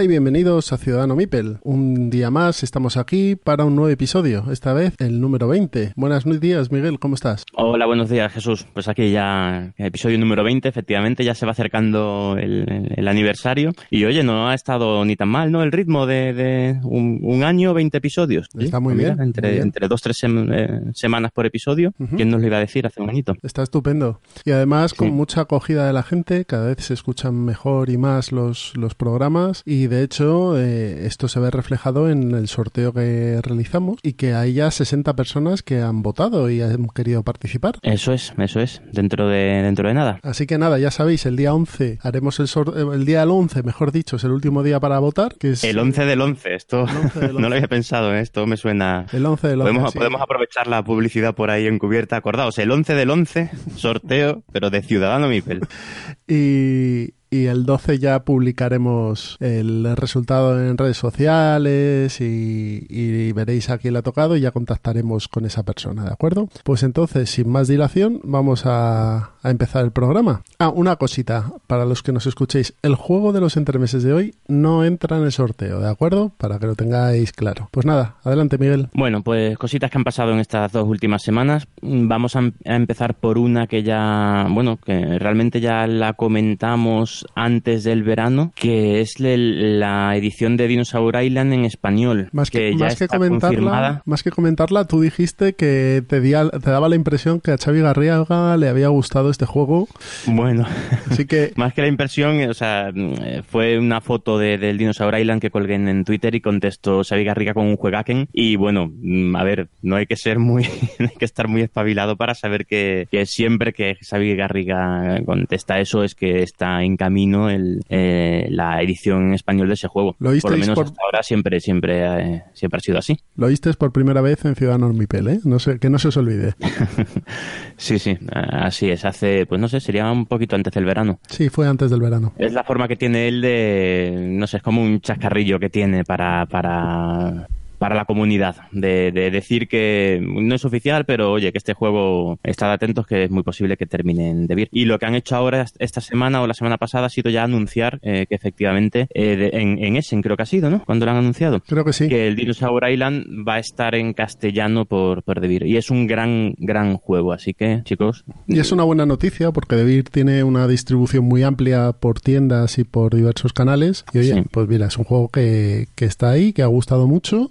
Hola y bienvenidos a Ciudadano Mipel. Un día más estamos aquí para un nuevo episodio, esta vez el número 20. Buenos días, Miguel, ¿cómo estás? Hola, buenos días, Jesús. Pues aquí ya, episodio número 20, efectivamente, ya se va acercando el, el aniversario. Y oye, no ha estado ni tan mal, ¿no? El ritmo de, de un, un, año, 20 episodios. Está muy Mira, bien. Entre, muy bien. entre dos, tres sem- eh, semanas por episodio. Ujú. ¿Quién nos lo iba a decir hace un añito? Está estupendo. Y además con Sí. mucha acogida de la gente, cada vez se escuchan mejor y más los, los programas y de hecho eh, esto se ve reflejado en el sorteo que realizamos y que hay ya 60 personas que han votado y han querido participar. Eso es, eso es, dentro de, dentro de nada. Así que nada, ya sabéis, el día 11 haremos el sorteo, el día del 11, mejor dicho, es el último día para votar, que es El 11 del 11, esto El 11 del no lo 11. había pensado, ¿eh? esto me suena... el 11 del 11. Podemos, sí. podemos aprovechar la publicidad por ahí encubierta. Acordaos, el 11 del 11, sorteo, pero de Ciudadano Mipel. Y, y el 12 ya publicaremos el resultado en redes sociales y, veréis a quién le ha tocado y ya contactaremos con esa persona, ¿de acuerdo? Pues entonces, sin más dilación, vamos a, a empezar el programa. Ah, una cosita, para los que nos escuchéis, el juego de los entremeses de hoy no entra en el sorteo, ¿de acuerdo? Para que lo tengáis claro. Pues nada, adelante Miguel. Bueno, pues cositas que han pasado en estas dos últimas semanas. Mm, Vamos a, em- a empezar por una que ya, bueno, que realmente ya la comentamos antes del verano, que es la edición de Dinosaur Island en español. Más que, más que está comentarla, confirmada. más que comentarla, tú dijiste que te, di te daba la impresión que a Xavi Garriaga le había gustado este juego, Bueno, así que más que la impresión, eh, o sea, mm, fue una foto de- del Dinosaur Island que colgué en, Twitter y contestó Xavi Garriga con un juegaken. Y bueno, mm, a ver, no hay que ser muy, hay que estar muy espabilado para saber que, que siempre que Xavi Garriga contesta eso es que está en camino el, eh, la edición en español de ese juego. ¿Lo por lo menos por- hasta ahora siempre, siempre, eh, siempre ha sido así. lo oíste por primera vez en Ciudadanos Mipel, ¿eh? No sé, que no se os olvide. Sí, sí, así es. Hace, pues no sé, sería un poquito antes del verano. Sí, fue antes del verano. Es la forma que tiene él de, no sé, es como un chascarrillo que tiene para, para, para la comunidad, de, de decir que no es oficial, pero oye, que este juego, estad atentos que es muy posible que terminen de vir. Y lo que han hecho ahora, esta semana o la semana pasada, ha sido ya anunciar eh, que efectivamente, eh, de- en, en Essen creo que ha sido, ¿no? Cuando lo han anunciado. Creo que sí. Que el Dinosaur Island va a estar en castellano por, por Devir. Y es un gran, gran juego. Así que, chicos, Y es una buena noticia porque Devir tiene una distribución muy amplia por tiendas y por diversos canales. Y oye, Sí. pues mira, es un juego que, que está ahí, que ha gustado mucho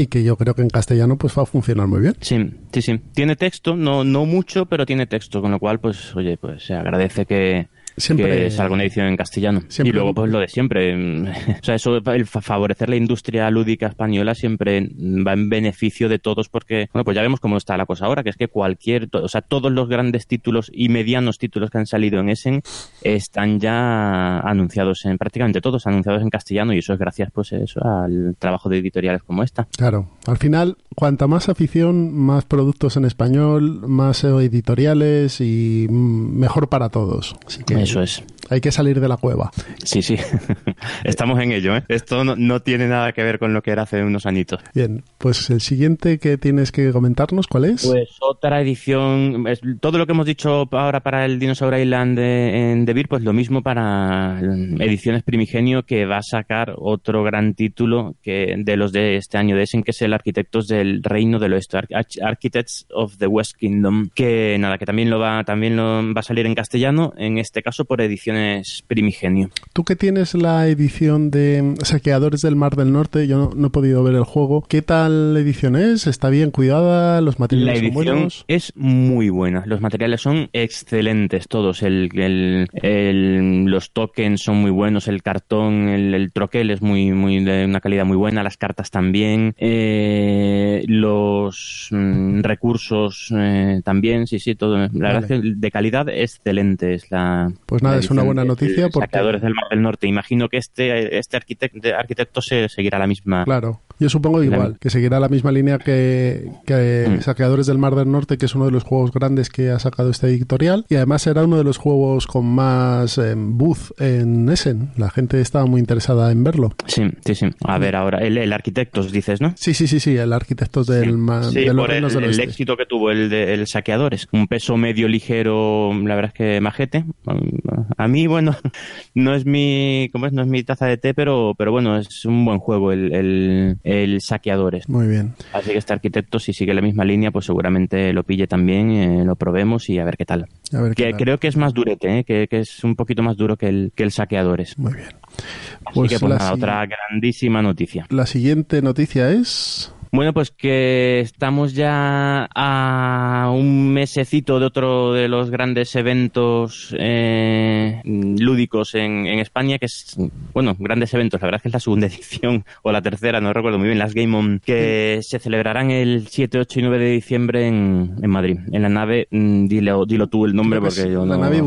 y que yo creo que en castellano pues va a funcionar muy bien. Sí, sí, sí. Tiene texto, no, no mucho, pero tiene texto, con lo cual, pues, oye, pues se agradece que, Siempre- que salga una edición en castellano. Siempre- Y luego, pues, lo de siempre. o sea, eso, el fa- favorecer la industria lúdica española siempre va en beneficio de todos porque, bueno, pues ya vemos cómo está la cosa ahora, que es que cualquier, o sea, todos los grandes títulos y medianos títulos que han salido en Essen están ya anunciados en, prácticamente todos anunciados en castellano y eso es gracias, pues, eso, al trabajo de editoriales como esta. Claro, al final, cuanta más afición, más productos en español, más editoriales y mejor para todos. Así que Eso es. Hay que salir de la cueva. Sí, sí. Estamos en ello, ¿eh? Esto no, no tiene nada que ver con lo que era hace unos añitos. Bien, pues el siguiente que tienes que comentarnos, ¿cuál es? Pues otra edición, es- todo lo que hemos dicho ahora para el Dinosaur Island de, en Devir, pues lo mismo para mm, Ediciones Primigenio, que va a sacar otro gran título que de los de este año de Essen, que es el Arquitectos del Reino del Oeste, Ar- Arch- Architects of the West Kingdom, que nada, que también lo va, también lo va a salir en castellano, en este caso por Ediciones Primigenio. Tú que tienes la edición de Saqueadores del Mar del Norte, yo no, no he podido ver el juego. ¿Qué tal la edición es? ¿Está bien cuidada? ¿Los La materiales son edición buenos? es muy buena. Los materiales son excelentes todos. El, el- el- los tokens son muy buenos. El cartón, el, el troquel es muy, muy de una calidad muy buena. Las cartas también. Eh, los mm, recursos eh, también. Sí, sí, todo. La verdad es que de calidad excelente es la. Pues nada, la es una edición buena de- noticia porque- Saqueadores del Mar del Norte. Imagino que este, este arquitecto, arquitecto se seguirá la misma. Claro. Yo supongo igual, que seguirá la misma línea que, que Mm. Saqueadores del Mar del Norte, que es uno de los juegos grandes que ha sacado este editorial. Y además será uno de los juegos con más eh, booth en Essen. La gente estaba muy interesada en verlo. Sí, sí, sí. A ver, ahora, el, el Arquitectos, dices, ¿no? Sí, sí, sí, sí, el arquitecto del, ma- Sí, de los por el, del el éxito que tuvo el de el Saqueadores. Un peso medio ligero, la verdad es que majete. A mí, bueno, no es mi, ¿cómo es? No es mi taza de té, pero, pero bueno, es un buen juego el, el, el Saqueadores. Muy bien. Así que este arquitecto, si sigue la misma línea, pues seguramente lo pille también, eh, lo probemos y a ver qué tal. A ver qué Que tal. creo que es más durete, ¿eh? que, que es un poquito más duro que el, que el Saqueadores. Muy bien. Así Pues que pues la nada, si- otra grandísima noticia. La siguiente noticia es... Bueno, pues que estamos ya a un mesecito de otro de los grandes eventos eh, lúdicos en, en España, que es, bueno, grandes eventos, la verdad es que es la segunda edición o la tercera, no recuerdo muy bien, las Game On, que se celebrarán el 7, 8 y 9 de diciembre en, en Madrid, en la nave, mm, dilo, dilo tú el nombre porque yo la no... nave.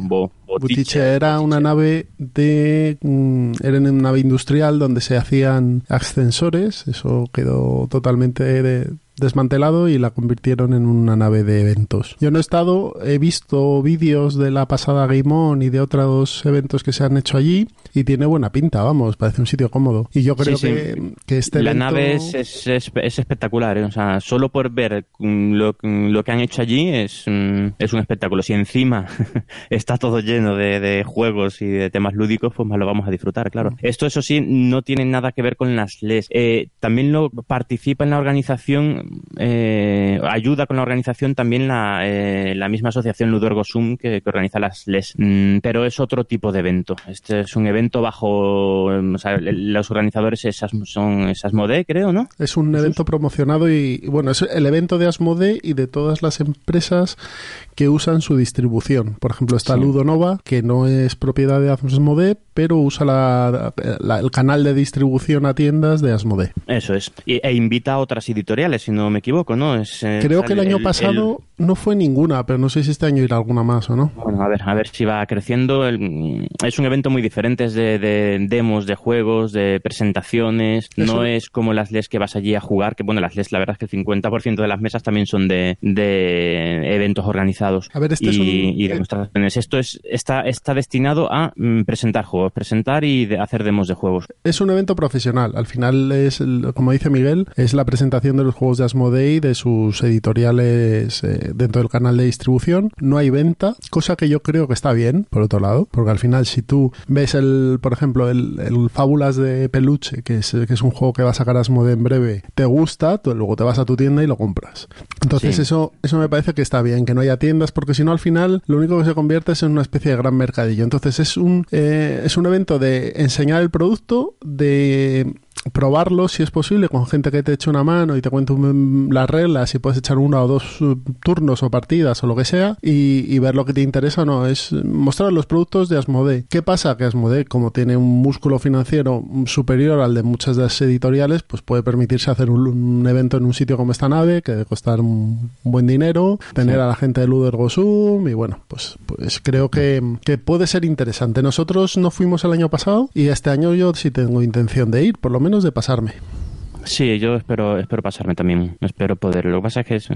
Bo- Butiche era una nave de mm, era una nave industrial donde se hacían ascensores eso quedó totalmente de- desmantelado y la convirtieron en una nave de eventos yo no he estado he visto vídeos de la pasada Game On y de otros eventos que se han hecho allí y tiene buena pinta vamos parece un sitio cómodo y yo creo Sí, sí. que, que este la evento- nave es, es, es- es espectacular, ¿eh? o sea, solo por ver mm, lo, mm, lo que han hecho allí es, mm, es un espectáculo. Si encima está todo lleno de, de juegos y de temas lúdicos, pues más lo vamos a disfrutar, claro. Esto, eso sí, no tiene nada que ver con las LES. Eh, también lo participa en la organización, eh, ayuda con la organización también la, eh, la misma asociación Ludorgosum que, que organiza las LES, Mm, pero es otro tipo de evento. Este es un evento bajo, mm, o sea, los organizadores esas, son esas Asmodee, creo, ¿no? Es un evento promocionado y, bueno, es el evento de Asmodee y de todas las empresas que usan su distribución. Por ejemplo, está Sí. Ludonova, que no es propiedad de Asmodee, pero usa la- la- el canal de distribución a tiendas de Asmodee. Eso es. Y- e invita a otras editoriales, si no me equivoco, ¿no? Es, eh, Creo que el año el- pasado no fue ninguna, pero no sé si este año irá alguna más o no. Bueno, a ver, a ver si va creciendo. El- es un evento muy diferente, es de, de demos, de juegos, de presentaciones. Eso- No es como las LES que vas allí a jugar, que bueno, las LES la verdad es que el 50% de las mesas también son de, de eventos organizados A ver, este y, es un- y demostraciones. Esto es, está, está destinado a mm, presentar juegos, presentar y de- hacer demos de juegos. Es un evento profesional. Al final es, el- como dice Miguel, es la presentación de los juegos de Asmodee y de sus editoriales eh, dentro del canal de distribución. No hay venta, cosa que yo creo que está bien, por otro lado, porque al final si tú ves el, por ejemplo, el, el Fábulas de Peluche, que es, que es un juego que va a sacar Asmodee en breve, te gusta, tú luego te vas a tu tienda y lo compras. Entonces Sí. eso, eso me parece que está bien, que no haya tiendas, porque si no al final lo único que se convierte es en una especie de gran mercadillo. Entonces es un, eh, es un evento de enseñar el producto, de probarlo si es posible con gente que te eche una mano y te cuente un- las reglas si puedes echar uno o dos uh, turnos o partidas o lo que sea y, y ver lo que te interesa o no es mostrar los productos de Asmodee ¿qué pasa? que Asmodee como tiene un músculo financiero superior al de muchas de las editoriales pues puede permitirse hacer un, un evento en un sitio como esta nave que debe costar un, un buen dinero tener Sí. a la gente de Ludo Ergosum y bueno pues, pues creo que, que puede ser interesante nosotros no fuimos el año pasado y este año yo sí tengo intención de ir por lo menos de pasarme Sí, yo espero, espero pasarme también, espero poder. Lo que pasa es que es,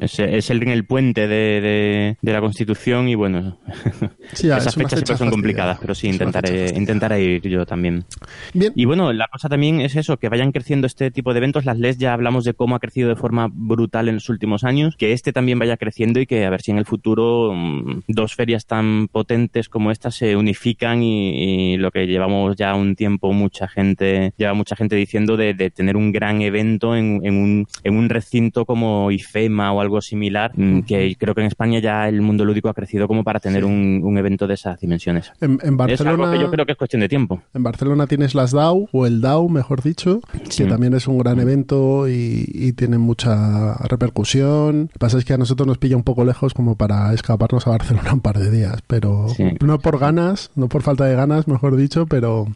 es, es el, el puente de, de, de la Constitución y bueno, Sí, esas es fechas siempre son complicadas, pero sí, intentaré, intentaré ir yo también. bien Y bueno, la cosa también es eso, que vayan creciendo este tipo de eventos. Las LES ya hablamos de cómo ha crecido de forma brutal en los últimos años, que este también vaya creciendo y que a ver si en el futuro mm, dos ferias tan potentes como esta se unifican y, y lo que llevamos ya un tiempo mucha gente, lleva mucha gente diciendo de, de tener un gran evento en, en un, en un recinto como IFEMA o algo similar, mm, que creo que en España ya el mundo lúdico ha crecido como para tener Sí. un, un evento de esas dimensiones. en, en Es algo Barcelona que yo creo que es cuestión de tiempo. En Barcelona tienes las DAO, o el DAO, mejor dicho, Sí. que también es un gran evento y, y tiene mucha repercusión. Lo que pasa es que a nosotros nos pilla un poco lejos como para escaparnos a Barcelona un par de días, pero Sí. no por ganas, no por falta de ganas, mejor dicho, pero,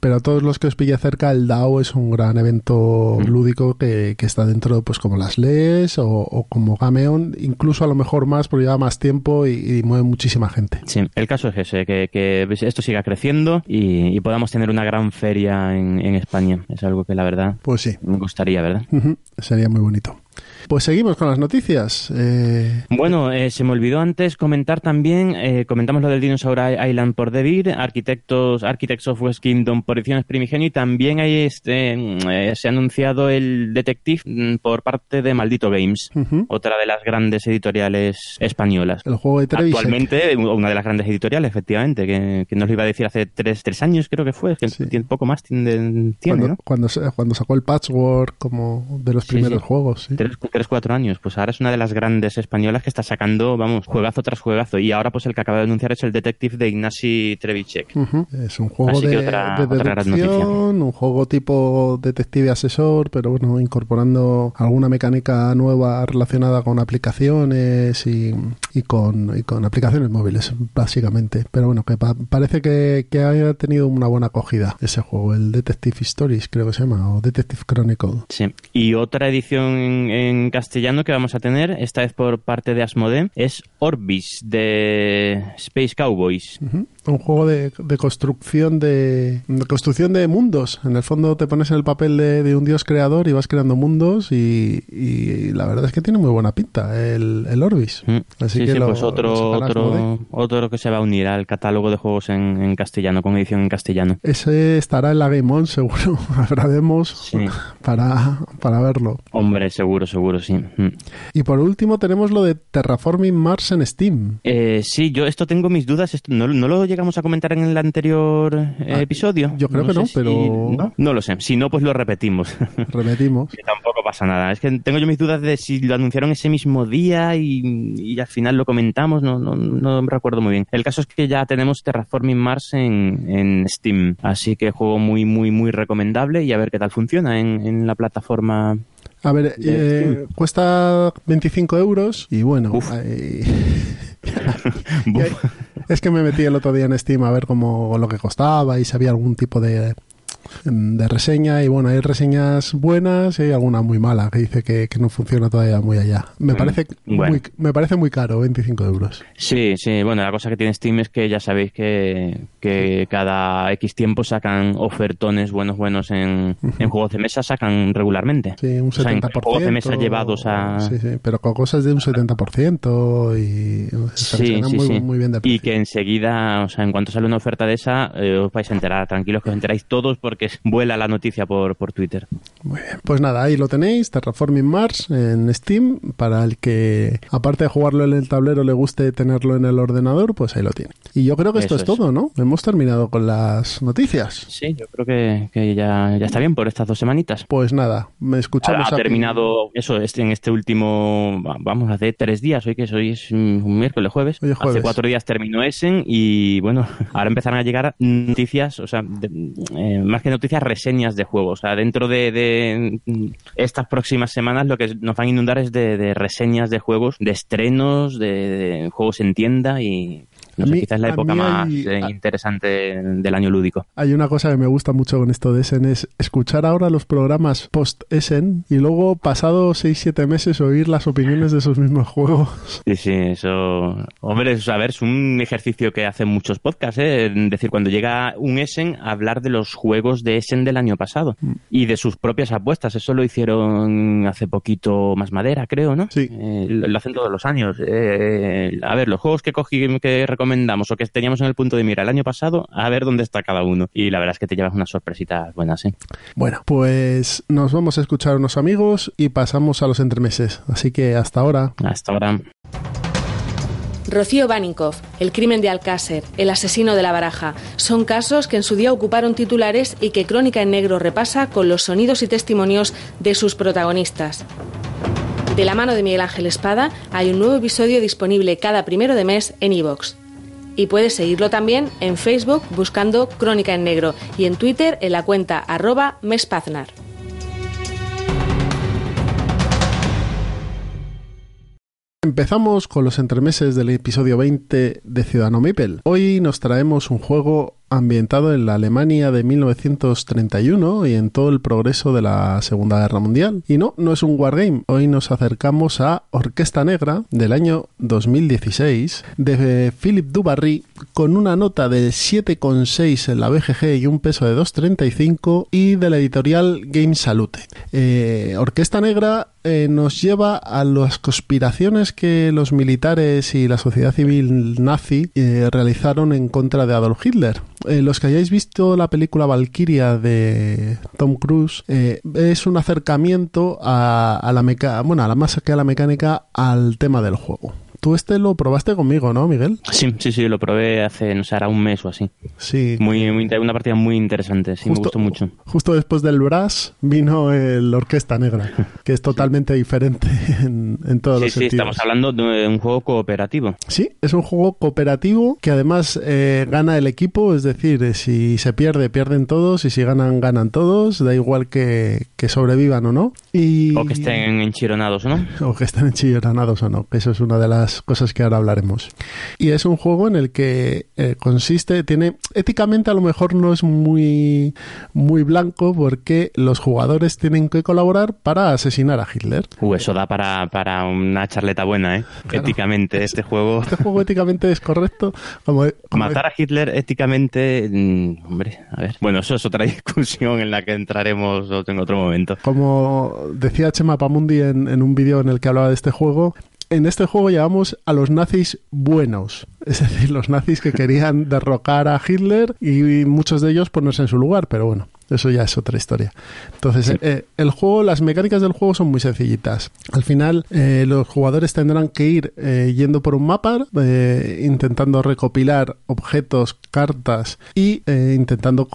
pero a todos los que os pille cerca, el DAO es un gran evento juego lúdico que, que, está dentro, pues como las LES o, como Gameon, incluso a lo mejor más porque lleva más tiempo y, mueve muchísima gente. Sí, el caso es ese, que, que esto siga creciendo y, podamos tener una gran feria en, en, España. Es algo que la verdad pues sí. me gustaría, ¿verdad? Sería muy bonito. Pues seguimos con las noticias. Eh... Bueno, eh, se me olvidó antes comentar también, eh, comentamos lo del Dinosaur Island por Devir, Arquitectos, Architects of West Kingdom por Ediciones Primigenio y también hay este, mm, se ha anunciado el Detective mm, por parte de Maldito Games, otra de las grandes editoriales españolas. El juego de Trevisek. Actualmente una de las grandes editoriales, efectivamente, que, nos lo iba a decir hace tres, tres años creo que fue, que tiene poco más tiene, cuando, ¿no? cuando, cuando, sacó el Patchwork como de los primeros juegos. Sí. 3-4 años. Pues ahora es una de las grandes españolas que está sacando, vamos, juegazo tras juegazo. Y ahora pues el que acaba de anunciar es el Detective de Ignasi Trevicek. Es un juego de, deducción, un juego tipo detective asesor, pero bueno, incorporando alguna mecánica nueva relacionada con aplicaciones y, y, con, y con aplicaciones móviles, básicamente. Pero bueno, que parece que, que haya tenido una buena acogida ese juego, el Detective Stories, creo que se llama, o Detective Chronicle. Sí, y otra edición en castellano que vamos a tener, esta vez por parte de Asmodee, es Orbis de Space Cowboys un juego de, construcción de, construcción de mundos. En el fondo te pones en el papel de, un dios creador y vas creando mundos y, la verdad es que tiene muy buena pinta el, el Orbis. Mm. Así que pues otro, otro, otro que se va a unir al catálogo de juegos en, castellano, con edición en castellano. Ese estará en la Game On seguro. Habrá para, para verlo. Hombre, seguro, seguro, sí. Y por último tenemos lo de Terraforming Mars en Steam. Eh, sí, yo esto tengo mis dudas. no, no lo llegamos a comentar en el anterior eh, ah, episodio? Yo creo que no, pero... ¿no? lo sé. Si no, pues lo repetimos. Repetimos. tampoco pasa nada. Es que tengo yo mis dudas de si lo anunciaron ese mismo día y, al final lo comentamos. No, no, no recuerdo muy bien. El caso es que ya tenemos Terraforming Mars en, en Steam. Así que juego muy, muy, muy recomendable y a ver qué tal funciona en, en la plataforma a ver, eh, cuesta 25 euros y bueno, es que me metí el otro día en Steam a ver cómo lo que costaba y si había algún tipo de de reseña y bueno, hay reseñas buenas y hay alguna muy mala que dice que, no funciona todavía muy allá. Me mm, parece, muy, me parece muy caro, 25 euros. Sí, sí, bueno, la cosa que tiene Steam es que ya sabéis que, que cada X tiempo sacan ofertones buenos, buenos en, en juegos de mesa, sacan regularmente. Sí, un 70%. juegos de mesa llevados a... Sí, sí, pero con cosas de un 70% y... Sí, sí, muy, muy, bien de Y que enseguida, o sea, en cuanto sale una oferta de esa, eh, os vais a enterar, tranquilos que os enteráis todos porque que vuela la noticia por, por Twitter. Muy bien, pues nada, ahí lo tenéis, Terraforming Mars en Steam, para el que aparte de jugarlo en el tablero le guste tenerlo en el ordenador, pues ahí lo tiene. Y yo creo que esto es, todo, ¿no? Hemos terminado con las noticias. Sí, yo creo que, ya, ya, está bien por estas dos semanitas. Pues nada, me escuchamos. Ha, terminado eso este, en este último, vamos, hace tres días, hoy que hoy es un miércoles, jueves. jueves. Hace cuatro días terminó Essen y bueno, ahora empezarán a llegar noticias, o sea, eh, más que noticias, reseñas de juegos. O sea, dentro de, estas próximas semanas lo que nos van a inundar es de, reseñas de juegos, de estrenos, de juegos en tienda y no sé, quizás es la época más eh, interesante del año lúdico. Hay una cosa que me gusta mucho con esto de Essen, es escuchar ahora los programas post-Essen y luego, pasado 6-7 meses, oír las opiniones de esos mismos juegos. Sí, sí, eso... Hombre, a ver, es un ejercicio que hacen muchos podcasts, ¿eh? Es decir, cuando llega un Essen, hablar de los juegos de Essen del año pasado mm. y de sus propias apuestas. Eso lo hicieron hace poquito más madera, creo, ¿no? Sí. Eh, lo, hacen todos los años. Eh, a ver, los juegos que cogí, que recomendamos o que teníamos en el punto de mira el año pasado, a ver dónde está cada uno. Y la verdad es que te llevas unas sorpresitas buenas, ¿eh? Bueno, pues nos vamos a escuchar unos amigos y pasamos a los entremeses. Así que hasta ahora. Hasta ahora. Rocío Baninkoff, El crimen de Alcácer, El asesino de la baraja, son casos que en su día ocuparon titulares y que Crónica en Negro repasa con los sonidos y testimonios de sus protagonistas. De la mano de Miguel Ángel Espada hay un nuevo episodio disponible cada primero de mes en iVoox. Y puedes seguirlo también en Facebook buscando Crónica en Negro y en Twitter en la cuenta arroba mespaznar. Empezamos con los entremeses del episodio 20 de Ciudadano Mipel. Hoy nos traemos un juego ambientado en la Alemania de 1931 y en todo el progreso de la Segunda Guerra Mundial. Y no, no es un wargame. Hoy nos acercamos a Orquesta Negra del año 2016 de Philip Dubarry con una nota de 7,6 en la BGG y un peso de 2,35 y de la editorial Game Salute. Eh, Orquesta Negra eh, nos lleva a las conspiraciones que los militares y la sociedad civil nazi eh, realizaron en contra de Adolf Hitler. Eh, los que hayáis visto la película Valkyria de Tom Cruise es un acercamiento a, a la meca bueno, a la más que a la mecánica al tema del juego tú este lo probaste conmigo, ¿no, Miguel? Sí, sí, sí, lo probé hace, no sé, era un mes o así. Sí. Muy, una partida muy interesante, sí, me gustó mucho. Justo después del Brass vino el Orquesta Negra, que es totalmente diferente en, en todos los sentidos. Sí, estamos hablando de un juego cooperativo. Sí, es un juego cooperativo que además eh, gana el equipo, es decir, eh, si se pierde, pierden todos, y si ganan, ganan todos, da igual que, que sobrevivan o no. Y... O que estén enchironados, ¿no? O que estén enchironados o no, que eso es una de las cosas que ahora hablaremos. Y es un juego en el que eh, consiste, tiene, éticamente a lo mejor no es muy, muy blanco porque los jugadores tienen que colaborar para asesinar a Hitler. Uh, eso da para, para una charleta buena, ¿eh? Éticamente, este juego. Este juego éticamente es correcto. Como, Matar a Hitler éticamente, mm, hombre, a ver. Bueno, eso es otra discusión en la que entraremos en otro momento. Como decía Chema Pamundi en, en un vídeo en el que hablaba de este juego, en este juego llevamos a los nazis buenos, es decir, los nazis que querían derrocar a Hitler y muchos de ellos ponerse en su lugar, pero bueno, eso ya es otra historia. Entonces, eh, el juego, las mecánicas del juego son muy sencillitas. Al final, eh, los jugadores tendrán que ir eh, yendo por un mapa, intentando recopilar objetos, cartas y intentando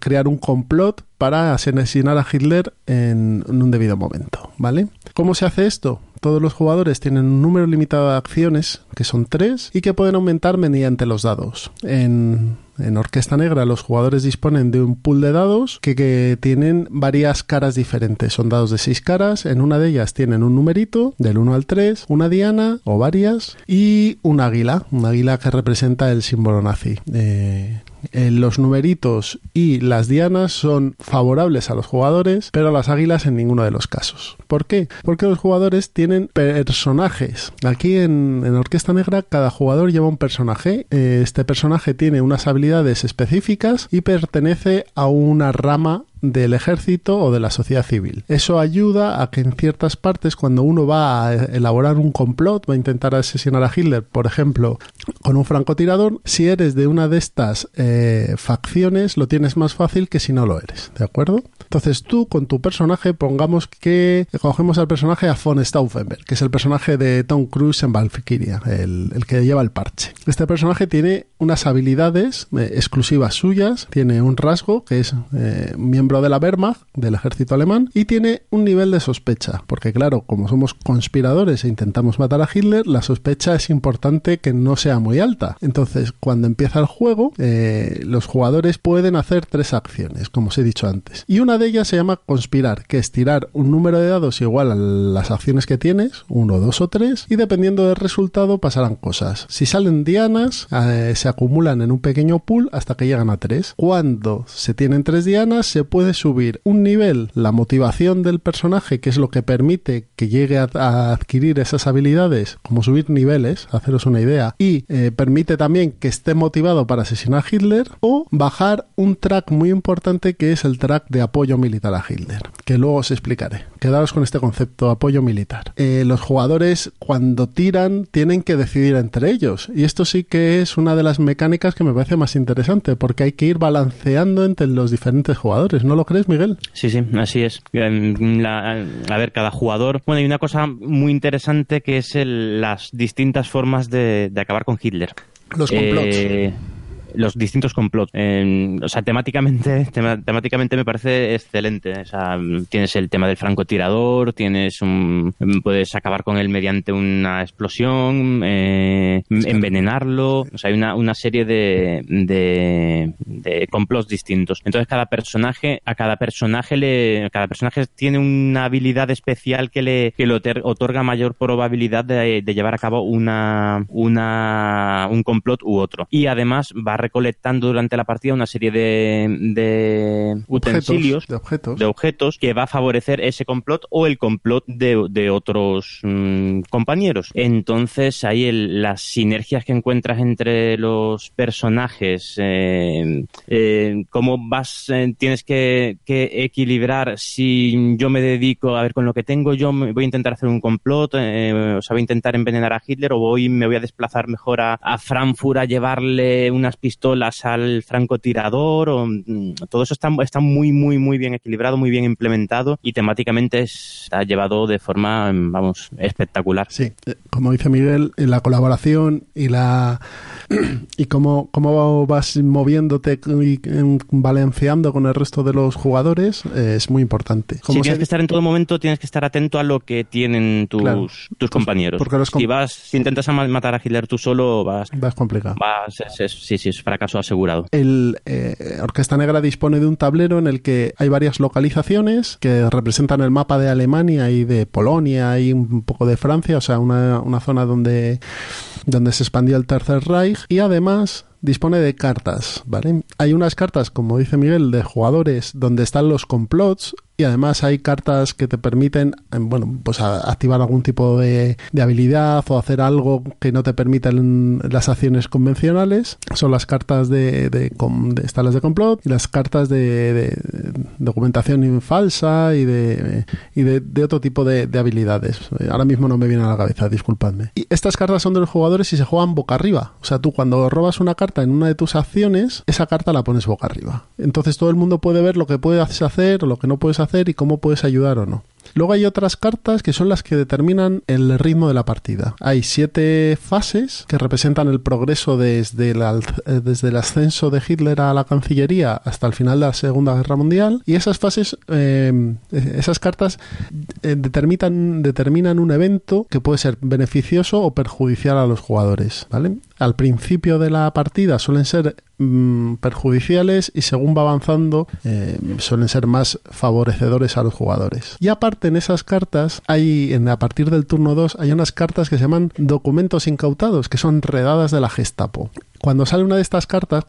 crear un complot para asesinar a Hitler en, en un debido momento, ¿vale? ¿Cómo se hace esto? Todos los jugadores tienen un número limitado de acciones, que son tres, y que pueden aumentar mediante los dados. En, Orquesta Negra los jugadores disponen de un pool de dados que, que, tienen varias caras diferentes. Son dados de seis caras. En una de ellas tienen un numerito del 1 al 3, una diana o varias y un águila. Un águila que representa el símbolo nazi. Eh, eh, los numeritos y las dianas son favorables a los jugadores, pero a las águilas en ninguno de los casos. ¿Por qué? Porque los jugadores tienen personajes. Aquí en, Orquesta Negra cada jugador lleva un personaje. Eh, este personaje tiene unas habilidades específicas y pertenece a una rama del ejército o de la sociedad civil. Eso ayuda a que en ciertas partes, cuando uno va a elaborar un complot, va a intentar asesinar a Hitler, por ejemplo, con un francotirador, si eres de una de estas eh, facciones, lo tienes más fácil que si no lo eres, ¿de acuerdo? Entonces tú con tu personaje, pongamos que cogemos al personaje a von Stauffenberg, que es el personaje de Tom Cruise en Valkyria, el, el que lleva el parche. Este personaje tiene unas habilidades eh, exclusivas suyas, tiene un rasgo que es eh, miembro de la Wehrmacht, del ejército alemán, y tiene un nivel de sospecha, porque claro, como somos conspiradores e intentamos matar a Hitler, la sospecha es importante que no sea muy alta. Entonces, cuando empieza el juego, eh, los jugadores pueden hacer tres acciones, como os he dicho antes. Y una de ellas se llama conspirar, que es tirar un número de dados igual a las acciones que tienes, uno, dos o tres, y dependiendo del resultado pasarán cosas. Si salen dianas, eh, se acumulan en un pequeño pool hasta que llegan a tres. Cuando se tienen tres dianas, se puede subir un nivel, la motivación del personaje, que es lo que permite que llegue a, adquirir esas habilidades, como subir niveles, haceros una idea, y eh, permite también que esté motivado para asesinar a Hitler, o bajar un track muy importante que es el track de apoyo militar a Hitler, que luego os explicaré. Quedaros con este concepto, apoyo militar. Eh, los jugadores cuando tiran tienen que decidir entre ellos, y esto sí que es una de las mecánicas que me parece más interesante, porque hay que ir balanceando entre los diferentes jugadores, ¿no lo crees, Miguel? Sí, sí, así es. a ver, cada jugador. Bueno, hay una cosa muy interesante que es las distintas formas de, acabar con Hitler. Los complots. Eh, los distintos complots. o sea, temáticamente, temáticamente me parece excelente. O sea, tienes el tema del francotirador, tienes un, puedes acabar con él mediante una explosión, eh, envenenarlo. O sea, hay una, una serie de, de, complots distintos. Entonces, cada personaje, a cada personaje le, cada personaje tiene una habilidad especial que le, que le otorga mayor probabilidad de, de llevar a cabo una, una, un complot u otro. Y además va a recolectando durante la partida una serie de, utensilios, de, objetos. de objetos que va a favorecer ese complot o el complot de, otros mm, compañeros. Entonces ahí las sinergias que encuentras entre los personajes, eh, eh, cómo vas, eh, tienes que, equilibrar si yo me dedico a ver con lo que tengo, yo voy a intentar hacer un complot, o sea, voy a intentar envenenar a Hitler o voy, me voy a desplazar mejor a, a Frankfurt a llevarle unas pistolas al francotirador, o, mm, todo eso está, está muy, muy, muy bien equilibrado, muy bien implementado y temáticamente está llevado de forma, vamos, espectacular. Sí, como dice Miguel, la colaboración y la y cómo, cómo vas moviéndote y balanceando con el resto de los jugadores eh, es muy importante. Si tienes que estar en todo momento, tienes que estar atento a lo que tienen tus, tus compañeros. Porque si vas, si intentas matar a Hitler tú solo, vas... Vas complicado. Vas, sí, sí, es fracaso asegurado. El eh, Orquesta Negra dispone de un tablero en el que hay varias localizaciones que representan el mapa de Alemania y de Polonia y un poco de Francia, o sea, una, una zona donde, donde se expandió el Tercer Reich y además dispone de cartas, ¿vale? Hay unas cartas, como dice Miguel, de jugadores donde están los complots y además hay cartas que te permiten, em, bueno, pues activar algún tipo de, habilidad o hacer algo que no te permiten las acciones convencionales. Son las cartas de, de, están las de complot y las cartas de, documentación falsa y de, y de, otro tipo de, habilidades. Ahora mismo no me viene a la cabeza, disculpadme. Y estas cartas son de los jugadores y se juegan boca arriba. O sea, tú cuando robas una carta en una de tus acciones, esa carta la pones boca arriba. Entonces todo el mundo puede ver lo que puedes hacer o lo que no puedes hacer hacer y cómo puedes ayudar o no. Luego hay otras cartas que son las que determinan el ritmo de la partida. Hay siete fases que representan el progreso desde el, eh, desde el ascenso de Hitler a la Cancillería hasta el final de la Segunda Guerra Mundial y esas fases, eh, esas cartas eh, determinan, determinan un evento que puede ser beneficioso o perjudicial a los jugadores. ¿vale? Al principio de la partida suelen ser mm, perjudiciales y según va avanzando suelen ser más favorecedores a los jugadores. Y aparte en esas cartas hay, a partir del turno 2, hay unas cartas que se llaman documentos incautados, que son redadas de la Gestapo. Cuando sale una de estas cartas,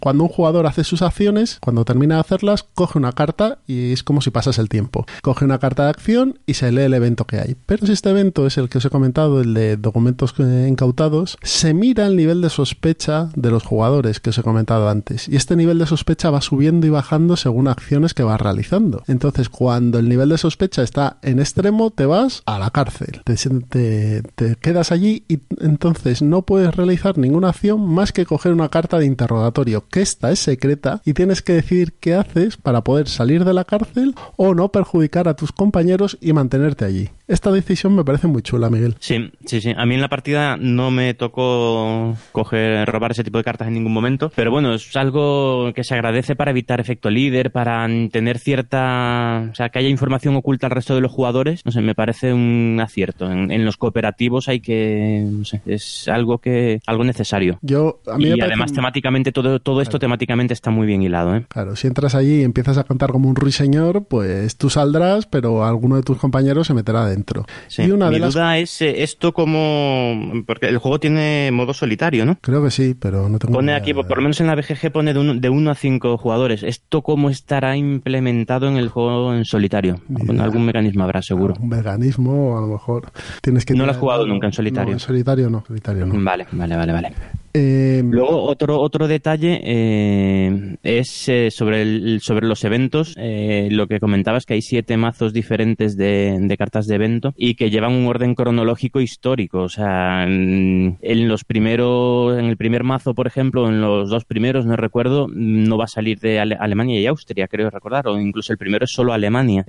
cuando un jugador hace sus acciones, cuando termina de hacerlas, coge una carta y es como si pasase el tiempo. Coge una carta de acción y se lee el evento que hay. Pero si este evento es el que os he comentado, el de documentos incautados, se mira el nivel de sospecha de los jugadores que os he comentado antes. Y este nivel de sospecha va subiendo y bajando según acciones que va realizando. Entonces, cuando el nivel de sospecha está en extremo, te vas a la cárcel. Te, te quedas allí y entonces no puedes realizar ninguna más que coger una carta de interrogatorio, que esta es secreta y tienes que decidir qué haces para poder salir de la cárcel o no perjudicar a tus compañeros y mantenerte allí. Esta decisión me parece muy chula, Miguel. Sí, sí, sí. A mí en la partida no me tocó coger, robar ese tipo de cartas en ningún momento, pero bueno, es algo que se agradece para evitar efecto líder, para tener cierta, o sea, que haya información oculta al resto de los jugadores. No sé, me parece un acierto. En, los cooperativos hay que, no sé, es algo que, algo necesario. Yo, a mí y además temáticamente todo, todo esto temáticamente está muy bien hilado, ¿eh? Claro, si entras allí y empiezas a cantar como un ruiseñor, pues tú saldrás, pero alguno de tus compañeros se meterá dentro. y una mi duda es eh, esto como... Porque el juego tiene modo solitario, ¿no? Creo que sí, pero no tengo Pone aquí, por lo menos en la BGG pone de 1 de uno a 5 jugadores. ¿Esto cómo estará implementado en el juego en solitario? Algún mecanismo habrá, seguro. Un mecanismo, a lo mejor. Tienes que no lo has jugado nunca en solitario. en solitario no, solitario no. Vale, vale, vale, vale. Eh, Luego, otro, otro detalle eh, es eh, sobre, el, sobre los eventos. lo que comentabas que hay siete mazos diferentes de, de, cartas de evento y que llevan un orden cronológico histórico. O sea, en, los primeros, en el primer mazo, por ejemplo, en los dos primeros, no recuerdo, no va a salir de Alemania y Austria, creo recordar, o incluso el primero es solo Alemania,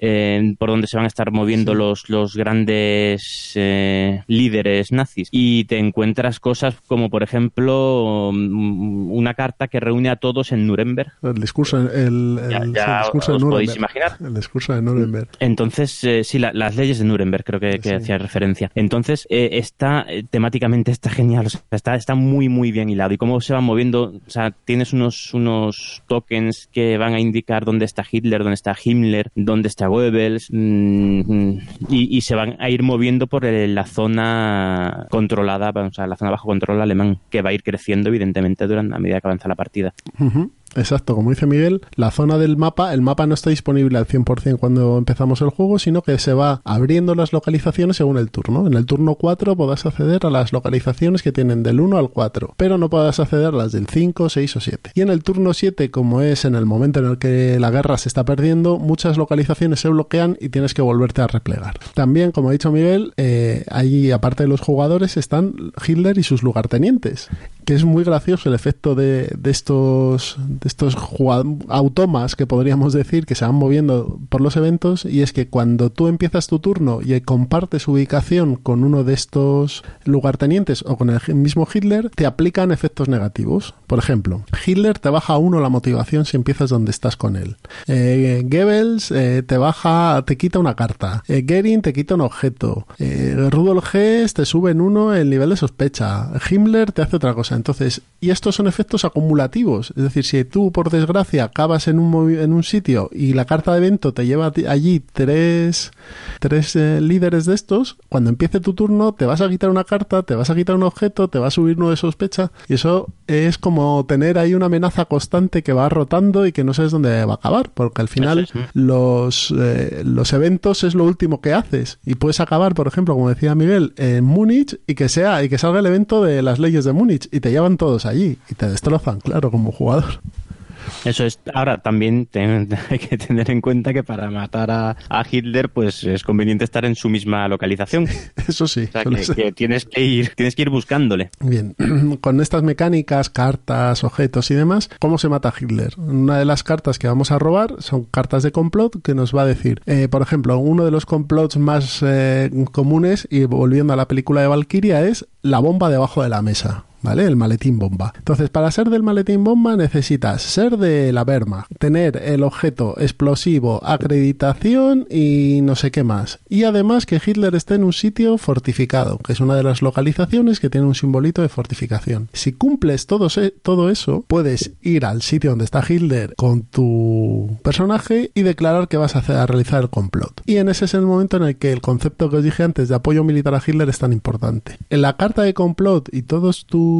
por donde se van a estar moviendo los, los grandes líderes nazis. Y te encuentras cosas como, por ejemplo, Mm, una carta que reúne a todos en Nuremberg. El discurso, el, discurso de Nuremberg. podéis imaginar. El discurso de Nuremberg. Entonces, eh, sí, las leyes de Nuremberg creo que, hacía referencia. Entonces, eh, está eh, temáticamente está genial, está, está muy, muy bien hilado. Y cómo se van moviendo, o sea, tienes unos, unos tokens que van a indicar dónde está Hitler, dónde está Himmler, dónde está Goebbels, mm, y, se van a ir moviendo por la zona controlada, o sea, la zona bajo control alemán, que va a ir creciendo, evidentemente, durante a medida que avanza la partida. Exacto, como dice Miguel, la zona del mapa, el mapa no está disponible al 100% cuando empezamos el juego, sino que se va abriendo las localizaciones según el turno. En el turno 4 podrás acceder a las localizaciones que tienen del 1 al 4, pero no podrás acceder a las del 5, 6 o 7. Y en el turno 7, como es en el momento en el que la guerra se está perdiendo, muchas localizaciones se bloquean y tienes que volverte a replegar. También, como ha dicho Miguel, eh, ahí aparte de los jugadores están Hitler y sus lugartenientes, que es muy gracioso el efecto de, de estos estos automas que podríamos decir que se van moviendo por los eventos y es que cuando tú empiezas tu turno y compartes ubicación con uno de estos lugartenientes o con el mismo Hitler, te aplican efectos negativos. Por ejemplo, Hitler te baja a uno la motivación si empiezas donde estás con él. Eh, Goebbels eh, te baja, te quita una carta. Eh, Goering te quita un objeto. Eh, Rudolf Hess te sube en uno el nivel de sospecha. Himmler te hace otra cosa. Entonces, y estos son efectos acumulativos. Es decir, si tú, por desgracia, acabas en un, en un sitio y la carta de evento te lleva allí tres, tres eh, líderes de estos, cuando empiece tu turno te vas a quitar una carta, te vas a quitar un objeto, te va a subir uno de sospecha y eso es como tener ahí una amenaza constante que va rotando y que no sabes dónde va a acabar, porque al final los, eh, los eventos es lo último que haces y puedes acabar, por ejemplo, como decía Miguel, en Múnich y que sea y que salga el evento de las leyes de Múnich y te llevan todos allí y te destrozan, claro, como jugador. Eso es. Ahora también hay que tener en cuenta que para matar a, Hitler, pues es conveniente estar en su misma localización. Eso sí. que, tienes que ir, tienes que ir buscándole. Bien. Con estas mecánicas, cartas, objetos y demás, ¿cómo se mata a Hitler? Una de las cartas que vamos a robar son cartas de complot que nos va a decir, eh, por ejemplo, uno de los complots más eh, comunes y volviendo a la película de Valkyria es la bomba debajo de la mesa. ¿Vale? El maletín bomba. Entonces, para ser del maletín bomba necesitas ser de la Wehrmacht, tener el objeto explosivo, acreditación y no sé qué más. Y además que Hitler esté en un sitio fortificado, que es una de las localizaciones que tiene un simbolito de fortificación. Si cumples todo, eso, puedes ir al sitio donde está Hitler con tu personaje y declarar que vas a realizar el complot. Y en ese es el momento en el que el concepto que os dije antes de apoyo militar a Hitler es tan importante. En la carta de complot y todos tus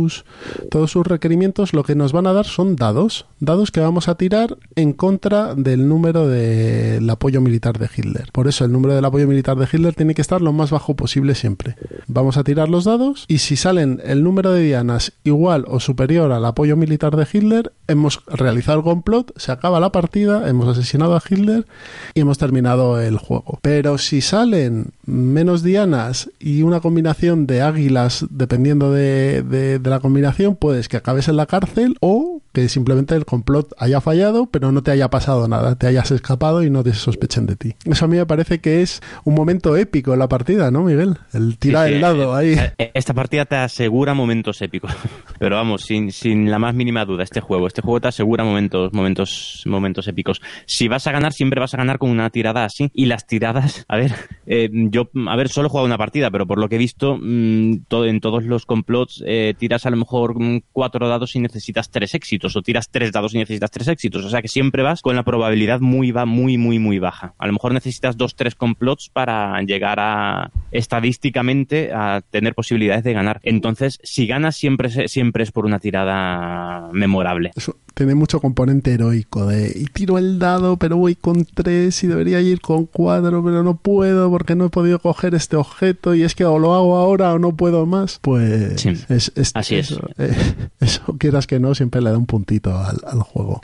todos sus requerimientos, lo que nos van a dar son dados, dados que vamos a tirar en contra del número del apoyo militar de Hitler. Por eso el número del apoyo militar de Hitler tiene que estar lo más bajo posible siempre. Vamos a tirar los dados y si salen el número de dianas igual o superior al apoyo militar de Hitler, hemos realizado el complot, se acaba la partida, hemos asesinado a Hitler y hemos terminado el juego. Pero si salen menos dianas y una combinación de águilas, dependiendo de, de de la combinación puedes que acabes en la cárcel o que simplemente el complot haya fallado, pero no te haya pasado nada, te hayas escapado y no te sospechen de ti. Eso a mí me parece que es un momento épico en la partida, ¿no, Miguel? El tirar el lado ahí. Eh, eh, esta partida te asegura momentos épicos, pero vamos, sin, sin la más mínima duda, este juego, este juego te asegura momentos, momentos, momentos épicos. Si vas a ganar, siempre vas a ganar con una tirada así. Y las tiradas, a ver, eh, yo, a ver, solo he jugado una partida, pero por lo que he visto, mm, todo, en todos los complots tiras a lo mejor mm, cuatro dados y necesitas tres éxitos o tiras tres dados y necesitas tres éxitos. O sea que siempre vas con la probabilidad muy, muy, muy, muy baja. A lo mejor necesitas dos, tres complots para llegar a estadísticamente a tener posibilidades de ganar. Entonces, si ganas siempre, siempre es por una tirada memorable tiene mucho componente heroico de y tiro el dado pero voy con tres y debería ir con cuatro pero no puedo porque no he podido coger este objeto y es que o lo hago ahora o no puedo más pues es, así es. eh, eso quieras que no siempre le da un puntito al, juego.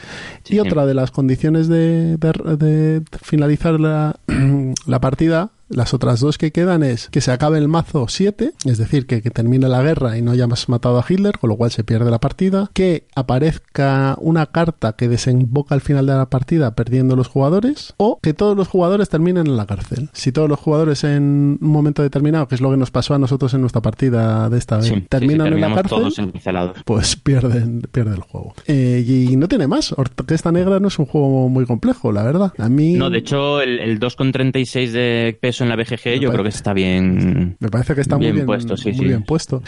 Y otra de las condiciones de, de, finalizar la, la partida las otras dos que quedan es que se acabe el mazo 7, es decir, que, termine la guerra y no hayamos matado a Hitler, con lo cual se pierde la partida. Que aparezca una carta que desemboca al final de la partida perdiendo los jugadores. O que todos los jugadores terminen en la cárcel. Si todos los jugadores en un momento determinado, que es lo que nos pasó a nosotros en nuestra partida de esta vez, terminan en la cárcel, pues pierden, pierde el juego. Eh, y no tiene más. Orquesta Negra no es un juego muy complejo, la verdad. A mí... No, de hecho, el, el 2,36 de peso eso en la BGG, yo creo que está bien. Me parece que está muy bien puesto, sí, muy bien puesto.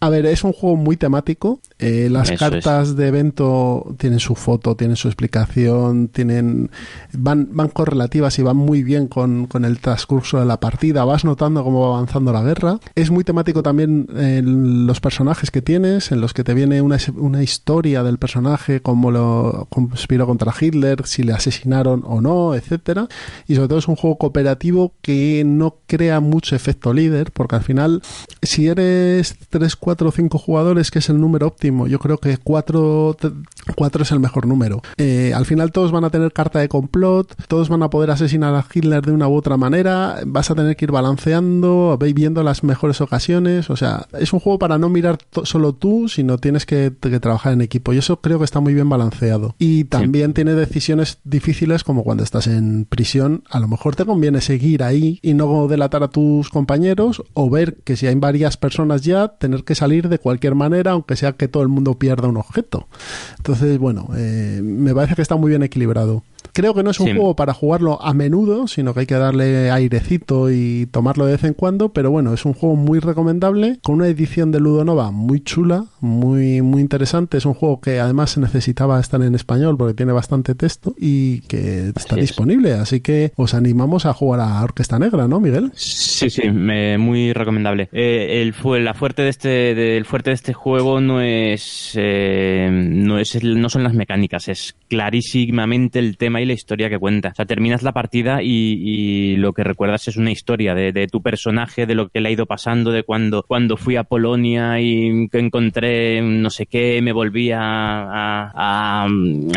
A ver, es un juego muy temático. Eh, las cartas de evento tienen su foto, tienen su explicación, tienen van, van correlativas y van muy bien con, con el transcurso de la partida. Vas notando cómo va avanzando la guerra. Es muy temático también en los personajes que tienes, en los que te viene una, una historia del personaje, cómo lo conspiró contra Hitler, si le asesinaron o no, etcétera. Y sobre todo es un juego cooperativo que no crea mucho efecto líder, porque al final, si eres 3, 4 o 5 jugadores, que es el número óptimo, yo creo que 4, 4 es el mejor número. Eh, al final todos van a tener carta de complot, todos van a poder asesinar a Hitler de una u otra manera, vas a tener que ir balanceando, viendo las mejores ocasiones, o sea, es un juego para no mirar solo tú, sino tienes que, trabajar en equipo y eso creo que está muy bien balanceado. Y también tiene decisiones difíciles como cuando estás en prisión, a lo mejor te conviene seguir ahí y no delatar a tus compañeros o ver que si hay varias personas ya, tener que salir de cualquier manera, aunque sea que todo el mundo pierda un objeto. Entonces, bueno, eh, me parece que está muy bien equilibrado. Creo que no es un juego para jugarlo a menudo, sino que hay que darle airecito y tomarlo de vez en cuando, pero bueno, es un juego muy recomendable, con una edición de Ludonova muy chula, muy, muy interesante. Es un juego que además necesitaba estar en español porque tiene bastante texto y que está disponible, así que os animamos a jugar a Orquesta Negra, ¿no, Miguel? Sí, sí, muy recomendable. Eh, el, la fuerte de este, fuerte de este juego no es, eh, no es, no son las mecánicas, es clarísimamente el tema y la historia que cuenta. O sea, terminas la partida y, lo que recuerdas es una historia de, tu personaje, de lo que le ha ido pasando, de cuando, cuando fui a Polonia y que encontré no sé qué, me volví a,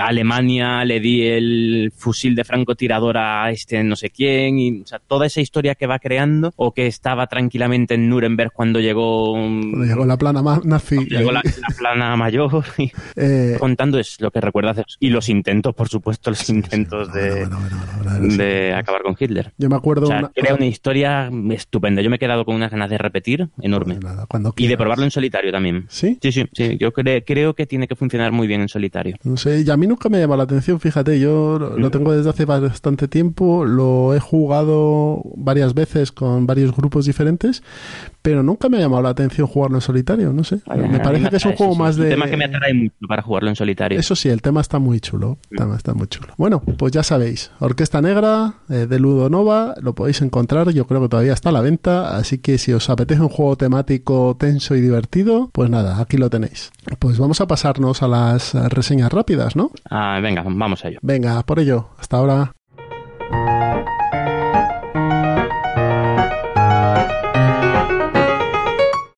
Alemania, le di el fusil de francotirador a este no sé quién, y o sea, toda esa historia que va creando, o que estaba tranquilamente en Nuremberg cuando llegó... llegó la plana nazi. Llegó la, plana mayor, eh, contando es lo que recuerdas, y los intentos, por supuesto, los intentos de, acabar con Hitler. Yo me acuerdo. O crea una historia estupenda. Yo me he quedado con unas ganas de repetir enorme. y de probarlo en solitario también. ¿Sí? Sí, sí. sí. Yo creo que tiene que funcionar muy bien en solitario. No sé, y a mí nunca me llama la atención, fíjate. Yo lo tengo desde hace bastante tiempo. Lo he jugado varias veces con varios grupos diferentes, pero nunca me ha llamado la atención jugarlo en solitario, no sé. me parece que es un juego más de... El tema que me atrae mucho para jugarlo en solitario. Eso sí, el tema está muy chulo, está muy chulo. Bueno, pues ya sabéis, Orquesta Negra eh, de Ludo Nova, lo podéis encontrar, yo creo que todavía está a la venta, así que si os apetece un juego temático tenso y divertido, pues nada, aquí lo tenéis. Pues vamos a pasarnos a las reseñas rápidas, ¿no? Ah, venga, vamos a ello. Venga, por ello, hasta ahora.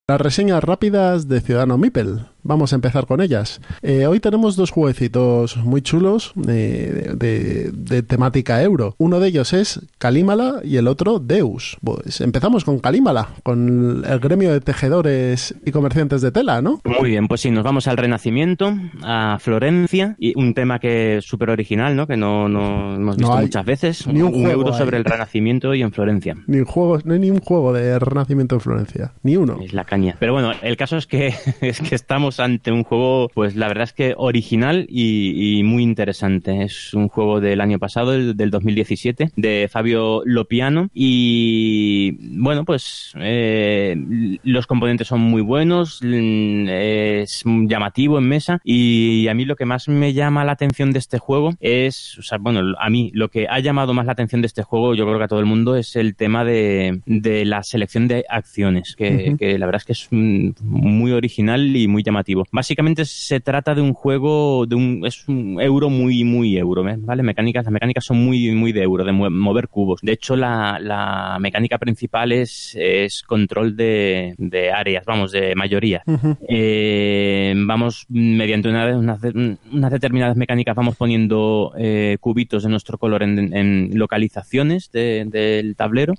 Las reseñas rápidas de Ciudadano Mipel. Vamos a empezar con ellas. Eh, hoy tenemos dos jueguecitos muy chulos eh, de, temática euro. Uno de ellos es Calímala y el otro Deus. Pues empezamos con Calímala, con el gremio de tejedores y comerciantes de tela, ¿no? Muy bien, pues sí, nos vamos al Renacimiento, a Florencia, y un tema que es súper original, ¿no? Que no, hemos visto muchas veces. Ni un, euro sobre el Renacimiento y en Florencia. Ni un juego, no hay ni un juego de Renacimiento en Florencia. Ni uno. Es la caña. Pero bueno, el caso es que, es que estamos ante un juego, pues la verdad es que original y, muy interesante. Es un juego del año pasado, del 2017, de Fabio Lopiano. Y bueno, pues eh, los componentes son muy buenos, mm, es llamativo en mesa. Y a mí lo que más me llama la atención de este juego es, o sea, bueno, a mí lo que ha llamado más la atención de este juego, yo creo que a todo el mundo, es el tema de, la selección de acciones, que, que la verdad es que es muy original y muy llamativo. Básicamente se trata de un juego, de un, es un euro muy, muy euro, ¿vale? Mecánicas, las mecánicas son muy, muy de euro, de mover cubos. De hecho, la, la mecánica principal es, es control de, de áreas, vamos, de mayoría. Eh, vamos, mediante una, unas, determinadas mecánicas, vamos poniendo eh, cubitos de nuestro color en, localizaciones del tablero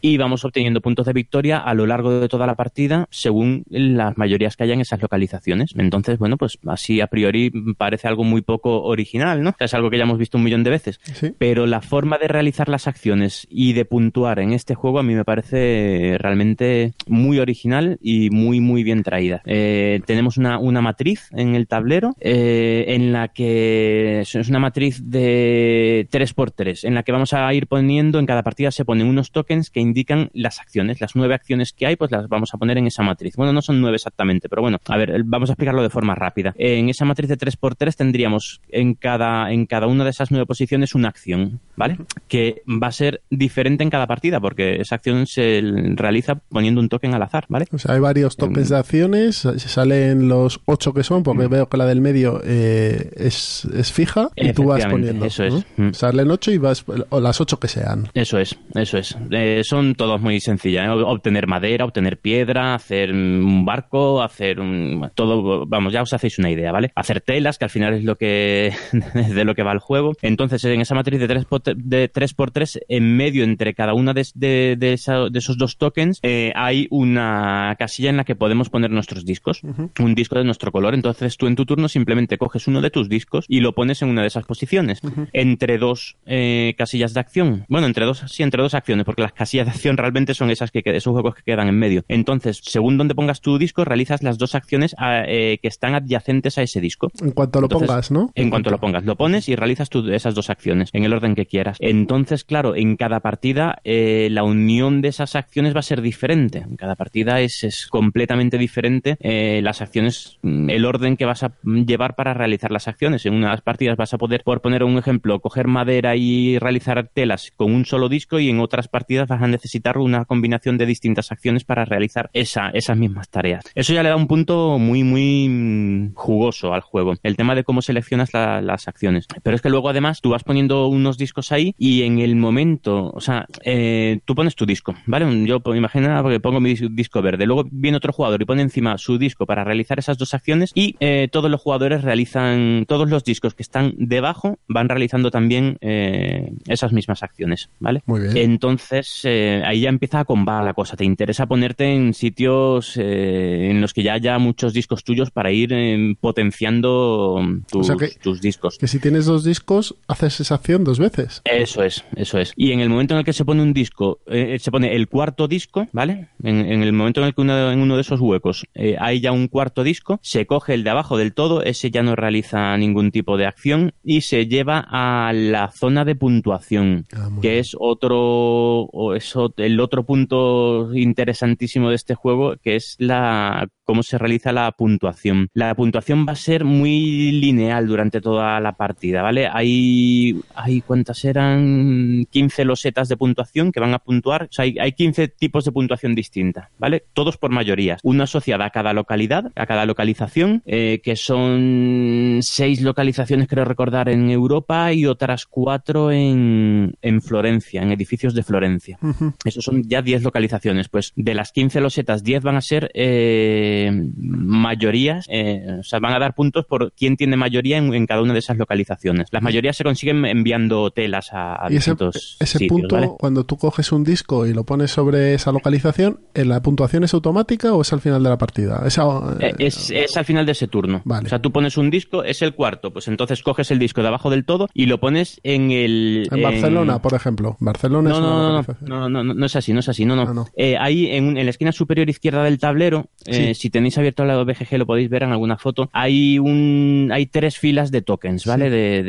y vamos obteniendo puntos de victoria a lo largo de toda la partida según las mayorías que haya en esas localizaciones Entonces, bueno, pues así a priori parece algo muy poco original, ¿no? es algo que ya hemos visto un millón de veces. Pero la forma de realizar las acciones y de puntuar en este juego a mí me parece realmente muy original y muy, muy bien traída. Eh, tenemos una, una, matriz en el tablero eh, en la que es una matriz de 3x3, en la que vamos a ir poniendo, en cada partida se ponen unos tokens que indican las acciones, las nueve acciones que hay, pues las vamos a poner en esa matriz. Bueno, no son nueve exactamente, pero bueno, a ver, vamos a explicarlo de forma rápida. En esa matriz de 3x3 tendríamos en cada, en cada una de esas nueve posiciones una acción, ¿vale? Que va a ser diferente en cada partida, porque esa acción se realiza poniendo un token al azar, ¿vale? O sea, hay varios tokens de acciones, salen los ocho que son, porque veo que la del medio eh, es, es, fija y tú vas poniendo. Eso es. Salen ocho y vas, o las ocho que sean. Eso es, eso es. Eh, son todos muy sencillas. ¿eh? Obtener madera, obtener piedra, hacer un barco, hacer un, todo, vamos, ya os hacéis una idea, ¿vale? Hacer telas, que al final es lo que de lo que va el juego. Entonces, en esa matriz de 3x3, de 3, por 3 en medio entre cada una de, de, de, esos dos tokens, eh, hay una casilla en la que podemos poner nuestros discos. Un disco de nuestro color. Entonces, tú en tu turno simplemente coges uno de tus discos y lo pones en una de esas posiciones. Entre dos eh, casillas de acción. Bueno, entre dos, sí, entre dos acciones, porque las casillas de acción realmente son esas que esos juegos que quedan en medio. Entonces, según donde pongas tu disco, realizas las dos acciones eh, que están adyacentes a ese disco. En cuanto lo pongas, ¿no? En, cuanto, lo pongas, lo pones y realizas esas dos acciones en el orden que quieras. Entonces, claro, en cada partida eh, la unión de esas acciones va a ser diferente. En cada partida es, es completamente diferente eh, las acciones, mm, el orden que vas a llevar para realizar las acciones. En unas partidas vas a poder, por poner un ejemplo, coger madera y realizar telas con un solo disco y en otras partidas vas a necesitar una combinación de distintas acciones para realizar esa, esas mismas tareas. Eso ya le da un punto muy, muy mm, jugoso al juego. El tema de cómo seleccionas las acciones. Pero es que luego además tú vas poniendo unos discos ahí y en el momento, o sea, eh, tú pones tu disco, ¿vale? Yo imagina porque pongo mi disco verde. Luego viene otro jugador y pone encima su disco para realizar esas dos acciones y eh, todos los jugadores realizan, todos los discos que están debajo van realizando también eh, esas mismas acciones, ¿vale? Muy bien. Entonces ahí ya empieza a combar la cosa. Te interesa ponerte en sitios en los que ya haya muchos discos tuyos para ir potenciando tus, tus discos. Que si tienes dos discos, haces esa acción dos veces. Eso es, eso es. Y en el momento en el que se pone un disco, eh, se pone el cuarto disco, ¿vale? En, el momento en el que en uno de esos huecos eh, hay ya un cuarto disco, se coge el de abajo del todo, ese ya no realiza ningún tipo de acción y se lleva a la zona de puntuación, ah, que es otro, o es el otro punto interesantísimo de este juego, que es la cómo se realiza la puntuación. La puntuación va a ser muy lineal durante toda la partida, ¿vale? Hay, hay ¿cuántas eran? 15 losetas de puntuación que van a puntuar. O sea, hay, hay 15 tipos de puntuación distinta, ¿vale? Todos por mayorías. Una asociada a cada localidad, a cada localización, eh, que son seis localizaciones, creo recordar, en Europa y otras cuatro en, en Florencia, en edificios de Florencia. Esos son ya 10 localizaciones. Pues de las 15 losetas, 10 van a ser... Eh, mayorías, eh, o sea, van a dar puntos por quién tiene mayoría en, cada una de esas localizaciones. Las mayorías se consiguen enviando telas a, a distintos ese, punto, cuando tú coges un disco y lo pones sobre esa localización, ¿eh, ¿la puntuación es automática o es al final de la partida? Eh, es, es, al final de ese turno. O sea, tú pones un disco, es el cuarto, pues entonces coges el disco de abajo del todo y lo pones en el... En, Barcelona, por ejemplo. Barcelona no, es no, no, no, no, no, es así, no es así, no, no. Ah, ahí en, en, la esquina superior izquierda del tablero, si si tenéis abierto el lado BGG, lo podéis ver en alguna foto, hay un hay tres filas de tokens, ¿vale? De,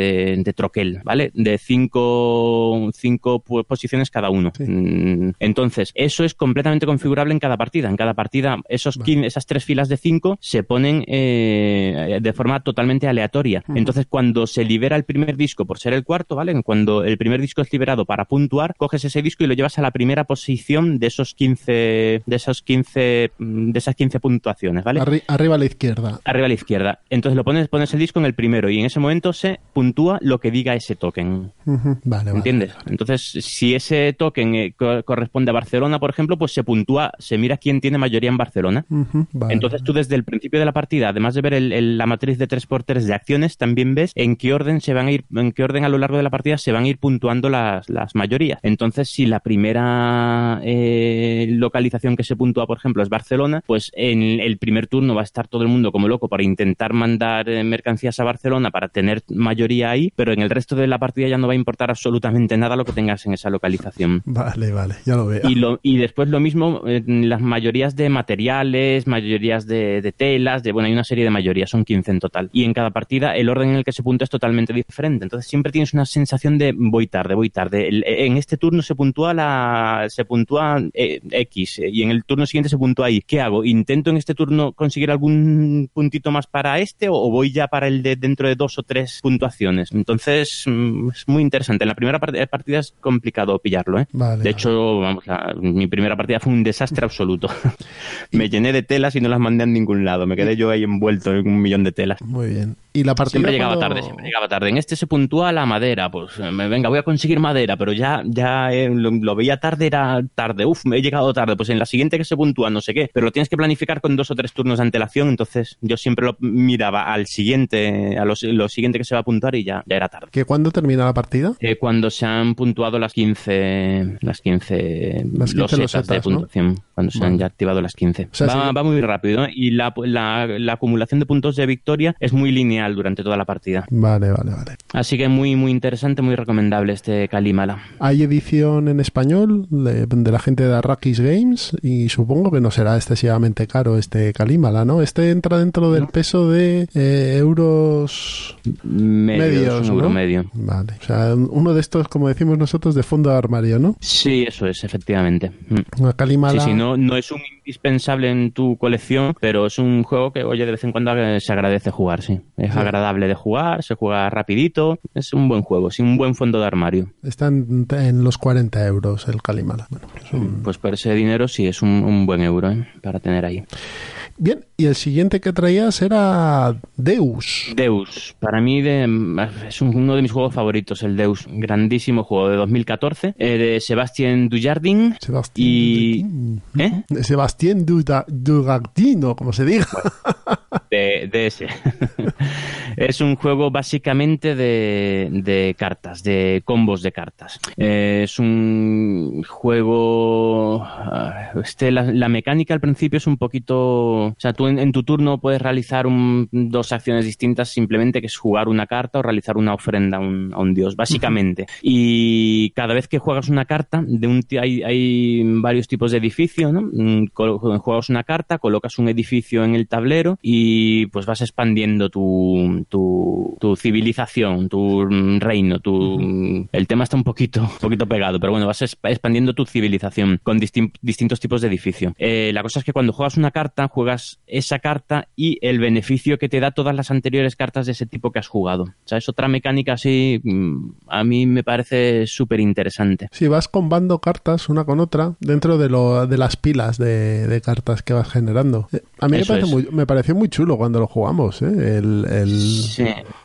de, troquel, ¿vale? De cinco, cinco posiciones cada uno. Mm, entonces, eso es completamente configurable en cada partida. En cada partida, esos esas tres filas de cinco se ponen eh, de forma totalmente aleatoria. Entonces, cuando se libera el primer disco por ser el cuarto, ¿vale? Cuando el primer disco es liberado para puntuar, coges ese disco y lo llevas a la primera posición de esos 15, de esos 15, de esas 15 puntuaciones, arriba a la izquierda. Arriba a la izquierda. Entonces lo pones, pones el disco en el primero y en ese momento se puntúa lo que diga ese token. vale, ¿Entiendes? Entonces, si ese token eh, corresponde a Barcelona, por ejemplo, pues se puntúa, se mira quién tiene mayoría en Barcelona. Entonces tú desde el principio de la partida, además de ver la matriz de 3x3 de acciones, también ves en qué orden se van a ir, en qué orden a lo largo de la partida se van a ir puntuando las, mayorías. Entonces, si la primera eh, localización que se puntúa, por ejemplo, es Barcelona, pues en, el primer turno va a estar todo el mundo como loco para intentar mandar eh, mercancías a Barcelona para tener mayoría ahí, pero en el resto de la partida ya no va a importar absolutamente nada lo que tengas en esa localización. Vale, vale, ya lo veo. Y, lo, y después lo mismo, en las mayorías de materiales, mayorías de, telas, de bueno, hay una serie de mayorías, son 15 en total. Y en cada partida el orden en el que se punta es totalmente diferente. Entonces siempre tienes una sensación de voy tarde, voy tarde. en este turno se puntúa la se puntúa eh, X y en el turno siguiente se puntúa Y. ¿Qué hago? ¿Intento en este turno conseguir algún puntito más para este o, voy ya para el de dentro de dos o tres puntuaciones? Entonces mm, es muy interesante. En la primera partida es complicado pillarlo. ¿eh? de hecho, vamos, mi primera partida fue un desastre absoluto. Me llené de telas y no las mandé a ningún lado. Me quedé yo ahí envuelto en un millón de telas. Muy bien. Y la partida siempre llegaba tarde, siempre llegaba tarde. En este se puntúa la madera, pues venga, voy a conseguir madera, pero ya ya eh, lo, veía tarde, era tarde. Uf, me he llegado tarde. Pues en la siguiente que se puntúa no sé qué, pero lo tienes que planificar con dos o tres turnos de antelación, entonces yo siempre lo miraba al siguiente, a lo, siguiente que se va a puntuar y ya, ya era tarde. ¿Que cuándo termina la partida? Eh, cuando se han puntuado las 15 las 15, las 15 de puntuación, cuando se han ya activado las 15. va, muy rápido ¿eh? y la, la, la acumulación de puntos de victoria es muy lineal durante toda la partida. Vale, vale, vale. Así que muy, muy interesante, muy recomendable este Kalimala. Hay edición en español de, la gente de Arrakis Games y supongo que no será excesivamente caro este Kalimala, ¿no? Este entra dentro del peso de eh, euros medios, euro medio. Vale, o sea, uno de estos, como decimos nosotros, de fondo de armario, ¿no? Sí, eso es, efectivamente. Mm. Kalimala... Sí, sí, no, no es un indispensable en tu colección, pero es un juego que, oye, de vez en cuando se agradece jugar, sí. Es agradable de jugar, se juega rapidito, es un buen juego, sin un buen fondo de armario. Está en, los 40 euros el Kalimala. Pues por ese dinero sí es un, buen euro ¿eh? para tener ahí. Bien, y el siguiente que traías era Deus. Deus, para mí es uno de mis juegos favoritos, el Deus. Grandísimo juego de 2014, eh, de Sebastián Dujardin. Sebastián y... ¿Eh? Sebastián Dujardino, como se diga. de, ese. es un juego básicamente de, cartas, de combos de cartas. Eh, es un juego... Ah, este, la, mecánica al principio es un poquito... O sea, tú en, tu turno puedes realizar dos acciones distintas simplemente que es jugar una carta o realizar una ofrenda a un, dios, básicamente. Y cada vez que juegas una carta, de un, hay, hay varios tipos de edificio, ¿no? Mm, juegas una carta, colocas un edificio en el tablero y pues vas expandiendo tu, tu, civilización, tu reino, tu... El tema está un poquito, un poquito pegado, pero bueno, vas expandiendo tu civilización con distintos tipos de edificio. Eh, la cosa es que cuando juegas una carta, juegas esa carta y el beneficio que te da todas las anteriores cartas de ese tipo que has jugado. O sea, es otra mecánica así, mm, a mí me parece súper interesante. Si vas combando cartas una con otra dentro de, lo, de las pilas de, cartas que vas generando. Eh, a mí me, parece muy, me pareció muy chulo cuando lo jugamos. ¿eh? El,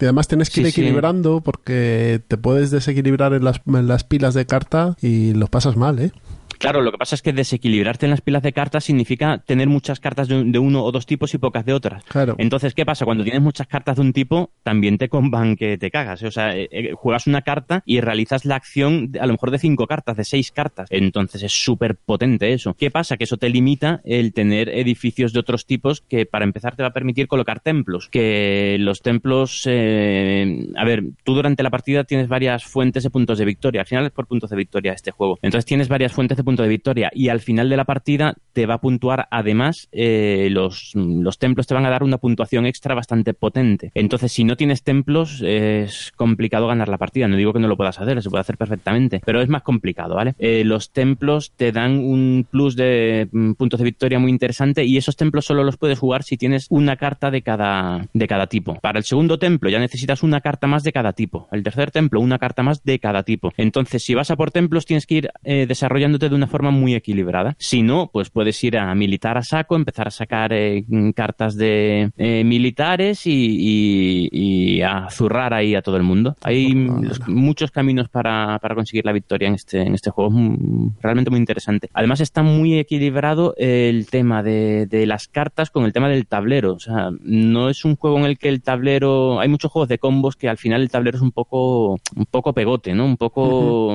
Y además tienes que ir equilibrando porque te puedes desequilibrar en las, en las pilas de carta y lo pasas mal, ¿eh? Claro, lo que pasa es que desequilibrarte en las pilas de cartas significa tener muchas cartas de, uno o dos tipos y pocas de otras. Claro. Entonces, ¿qué pasa? Cuando tienes muchas cartas de un tipo, también te comban que te cagas. O sea, eh, eh, juegas una carta y realizas la acción a lo mejor de cinco cartas, de seis cartas. Entonces es súper potente eso. ¿Qué pasa? Que eso te limita el tener edificios de otros tipos que para empezar te va a permitir colocar templos. Que los templos, eh, a ver, tú durante la partida tienes varias fuentes de puntos de victoria. Al final es por puntos de victoria este juego. Entonces tienes varias fuentes de punto de victoria y al final de la partida te va a puntuar además eh, los, los templos te van a dar una puntuación extra bastante potente. Entonces si no tienes templos es complicado ganar la partida. No digo que no lo puedas hacer, se puede hacer perfectamente, pero es más complicado, ¿vale? Eh, los templos te dan un plus de mm, puntos de victoria muy interesante y esos templos solo los puedes jugar si tienes una carta de cada, de cada tipo. Para el segundo templo ya necesitas una carta más de cada tipo. El tercer templo, una carta más de cada tipo. Entonces, si vas a por templos, tienes que ir eh, desarrollándote de una forma muy equilibrada. Si no, pues puedes ir a militar a saco, empezar a sacar eh, cartas de eh, militares y, a zurrar ahí a todo el mundo. Hay muchos caminos para, conseguir la victoria en este, en este juego. Es realmente muy interesante. Además está muy equilibrado el tema de, las cartas con el tema del tablero. O sea, no es un juego en el que el tablero... Hay muchos juegos de combos que al final el tablero es un poco, un poco pegote, ¿no? Un poco...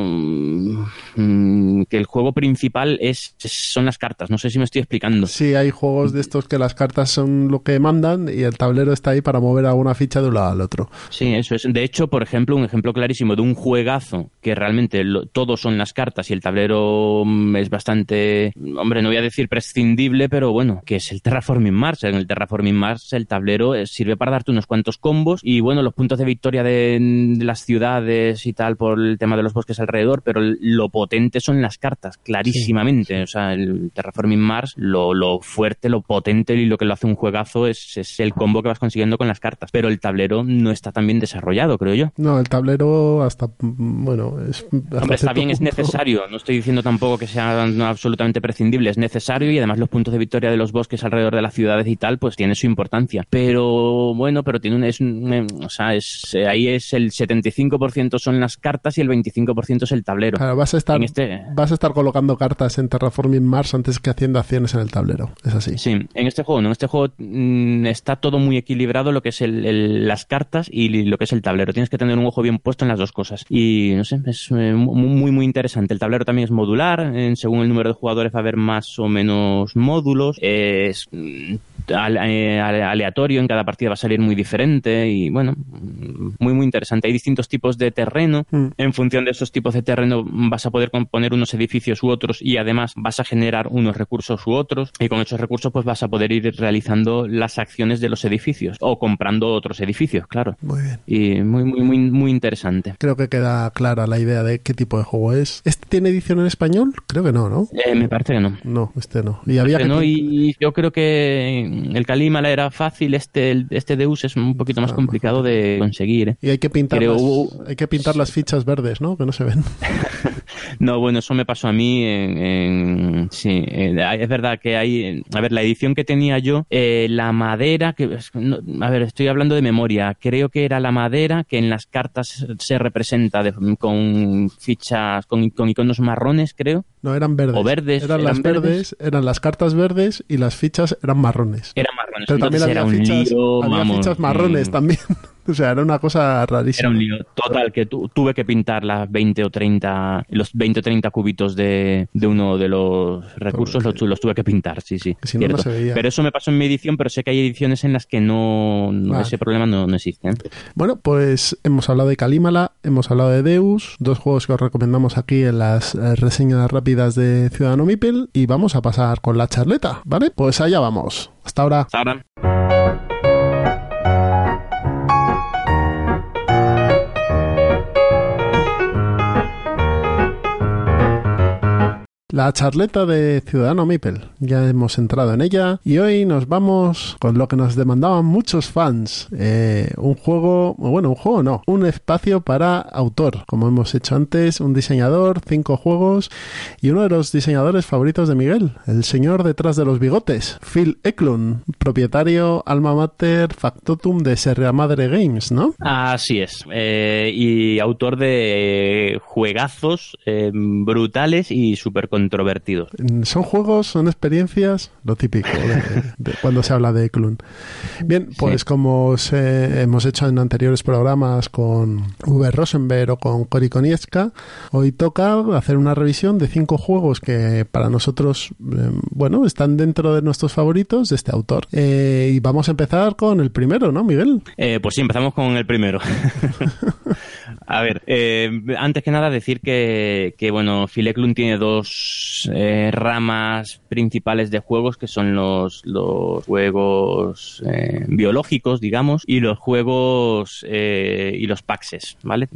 Mm, que el juego principal es, son las cartas, no sé si me estoy explicando. Sí, hay juegos de estos que las cartas son lo que mandan y el tablero está ahí para mover alguna ficha de un lado al otro. Sí, eso es. De hecho, por ejemplo, un ejemplo clarísimo de un juegazo que realmente todos son las cartas y el tablero mm, es bastante, hombre, no voy a decir prescindible, pero bueno, que es el Terraforming Mars. En el Terraforming Mars el tablero eh, sirve para darte unos cuantos combos y bueno, los puntos de victoria de, las ciudades y tal por el tema de los bosques alrededor, pero lo potente son las cartas, clarísimamente. O sea, el Terraforming Mars, lo, fuerte, lo potente y lo que lo hace un juegazo es, es el combo que vas consiguiendo con las cartas. Pero el tablero no está tan bien desarrollado, creo yo. No, el tablero hasta, bueno, es... Hombre, está bien, es necesario. No estoy diciendo tampoco que sea absolutamente prescindible. Es necesario y además los puntos de victoria de los bosques alrededor de las ciudades y tal, pues tiene su importancia. Pero bueno, pero tiene un, es, o sea, es, ahí es el 75% son las cartas y el 25% es el tablero. Claro, vas a estar, este... vas a estar colocando cartas en Terraforming Mars antes que haciendo acciones en el tablero. Es así. Sí, en este juego, no. En este juego mm, está todo muy equilibrado lo que es el, las cartas y lo que es el tablero. Tienes que tener un ojo bien puesto en las dos cosas. Y no sé, es eh, muy, muy interesante. El tablero también es modular. según el número de jugadores va a haber más o menos módulos. Es mm, aleatorio, en cada partida va a salir muy diferente y bueno, muy muy interesante. Hay distintos tipos de terreno, mm. en función de esos tipos de terreno vas a poder componer unos edificios u otros y además vas a generar unos recursos u otros y con esos recursos pues vas a poder ir realizando las acciones de los edificios o comprando otros edificios, claro. Muy bien. Y muy muy muy muy interesante. Creo que queda clara la idea de qué tipo de juego es. ¿Este tiene edición en español? Creo que no, ¿no? Eh, me parece que no. No, este no. Y había que y yo creo que el Kalimala era fácil, este, este Deus es un poquito más complicado de conseguir. ¿eh? Y hay que pintar, las, hay que pintar las fichas verdes, ¿no? Que no se ven. no, bueno, eso me pasó a mí. En, sí, es verdad que hay. A ver, la edición que tenía yo, eh, la madera, que a ver, estoy hablando de memoria. Creo que era la madera que en las cartas se representa con fichas, con, con iconos marrones, creo. No, eran verdes. O verdes. Eran, las verdes, eran las cartas verdes y las fichas eran marrones. Eran marrones. Pero también había, fichas, había fichas marrones mm. también. O sea, era una cosa rarísima. Era un lío total que tuve que pintar las 20 o 30, los 20 o 30 cubitos de, de uno de los recursos, los, tuve que pintar, sí, sí. Pero eso me pasó en mi edición, pero sé que hay ediciones en las que no, ese problema no, no existe. ¿eh? Bueno, pues hemos hablado de Calímala, hemos hablado de Deus, dos juegos que os recomendamos aquí en las eh, reseñas rápidas de Ciudadano Mipel y vamos a pasar con la charleta, ¿vale? Pues allá vamos. Hasta ahora. Hasta ahora. La charleta de Ciudadano Mipel. Ya hemos entrado en ella y hoy nos vamos con lo que nos demandaban muchos fans. Eh, un juego, bueno, un juego no, un espacio para autor. Como hemos hecho antes, un diseñador, cinco juegos y uno de los diseñadores favoritos de Miguel, el señor detrás de los bigotes, Phil Eklund, propietario alma mater factotum de Serra Madre Games, ¿no? Así es. Eh, y autor de juegazos eh, brutales y super controvertidos. Son juegos, son experiencias, lo típico de, cuando se habla de Clun. Bien, pues como hemos hecho en anteriores programas con Uwe Rosenberg o con Cory Konietzka, hoy toca hacer una revisión de cinco juegos que para nosotros, eh, bueno, están dentro de nuestros favoritos de este autor. Eh, y vamos a empezar con el primero, ¿no, Miguel? Eh, pues sí, empezamos con el primero. a ver, antes que nada decir que, que bueno, Phil Eklund tiene dos eh, ramas principales de juegos que son los, los juegos eh, biológicos, digamos, y los juegos eh, y los paxes, ¿vale?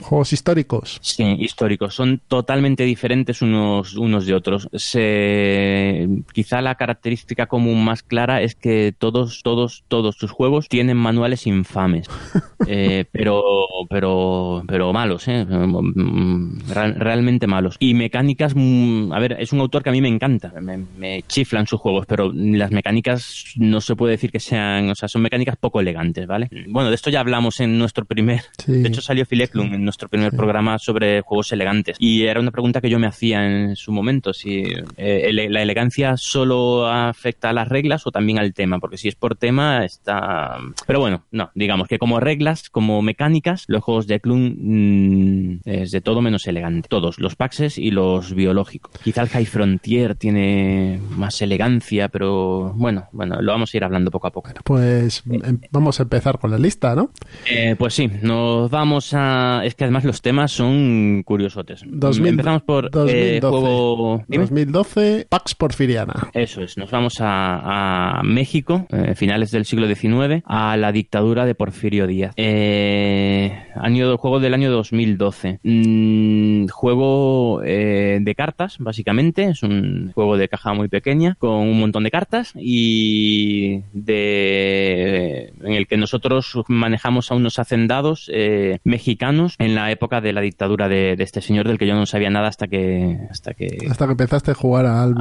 Juegos históricos. Sí, históricos. Son totalmente diferentes unos, unos de otros. Se, quizá la característica común más clara es que todos, todos, todos sus juegos tienen manuales infames. pero, pero, pero malos, realmente malos. Y mecánicas a ver, es un autor que a mí me encanta, me, chiflan sus juegos, pero las mecánicas no se puede decir que sean, o sea, son mecánicas poco elegantes, ¿vale? Bueno, de esto ya hablamos en nuestro primer, de hecho salió Phil en nuestro primer programa sobre juegos elegantes y era una pregunta que yo me hacía en su momento, si eh, la elegancia solo afecta a las reglas o también al tema, porque si es por tema está... Pero bueno, no, digamos que como reglas, como mecánicas, los juegos de son mm, es de todo menos elegante. Todos, los Paxes y los biológicos. Quizá el High Frontier tiene más elegancia, pero bueno, bueno, lo vamos a ir hablando poco a poco. Pues em, vamos a empezar con la lista, ¿no? Eh, pues sí, nos vamos a... Es que además los temas son curiosotes. Empezamos por 2012, eh, juego... 2012, Pax Porfiriana. Eso es, nos vamos a, México, eh, finales del siglo XIX, a la dictadura de Porfirio Díaz. año, juego del año 2012. Mm, juego de cartas, básicamente. Es un juego de caja muy pequeña, con un montón de cartas y de en el que nosotros manejamos a unos hacendados eh, mexicanos en la época de la dictadura de, este señor del que yo no sabía nada hasta que hasta que hasta que empezaste a jugar al,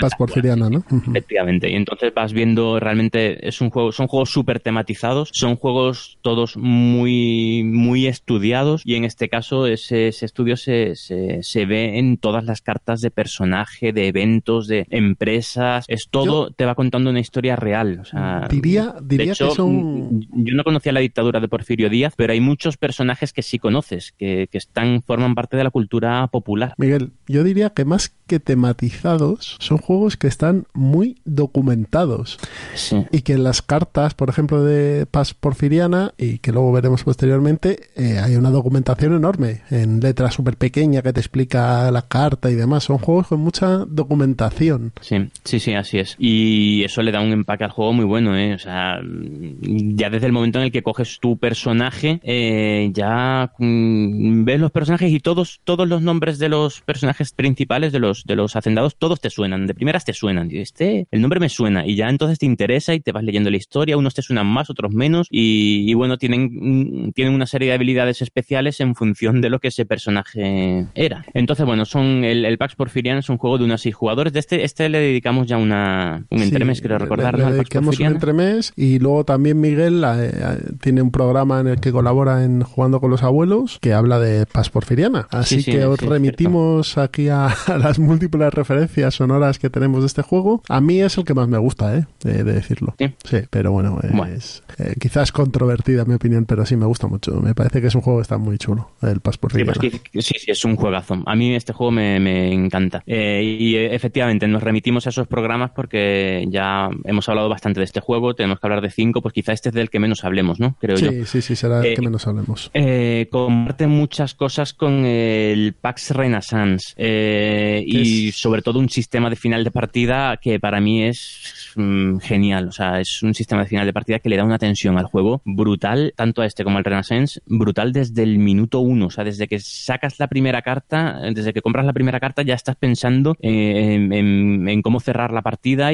Paz Porfiriana, ¿no? Efectivamente. Y entonces vas viendo realmente es un juego son juegos súper tematizados, son juegos todos muy muy estudiados y en este caso ese, estudio se, se, ve en todas las cartas de personaje, de eventos, de empresas, es todo te va contando una historia real. O sea, diría diría que son yo no conocía la dictadura de Porfirio Díaz, pero hay muchos personajes que sí conoces, que, que están, forman parte de la cultura popular. Miguel, yo diría que más que tematizados, son juegos que están muy documentados. Y que en las cartas, por ejemplo, de Paz Porfiriana, y que luego veremos posteriormente, eh, hay una documentación enorme, en letra súper pequeña que te explica la carta y demás. Son juegos con mucha documentación. Sí, sí, sí, así es. Y eso le da un empaque al juego muy bueno, ¿eh? O sea, ya desde el momento en el que coges tu personaje, eh, ya mm, ves los personajes y todos, todos los nombres de los personajes principales, de los de los hacendados, todos te suenan, de primeras te suenan. Este, el nombre me suena y ya entonces te interesa y te vas leyendo la historia, unos te suenan más, otros menos y, bueno, tienen, tienen una serie de habilidades especiales en función de lo que ese personaje era. Entonces, bueno, son el, el Pax Porfiriana es un juego de unos seis jugadores. De este, este le dedicamos ya una, un entremés, creo recordar. Le, dedicamos un entremés y luego también Miguel eh, eh, tiene un programa en el que colabora en Jugando con los Abuelos que habla de Pax Porfiriana. Así que os remitimos aquí a, a las múltiples referencias sonoras que tenemos de este juego, a mí es el que más me gusta, ¿eh? de, decirlo. Sí. pero bueno, es eh, quizás controvertida mi opinión, pero sí me gusta mucho. Me parece que es un juego que está muy chulo, el Passport sí, pues sí, sí, es un juegazo. A mí este juego me, encanta. Eh, y efectivamente, nos remitimos a esos programas porque ya hemos hablado bastante de este juego, tenemos que hablar de cinco, pues quizá este es del que menos hablemos, ¿no? Creo sí, yo. Sí, sí, será el que menos hablemos. comparte muchas cosas con el Pax Renaissance. y sobre todo un sistema de final de partida que para mí es mm, genial. O sea, es un sistema de final de partida que le da una tensión al juego brutal, tanto a este como al Renaissance, brutal desde el minuto uno. O sea, desde que sacas la primera carta, desde que compras la primera carta, ya estás pensando en, cómo cerrar la partida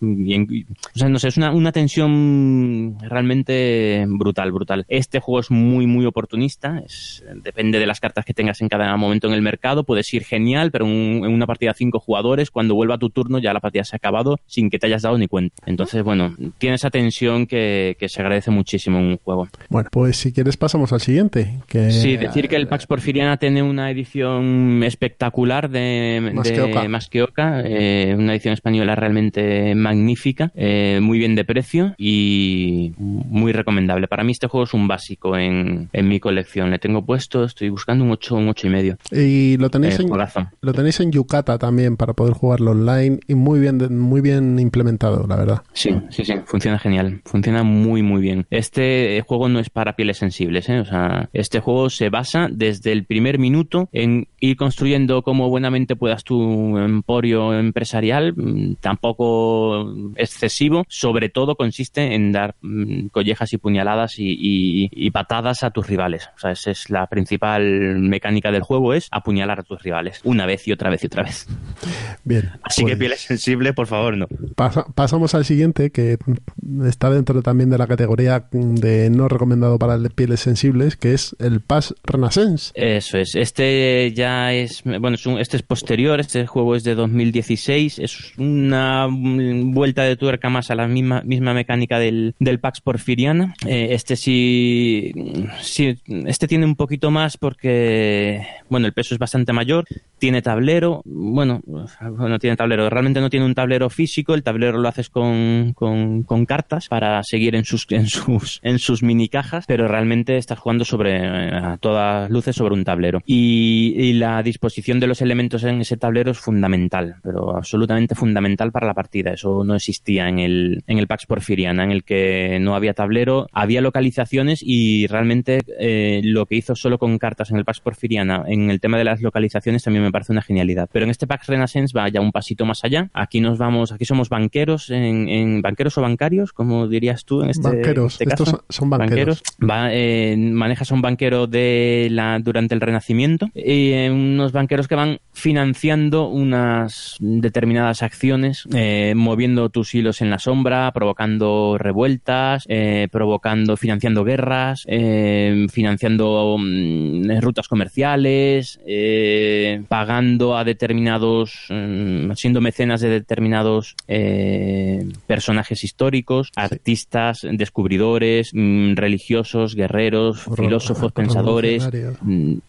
y o sea, no sé, es una, una tensión realmente brutal, brutal. Este juego es muy, muy oportunista, es, depende de las cartas que tengas en cada momento en el mercado, puedes ir genial, pero en una partida de cinco jugadores, cuando vuelva tu turno ya la partida se ha acabado sin que te hayas dado ni cuenta. Entonces, bueno, tiene esa tensión que, que se agradece muchísimo en un juego. Bueno, pues si quieres pasamos al siguiente. Que... Sí, decir que el Pax Porfiriana tiene una edición espectacular de Más que Oca, eh, una edición española realmente magnífica, eh, muy bien de precio y muy recomendable. Para mí este juego es un básico en, en mi colección. Le tengo puesto, estoy buscando un 8, un 8 y medio. Y lo tenéis, eh, en, lo tenéis en Yucata también para poder jugarlo online y muy bien, muy bien implementado, la verdad. Sí, sí, sí, funciona genial. Funciona muy, muy bien. Este juego no es para pieles sensibles, ¿eh? O sea, este juego se basa desde el primer minuto en ir construyendo como buenamente puedas tu emporio empresarial, mm, excesivo, sobre todo consiste en dar mm, collejas y puñaladas y, patadas a tus rivales. O sea, esa es la principal mecánica del juego, es apuñalar a tus rivales, una vez y otra vez y otra vez. Bien. Así que pues pieles sensible, por favor, no. pasamos al siguiente, que está dentro también de la categoría de no recomendado para pieles sensibles, que es el Pass Renaissance. Eso es. Este ya es, bueno, este es posterior, este juego es de 2016, es una vuelta de tuerca más a la misma, misma mecánica del, del Pax Porfiriana. Eh, este sí, sí, este tiene un poquito más porque, bueno, el peso es bastante mayor, tiene tablero, bueno, no tiene tablero, realmente no tiene un tablero físico, el tablero lo haces con, con, cartas para seguir en sus, en sus, en sus mini cajas, pero realmente estás jugando sobre, eh, a todas luces sobre un tablero. Y, y la disposición de los elementos en ese tablero es fundamental, pero absolutamente fundamental para la partida. Eso no existía en el, en el Pax Porfiriana, en el que no había tablero, había localizaciones y realmente eh, lo que hizo solo con cartas en el Pax Porfiriana, en el tema de las localizaciones, también me parece una genialidad. Pero en este Pax Renaissance va ya un pasito más allá. Aquí nos vamos, aquí somos banqueros, en, en banqueros o bancarios, como dirías tú en este, banqueros, en este caso. estos son banqueros. Va, eh, manejas a un banquero de la, durante el Renacimiento y eh, unos banqueros que van financiando unas determinadas acciones, eh, moviendo tus hilos en la sombra, provocando revueltas, eh, provocando, financiando guerras, eh, financiando mm, rutas comerciales, eh, pagando a determinados, mm, siendo mecenas de determinados eh, personajes históricos, artistas, descubridores, mm, religiosos, guerreros, Ro- filósofos, pensadores,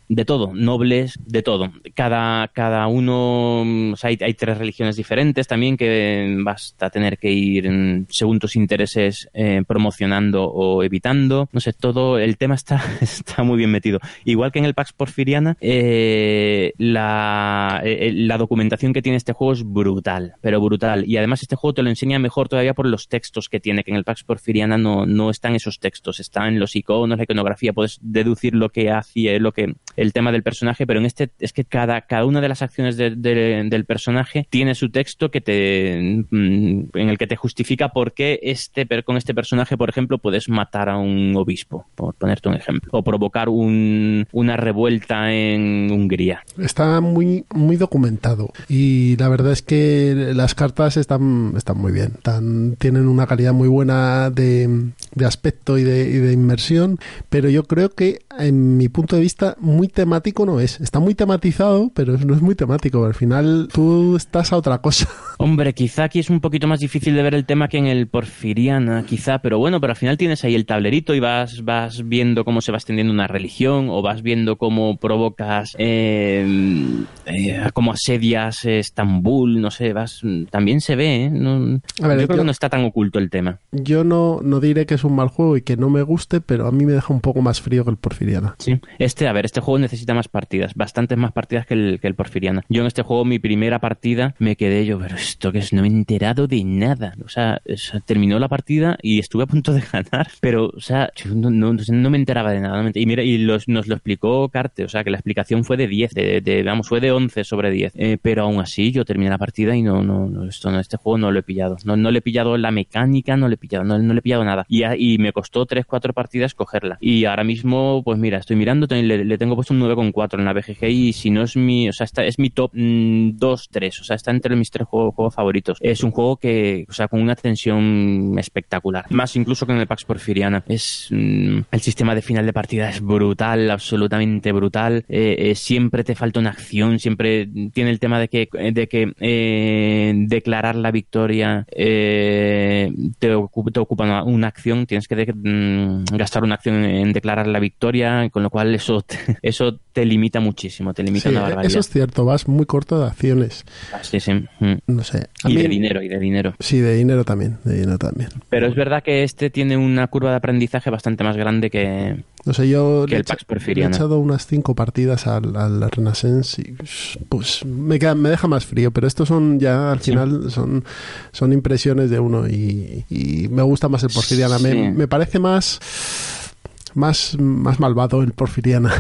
de todo, nobles, de todo. Cada, cada uno, mm, o sea, hay, tres religiones diferentes también que basta tener que ir mm, según tus intereses eh, promocionando o evitando. No sé, todo el tema está, está muy bien metido. Igual que en el Pax Porfiriana, eh, la, eh, la documentación que tiene este juego es brutal, pero brutal. Y además este juego te lo enseña mejor todavía por los textos que tiene, que en el Pax Porfiriana no, no están esos textos, están los iconos, la iconografía, puedes deducir lo que hacía, lo que el tema del personaje, pero en este es que cada, cada una de las acciones de- de- del personaje tiene su texto que te mm, en el que te justifica por qué este con este personaje, por ejemplo, puedes matar a un obispo, por ponerte un ejemplo, o provocar un- una revuelta en Hungría. Está muy, muy documentado y la verdad es que las cartas están, están muy bien. Tienen una calidad muy buena de, de aspecto y de, y de inmersión, pero yo creo que en mi punto de vista muy temático no es. Está muy tematizado, pero no es muy temático. Al final tú estás a otra cosa. Hombre, quizá aquí es un poquito más difícil de ver el tema que en el Porfiriana, quizá, pero bueno, pero al final tienes ahí el tablerito y vas, vas viendo cómo se va extendiendo una religión o vas viendo cómo provocas, eh, eh, cómo asedias Estambul, no sé, vas, también se ve, ¿eh? No- A ver, yo creo yo- que no está tan oculto el tema. Yo no, no diré que es un mal juego y que no me guste, pero a mí me deja un poco más frío que el Porfiriana. Sí. Este, a ver, este juego necesita más partidas, bastantes más partidas que el, que el Porfiriana. Yo en este juego, mi primera partida, me quedé yo, pero esto que es, no me he enterado de nada. O sea, terminó la partida y estuve a punto de ganar, pero, o sea, no, no, me enteraba de nada. Y mira, y nos lo explicó Carte, o sea, que la explicación fue de 10, de, de- vamos, fue de 11 sobre 10. Eh, pero aún así, yo terminé la partida y no, no, no, esto no, este juego no lo he pillado. No, no le he pillado la mecánica, no le he pillado, no, no le he pillado nada. Y, a- y me costó 3, 4 partidas cogerla. Y ahora mismo, pues mira, estoy mirando, le, le tengo puesto un 9,4 en la BGG y si no es mi, o sea, está, es mi top 2, 3, o sea, está entre mis tres juegos, favoritos. Es un juego que, o sea, con una tensión espectacular. Más incluso que en el Pax Porfiriana. Es, mm, el sistema de final de partida es brutal, absolutamente brutal. Eh, eh, siempre te falta una acción, siempre tiene el tema de que, de que eh, declarar la victoria te, ocupa, te ocupa una, acción, tienes que mm, gastar una acción en declarar la victoria, con lo cual eso te, eso te limita muchísimo, te limita Sí, una barbaridad. eso es cierto, vas muy corto de acciones. Sí, sí. Mm. No sé. a Y mí- de dinero, y de dinero. Sí, de dinero también, de dinero también. Pero es verdad que este tiene una curva de aprendizaje bastante más grande que, No sé, yo Que el Pax Porfiriana. le he echado unas cinco partidas al, al Renaissance y pues me, queda- me deja más frío, pero estos son ya al Sí. final son, son impresiones de uno y, y me gusta más el Porfiriana. Sí. Me, me parece más más más malvado el Porfiriana.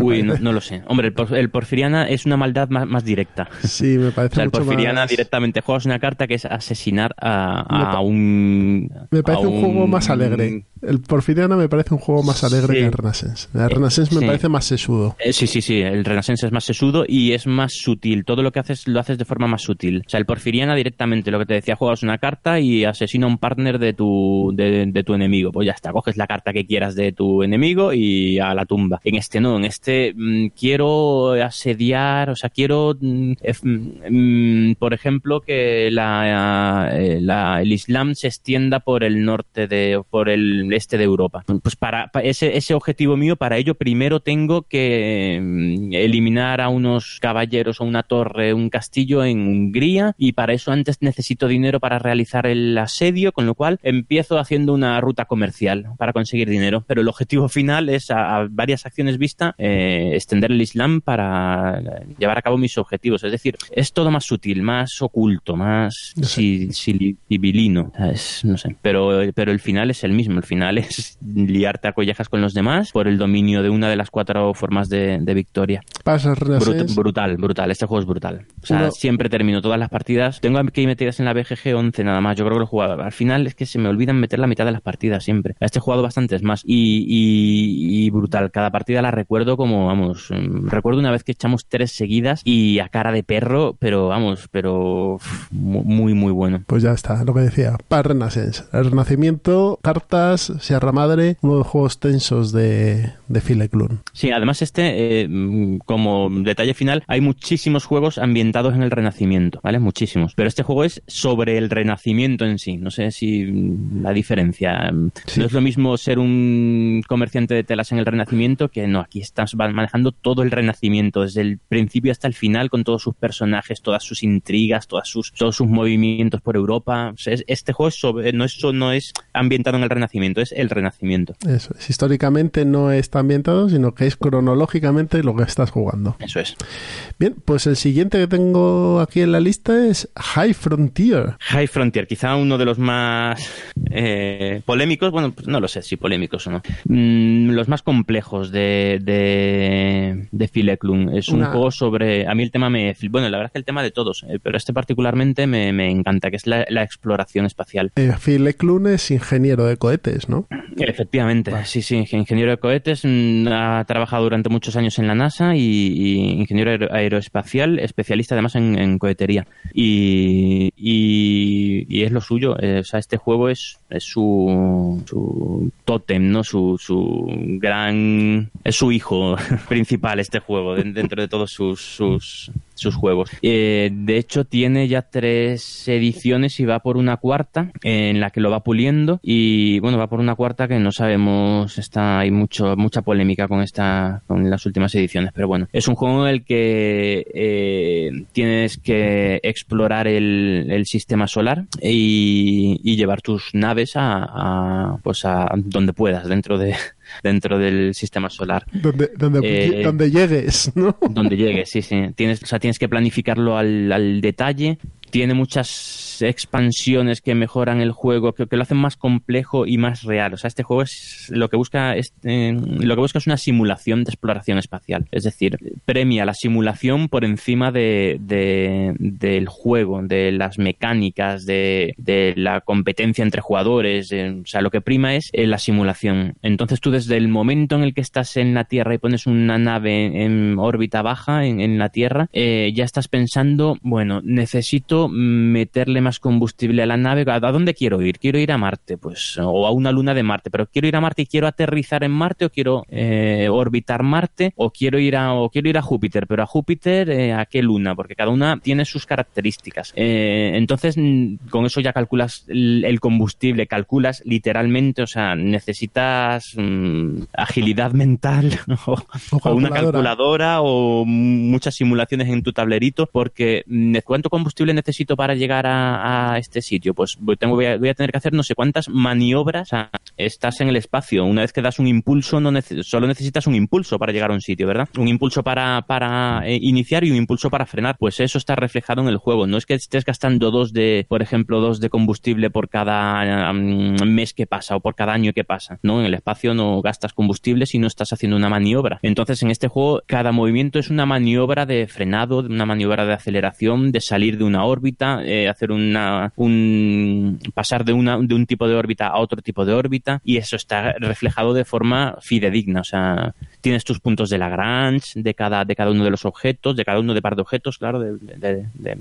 Uy, no, no lo sé. Hombre, el, el Porfiriana es una maldad más, más directa. Sí, me O parece sea, el Porfiriana más- directamente juegas una carta que es asesinar a, Me a un... Me parece un juego más alegre. El Porfiriana me parece un juego más alegre Sí. que el Renaissance. El Renaissance me sí. parece más sesudo. Eh, sí, sí, sí. El Renaissance es más sesudo y es más sutil. Todo lo que haces lo haces de forma más sutil. O sea, el Porfiriana directamente, lo que te decía, juegas una carta y asesina a un partner de tu, de, de tu enemigo. Pues ya está, coges la carta que quieras de tu enemigo y a la tumba. En este no, en este este mm, quiero asediar, o sea, quiero, mm, mm, por ejemplo, que eh, el Islam se extienda por el norte de, por el este de Europa. Pues para, ese, ese objetivo mío, para ello primero tengo que eliminar a unos caballeros o una torre, un castillo en Hungría y para eso antes necesito dinero para realizar el asedio, con lo cual empiezo haciendo una ruta comercial para conseguir dinero. Pero el objetivo final es a, varias acciones vista eh, extender el Islam para llevar a cabo mis objetivos. Es decir, es todo más sutil, más oculto, más civilino. no sé, pero, pero el final es el mismo. El final es liarte a collejas con los demás por el dominio de una de las cuatro formas de, victoria. brutal, brutal. Este juego es brutal. O sea, siempre termino todas las partidas. Tengo que ir metidas en la BGG 11 nada más. Yo creo que lo he jugado. Al final es que se me olvidan meter la mitad de las partidas siempre. Este he jugado bastantes más. Y, brutal. Cada partida la recuerdo como, vamos, mm, recuerdo una vez que echamos tres seguidas y a cara de perro, pero vamos, pero muy, muy bueno. Pues ya está, lo que decía. Para Renaissance. El Renacimiento, cartas, Sierra Madre, uno de los juegos tensos de, de Philip Sí, además este, eh, mm, como detalle final, hay muchísimos juegos ambientados en el Renacimiento, ¿vale? Muchísimos. Pero este juego es sobre el Renacimiento en sí. No sé si mm, la diferencia. Mm, no es lo mismo ser un comerciante de telas en el Renacimiento que no, aquí estás manejando todo el Renacimiento, desde el principio hasta el final, con todos sus personajes, todas sus intrigas, todas sus, todos sus movimientos por Europa. este juego sobre, no, es, no es ambientado en el Renacimiento, es el Renacimiento. Eso es. Históricamente no está ambientado, sino que es cronológicamente lo que estás jugando. Eso es. Bien, pues el siguiente que tengo aquí en la lista es High Frontier. High Frontier, quizá uno de los más eh, polémicos, bueno, pues no lo sé si polémicos o no, mm, los más complejos de, de, de Es un juego sobre, a mí el tema me, bueno, la verdad es que el tema de todos, eh, pero este particularmente me, encanta, que es la, exploración espacial. Eh, es ingeniero de cohetes, ¿no? Efectivamente, sí, sí, ingeniero de cohetes, mm, ha trabajado durante muchos años en la NASA y, ingeniero aeroespacial, especialista además en, cohetería. Y, y, es lo suyo, eh, o sea, este juego es, es su, su tótem, ¿no? Su, su gran... es su hijo principal este juego, dentro de todos sus, sus sus juegos. Eh, de hecho, tiene ya tres ediciones y va por una cuarta en la que lo va puliendo y bueno, va por una cuarta que no sabemos, está hay mucho mucha polémica con esta con las últimas ediciones, pero bueno, es un juego en el que eh, tienes que explorar el, sistema solar y, llevar tus naves a, pues a donde puedas dentro de dentro del sistema solar. Donde, donde, eh, llegues, ¿no? Donde llegues, sí, sí. Tienes, o sea, tienes que planificarlo al, al detalle tiene muchas expansiones que mejoran el juego, que, lo hacen más complejo y más real. O sea, este juego es lo que busca es, eh, lo que busca es una simulación de exploración espacial. Es decir, premia la simulación por encima de, del juego, de las mecánicas, de, la competencia entre jugadores. o sea, lo que prima es eh, la simulación. Entonces tú desde el momento en el que estás en la Tierra y pones una nave en, órbita baja en, la Tierra, eh, ya estás pensando, bueno, necesito meterle más combustible a la nave. ¿A dónde quiero ir? Quiero ir a Marte, pues, o a una luna de Marte, pero quiero ir a Marte y quiero aterrizar en Marte o quiero eh, orbitar Marte o quiero ir a o quiero ir a Júpiter, pero a Júpiter eh, a qué luna, porque cada una tiene sus características. Eh, entonces, mm, con eso ya calculas el, combustible, calculas literalmente, o sea, necesitas mm, agilidad mental o, una calculadora o muchas simulaciones en tu tablerito, porque mm, ¿cuánto combustible necesitas? Necesito para llegar a, este sitio? Pues tengo, voy, a, tener que hacer no sé cuántas maniobras. estás en el espacio. Una vez que das un impulso, no solo necesitas un impulso para llegar a un sitio, ¿verdad? Un impulso para, para eh, iniciar y un impulso para frenar. Pues eso está reflejado en el juego. No es que estés gastando dos de, por ejemplo, dos de combustible por cada mes que pasa o por cada año que pasa. No, en el espacio no gastas combustible si no estás haciendo una maniobra. Entonces, en este juego, cada movimiento es una maniobra de frenado, una maniobra de aceleración, de salir de una órbita órbita, eh, hacer una, un, pasar de, una, de un tipo de órbita a otro tipo de órbita y eso está reflejado de forma fidedigna. O sea, tienes tus puntos de Lagrange de cada, de cada uno de los objetos, de cada uno de par de objetos, claro,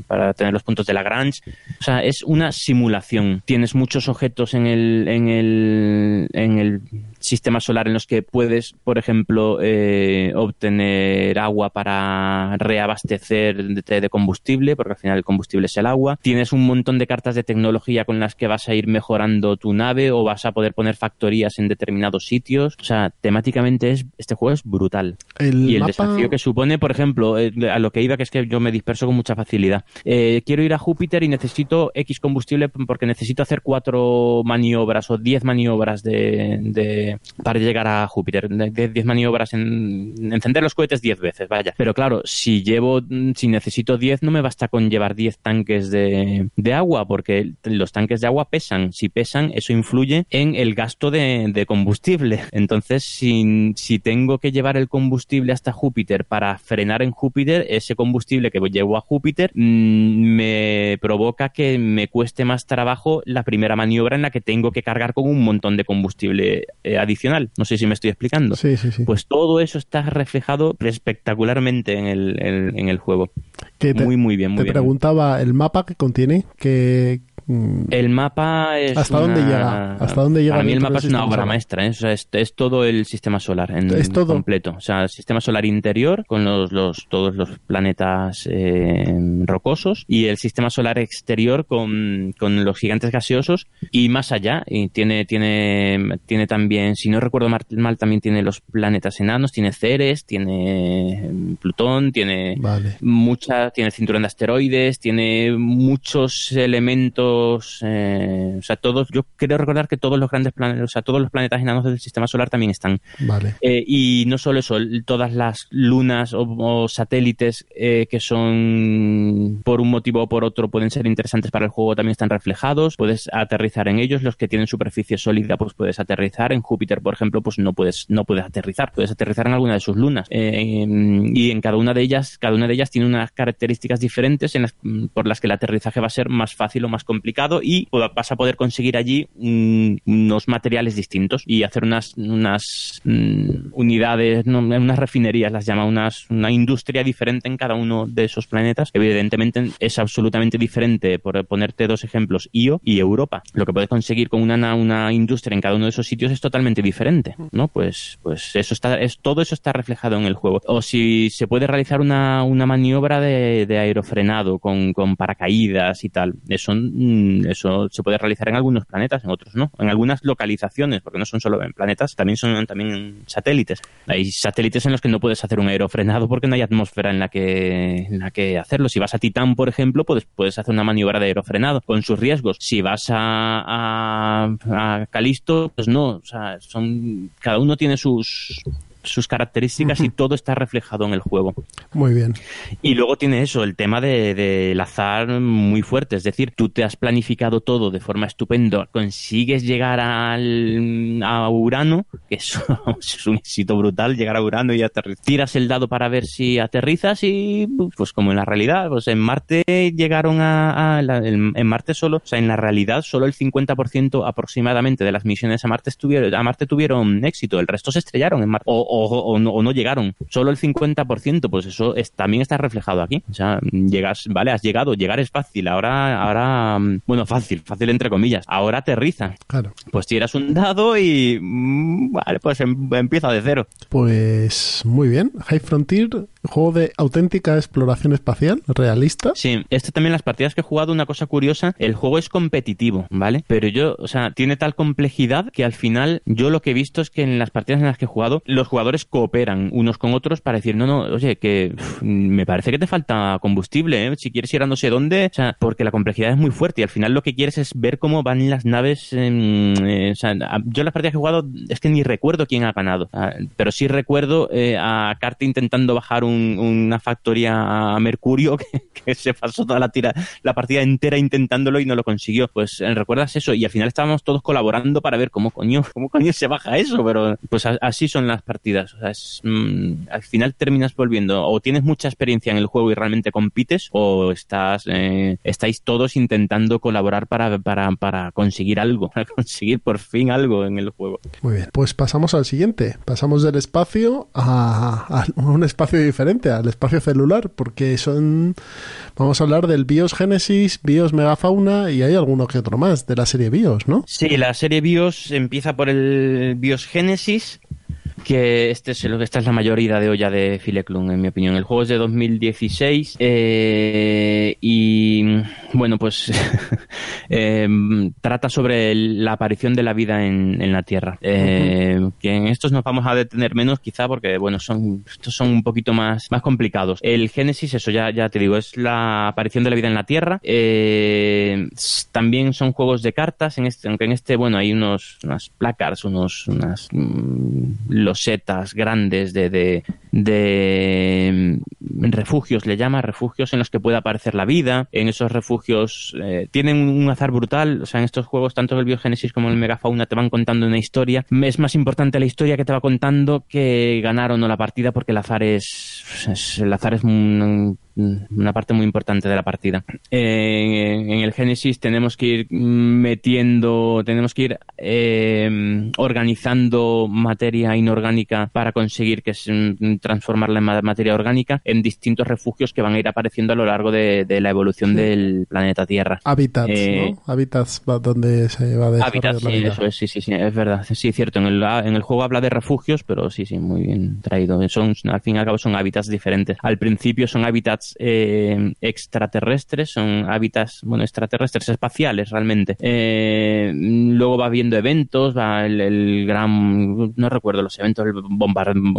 para tener los puntos de Lagrange. O sea, es una simulación. Tienes muchos objetos en el, en el, en el sistema solar en los que puedes, por ejemplo, eh, obtener agua para reabastecer de, combustible, porque al final el combustible es el agua. Tienes un montón de cartas de tecnología con las que vas a ir mejorando tu nave o vas a poder poner factorías en determinados sitios. O sea, temáticamente es, este juego es brutal. y el desafío que supone, por ejemplo, eh, a lo que iba, que es que yo me disperso con mucha facilidad. Eh, quiero ir a Júpiter y necesito X combustible porque necesito hacer cuatro maniobras o diez maniobras de para llegar a Júpiter. 10 maniobras en encender los cohetes 10 veces, vaya. Pero claro, si llevo, si necesito 10, no me basta con llevar 10 tanques de, agua, porque los tanques de agua pesan. Si pesan, eso influye en el gasto de, combustible. Entonces, si, si tengo que llevar el combustible hasta Júpiter para frenar en Júpiter, ese combustible que llevo a Júpiter mm, me provoca que me cueste más trabajo la primera maniobra en la que tengo que cargar con un montón de combustible eh, adicional. No sé si me estoy explicando. Sí, sí, sí. Pues todo eso está reflejado espectacularmente en el, en el juego. muy, muy bien, muy te preguntaba, ¿el mapa que contiene? que Mm. El mapa es. ¿Hasta dónde llega? ¿Hasta dónde llega? Para mí el mapa es una obra maestra, ¿eh? es, todo el sistema solar en ¿Es todo? completo. O sea, el sistema solar interior con los, los todos los planetas eh, rocosos y el sistema solar exterior con, con, los gigantes gaseosos y más allá. Y tiene, tiene, tiene también, si no recuerdo mal, también tiene los planetas enanos, tiene Ceres, tiene Plutón, tiene mucha, tiene cinturón de asteroides, tiene muchos elementos eh, o sea, todos, yo quiero recordar que todos los grandes planetas, o sea, todos los planetas enanos del sistema solar también están. Vale. Eh, y no solo eso, todas las lunas o, satélites eh, que son por un motivo o por otro pueden ser interesantes para el juego también están reflejados. Puedes aterrizar en ellos. Los que tienen superficie sólida, pues puedes aterrizar. En Júpiter, por ejemplo, pues no puedes, no puedes aterrizar. Puedes aterrizar en alguna de sus lunas. y en cada una de ellas, cada una de ellas tiene unas características diferentes en las, por las que el aterrizaje va a ser más fácil o más complicado y vas a poder conseguir allí mm, unos materiales distintos y hacer unas, unas mm, unidades, unas refinerías, las llama, unas, una industria diferente en cada uno de esos planetas. Evidentemente es absolutamente diferente, por ponerte dos ejemplos, Io y Europa. Lo que puedes conseguir con una, una industria en cada uno de esos sitios es totalmente diferente, ¿no? Pues, pues eso está, es, todo eso está reflejado en el juego. O si se puede realizar una, una maniobra de, de aerofrenado con, con paracaídas y tal. Eso Mm, eso se puede realizar en algunos planetas, en otros no. En algunas localizaciones, porque no son solo en planetas, también son también satélites. Hay satélites en los que no puedes hacer un aerofrenado porque no hay atmósfera en la que, en la que hacerlo. Si vas a Titán, por ejemplo, puedes, puedes hacer una maniobra de aerofrenado con sus riesgos. Si vas a, a, a Calisto, pues no. O sea, son, cada uno tiene sus, sus características y todo está reflejado en el juego. Muy bien. Y luego tiene eso, el tema del de, azar muy fuerte, es decir, tú te has planificado todo de forma estupenda, consigues llegar al, a Urano, que es un éxito brutal, llegar a Urano y aterrizar. Tiras el dado para ver si aterrizas y pues como en la realidad, pues en Marte llegaron a, en Marte solo, o sea, en la realidad solo el 50% aproximadamente de las misiones a Marte, estuvieron, a Marte tuvieron éxito, el resto se estrellaron en Marte. O, o, no, llegaron. Solo el 50%, pues eso también está reflejado aquí. O sea, llegas, vale, has llegado, llegar es fácil. Ahora, ahora, bueno, fácil, fácil entre comillas. Ahora aterriza. Claro. Pues tiras un dado y, mm, vale, pues em, empieza de cero. Pues muy bien. High Frontier juego de auténtica exploración espacial, realista. Sí, este también las partidas que he jugado, una cosa curiosa, el juego es competitivo, ¿vale? Pero yo, o sea, tiene tal complejidad que al final yo lo que he visto es que en las partidas en las que he jugado, los jugadores cooperan unos con otros para decir, no, no, oye, que me parece que te falta combustible, ¿eh? si quieres ir a no sé dónde, o sea, porque la complejidad es muy fuerte y al final lo que quieres es ver cómo van las naves, eh, o sea, yo las partidas que he jugado es que ni recuerdo quién ha ganado, pero sí recuerdo eh, a Carte intentando bajar un una factoría a Mercurio que, se pasó toda la tira, la partida entera intentándolo y no lo consiguió. Pues eh, recuerdas eso y al final estábamos todos colaborando para ver cómo coño, cómo coño se baja eso, pero pues así son las partidas. O sea, mm, al final terminas volviendo o tienes mucha experiencia en el juego y realmente compites o estás eh, estáis todos intentando colaborar para, para, para conseguir algo, para conseguir por fin algo en el juego. Muy bien, pues pasamos al siguiente. Pasamos del espacio a, un espacio diferente, al espacio celular, porque son. Vamos a hablar del BIOS Genesis, BIOS Megafauna y hay alguno que otro más de la serie BIOS, ¿no? Sí, la serie BIOS empieza por el BIOS Genesis que este es, esta es la mayoría de olla de Fileclun, en mi opinión. El juego es de 2016 eh, y, bueno, pues em, trata sobre la aparición de la vida en, la Tierra. Eh, que en estos nos vamos a detener menos, quizá, porque, bueno, son estos son un poquito más, más complicados. El Génesis, eso ya, ya te digo, es la aparición de la vida en la Tierra. Eh, también son juegos de cartas, en este, aunque en este, bueno, hay unos, unas placards, unos, unas... Mm, setas grandes de, de, de, mm, refugios, le llama refugios en los que puede aparecer la vida. En esos refugios eh, tienen un azar brutal. O sea, en estos juegos, tanto el Biogénesis como el Megafauna, te van contando una historia. Es más importante la historia que te va contando que ganar o no la partida, porque el azar es, el azar es un, una parte muy importante de la partida. Eh, en el Génesis tenemos que ir metiendo, tenemos que ir eh, organizando materia inorgánica para conseguir que transformarla en materia orgánica en distintos refugios que van a ir apareciendo a lo largo de, la evolución del planeta Tierra. Hábitats, eh, ¿no? Hábitats donde se va a hábitats, sí, eso es, sí, sí, sí, es verdad. Sí, cierto. En el, en el juego habla de refugios, pero sí, sí, muy bien traído. Son, al fin y al cabo son hábitats diferentes. Al principio son hábitats eh, extraterrestres, son hábitats, bueno, extraterrestres, espaciales realmente. Eh, luego va viendo eventos, va el, gran, no recuerdo los eventos, el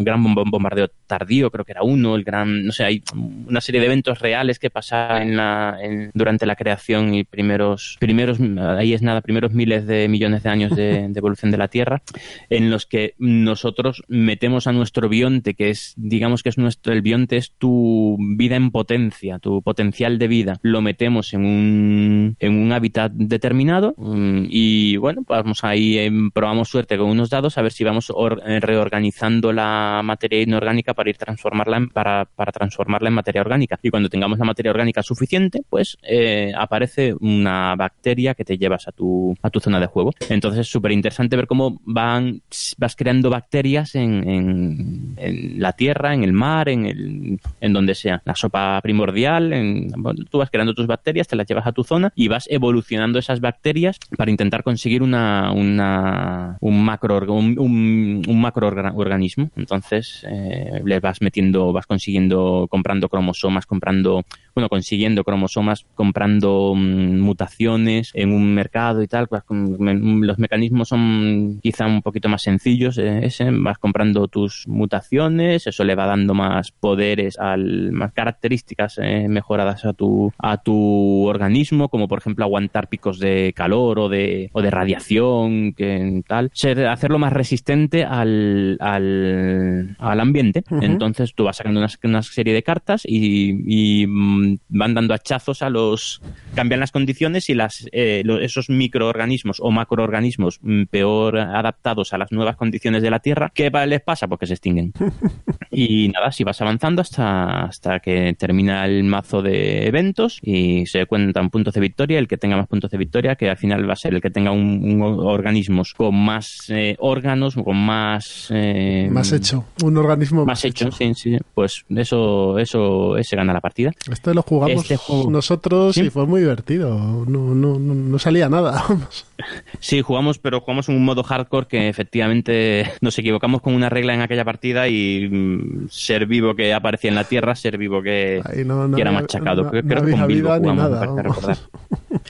gran bombardeo tardío, creo que era uno, el gran, no sé, hay una serie de eventos reales que pasan en la, durante la creación y primeros, primeros, ahí es nada, primeros miles de millones de años de, de evolución de la Tierra, en los que nosotros metemos a nuestro bionte, que es, digamos que es nuestro, el bionte es tu vida en potencia, tu potencial de vida, lo metemos en un, en un hábitat determinado mm, y bueno, vamos ahí, em, probamos suerte con unos dados a ver si vamos eh, reorganizando la materia inorgánica para ir transformarla en, para, para transformarla en materia orgánica. Y cuando tengamos la materia orgánica suficiente, pues eh, aparece una bacteria que te llevas a tu, a tu zona de juego. Entonces es súper interesante ver cómo van, vas creando bacterias en, en, en la tierra, en el mar, en, el, en donde sea. La sopa primordial, tú vas creando tus bacterias, te las llevas a tu zona y vas evolucionando esas bacterias para intentar conseguir una, una un macro un, macroorganismo. Entonces eh, le vas metiendo, vas consiguiendo, comprando cromosomas, comprando bueno, consiguiendo cromosomas, comprando mm, mutaciones en un mercado y tal. Los mecanismos son quizá un poquito más sencillos. Eh, ese, vas comprando tus mutaciones, eso le va dando más poderes, al, más características eh, mejoradas a tu, a tu organismo, como por ejemplo aguantar picos de calor o de, o de radiación, que tal. Ser, hacerlo más resistente al, al, al ambiente. Entonces tú vas sacando una, una serie de cartas y, y mm, van dando hachazos a los cambian las condiciones y las eh, esos microorganismos o macroorganismos mm, peor adaptados a las nuevas condiciones de la Tierra, ¿qué les pasa? Porque se extinguen. y nada, si vas avanzando hasta, hasta que termina el mazo de eventos y se cuentan puntos de victoria, el que tenga más puntos de victoria, que al final va a ser el que tenga un, organismos con más eh, órganos, con más... Eh, más hecho, un organismo más, hecho, Sí, sí, pues eso, eso, ese gana la partida. Esto lo jugamos este nosotros y fue muy divertido. No, no, no, salía nada. sí, jugamos, pero jugamos en un modo hardcore que efectivamente nos equivocamos con una regla en aquella partida y mm, ser vivo que aparecía en la tierra, ser vivo que, era machacado. Creo que con Bilbo jugamos, nada,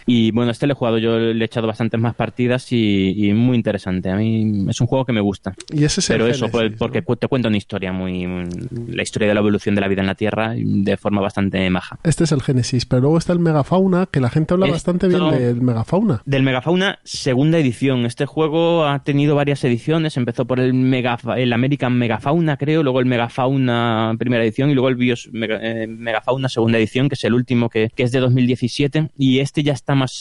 Y bueno, este lo he jugado, yo le he echado bastantes más partidas y, muy interesante. A mí es un juego que me gusta. Y ese es Pero eso, porque te cuenta una historia muy, la historia de la evolución de la vida en la Tierra de forma bastante maja. Este es el Génesis, pero luego está el Megafauna, que la gente habla bastante bien del Megafauna. Del Megafauna, segunda edición. Este juego ha tenido varias ediciones, empezó por el, Mega, el American Megafauna, creo, luego el Megafauna primera edición y luego el Bios eh, Megafauna segunda edición, que es el último que, que es de 2017 y este ya está más,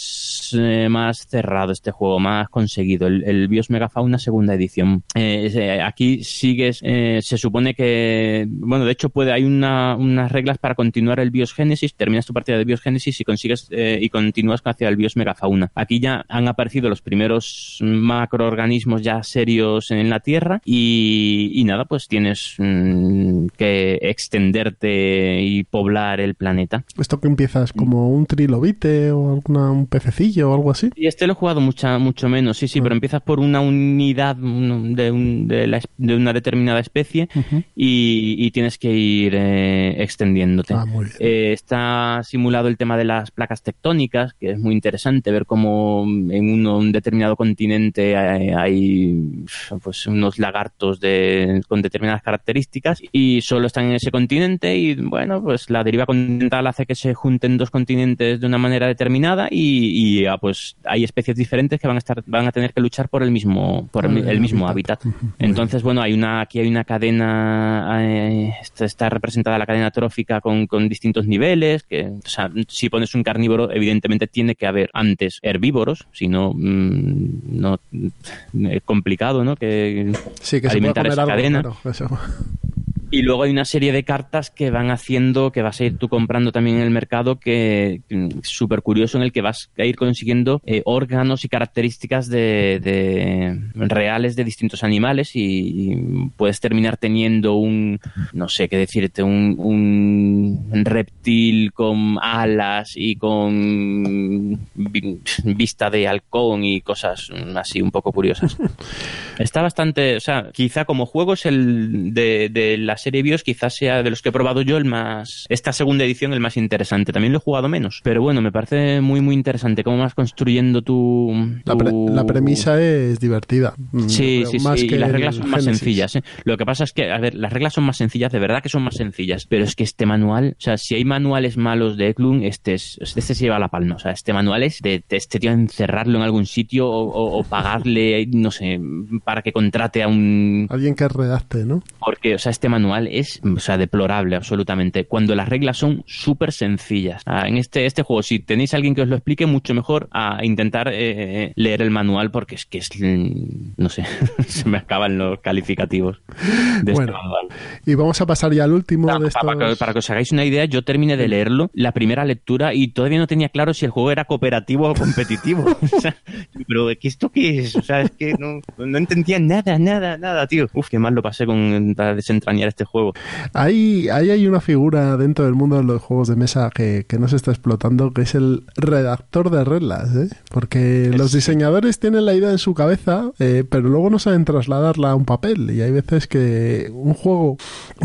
eh, más cerrado, este juego, más conseguido, el, Bios Megafauna segunda edición. Eh, aquí sigues, se supone que, bueno, de hecho puede, hay una, unas reglas para continuar el Bios Genesis, terminas tu partida de Bios Genesis y consigues y continúas hacia el Bios Megafauna. Aquí ya han aparecido los primeros macroorganismos ya serios en la Tierra y, nada, pues tienes mm, que extenderte y poblar el planeta. ¿Esto que empiezas como un trilobite o alguna, un pececillo o algo así? Y este lo he jugado mucha, mucho menos, sí, sí, pero ah. empiezas por una unidad de, de, una determinada especie y, tienes que ir eh, extendiéndote. Ah, eh, está simulado el tema de las placas tectónicas, que es muy interesante ver cómo en un determinado continente hay, pues unos lagartos de, con determinadas características y solo están en ese continente y bueno, pues la deriva continental hace que se junten dos continentes de una manera determinada y, pues hay especies diferentes que van a estar van a tener que luchar por el mismo por el, mismo hábitat. Entonces, bueno, hay una aquí hay una cadena eh, está, representada la cadena trófica con, con distintos niveles, que o sea, si pones un carnívoro evidentemente tiene que haber antes herbívoros, si no mm, no es complicado, ¿no? Que, sí, que alimentar esa cadena. Y luego hay una serie de cartas que van haciendo, que vas a ir tú comprando también en el mercado, que súper curioso, en el que vas a ir consiguiendo eh, órganos y características de, reales de distintos animales y, puedes terminar teniendo un, no sé qué decirte, un, un reptil con alas y con vista de halcón y cosas así un poco curiosas. Está bastante, o sea, quizá como juego es el de, de la serie BIOS quizás sea de los que he probado yo el más, esta segunda edición el más interesante. También lo he jugado menos, pero bueno, me parece muy muy interesante cómo vas construyendo tu... La, premisa es divertida. Mm, sí, sí, sí, y las reglas son más sencillas. ¿eh? Lo que pasa es que, a ver, las reglas son más sencillas, de verdad que son más sencillas, pero es que este manual, o sea, si hay manuales malos de Eklund, este, es, este se lleva la palma. O sea, este manual es de, este tío encerrarlo en algún sitio o, pagarle, no sé, para que contrate a un... Alguien que redacte, ¿no? Porque, o sea, este manual es, o sea, deplorable absolutamente, cuando las reglas son súper sencillas. Ah, en este, este juego, si tenéis alguien que os lo explique, mucho mejor a intentar eh, eh, leer el manual porque es que es, mm, no sé, se me acaban los calificativos de este manual. Y vamos a pasar ya al último de estos... para, que, os hagáis una idea, yo terminé de leerlo, la primera lectura, y todavía no tenía claro si el juego era cooperativo o competitivo. pero ¿esto qué es? O sea, es que no, no entendía nada, nada, nada, tío. Uf, qué mal lo pasé con desentrañar este juego. Ahí, ahí hay una figura dentro del mundo de los juegos de mesa que, no se está explotando, que es el redactor de reglas, ¿eh? porque los diseñadores tienen la idea en su cabeza, eh, pero luego no saben trasladarla a un papel. Y hay veces que un juego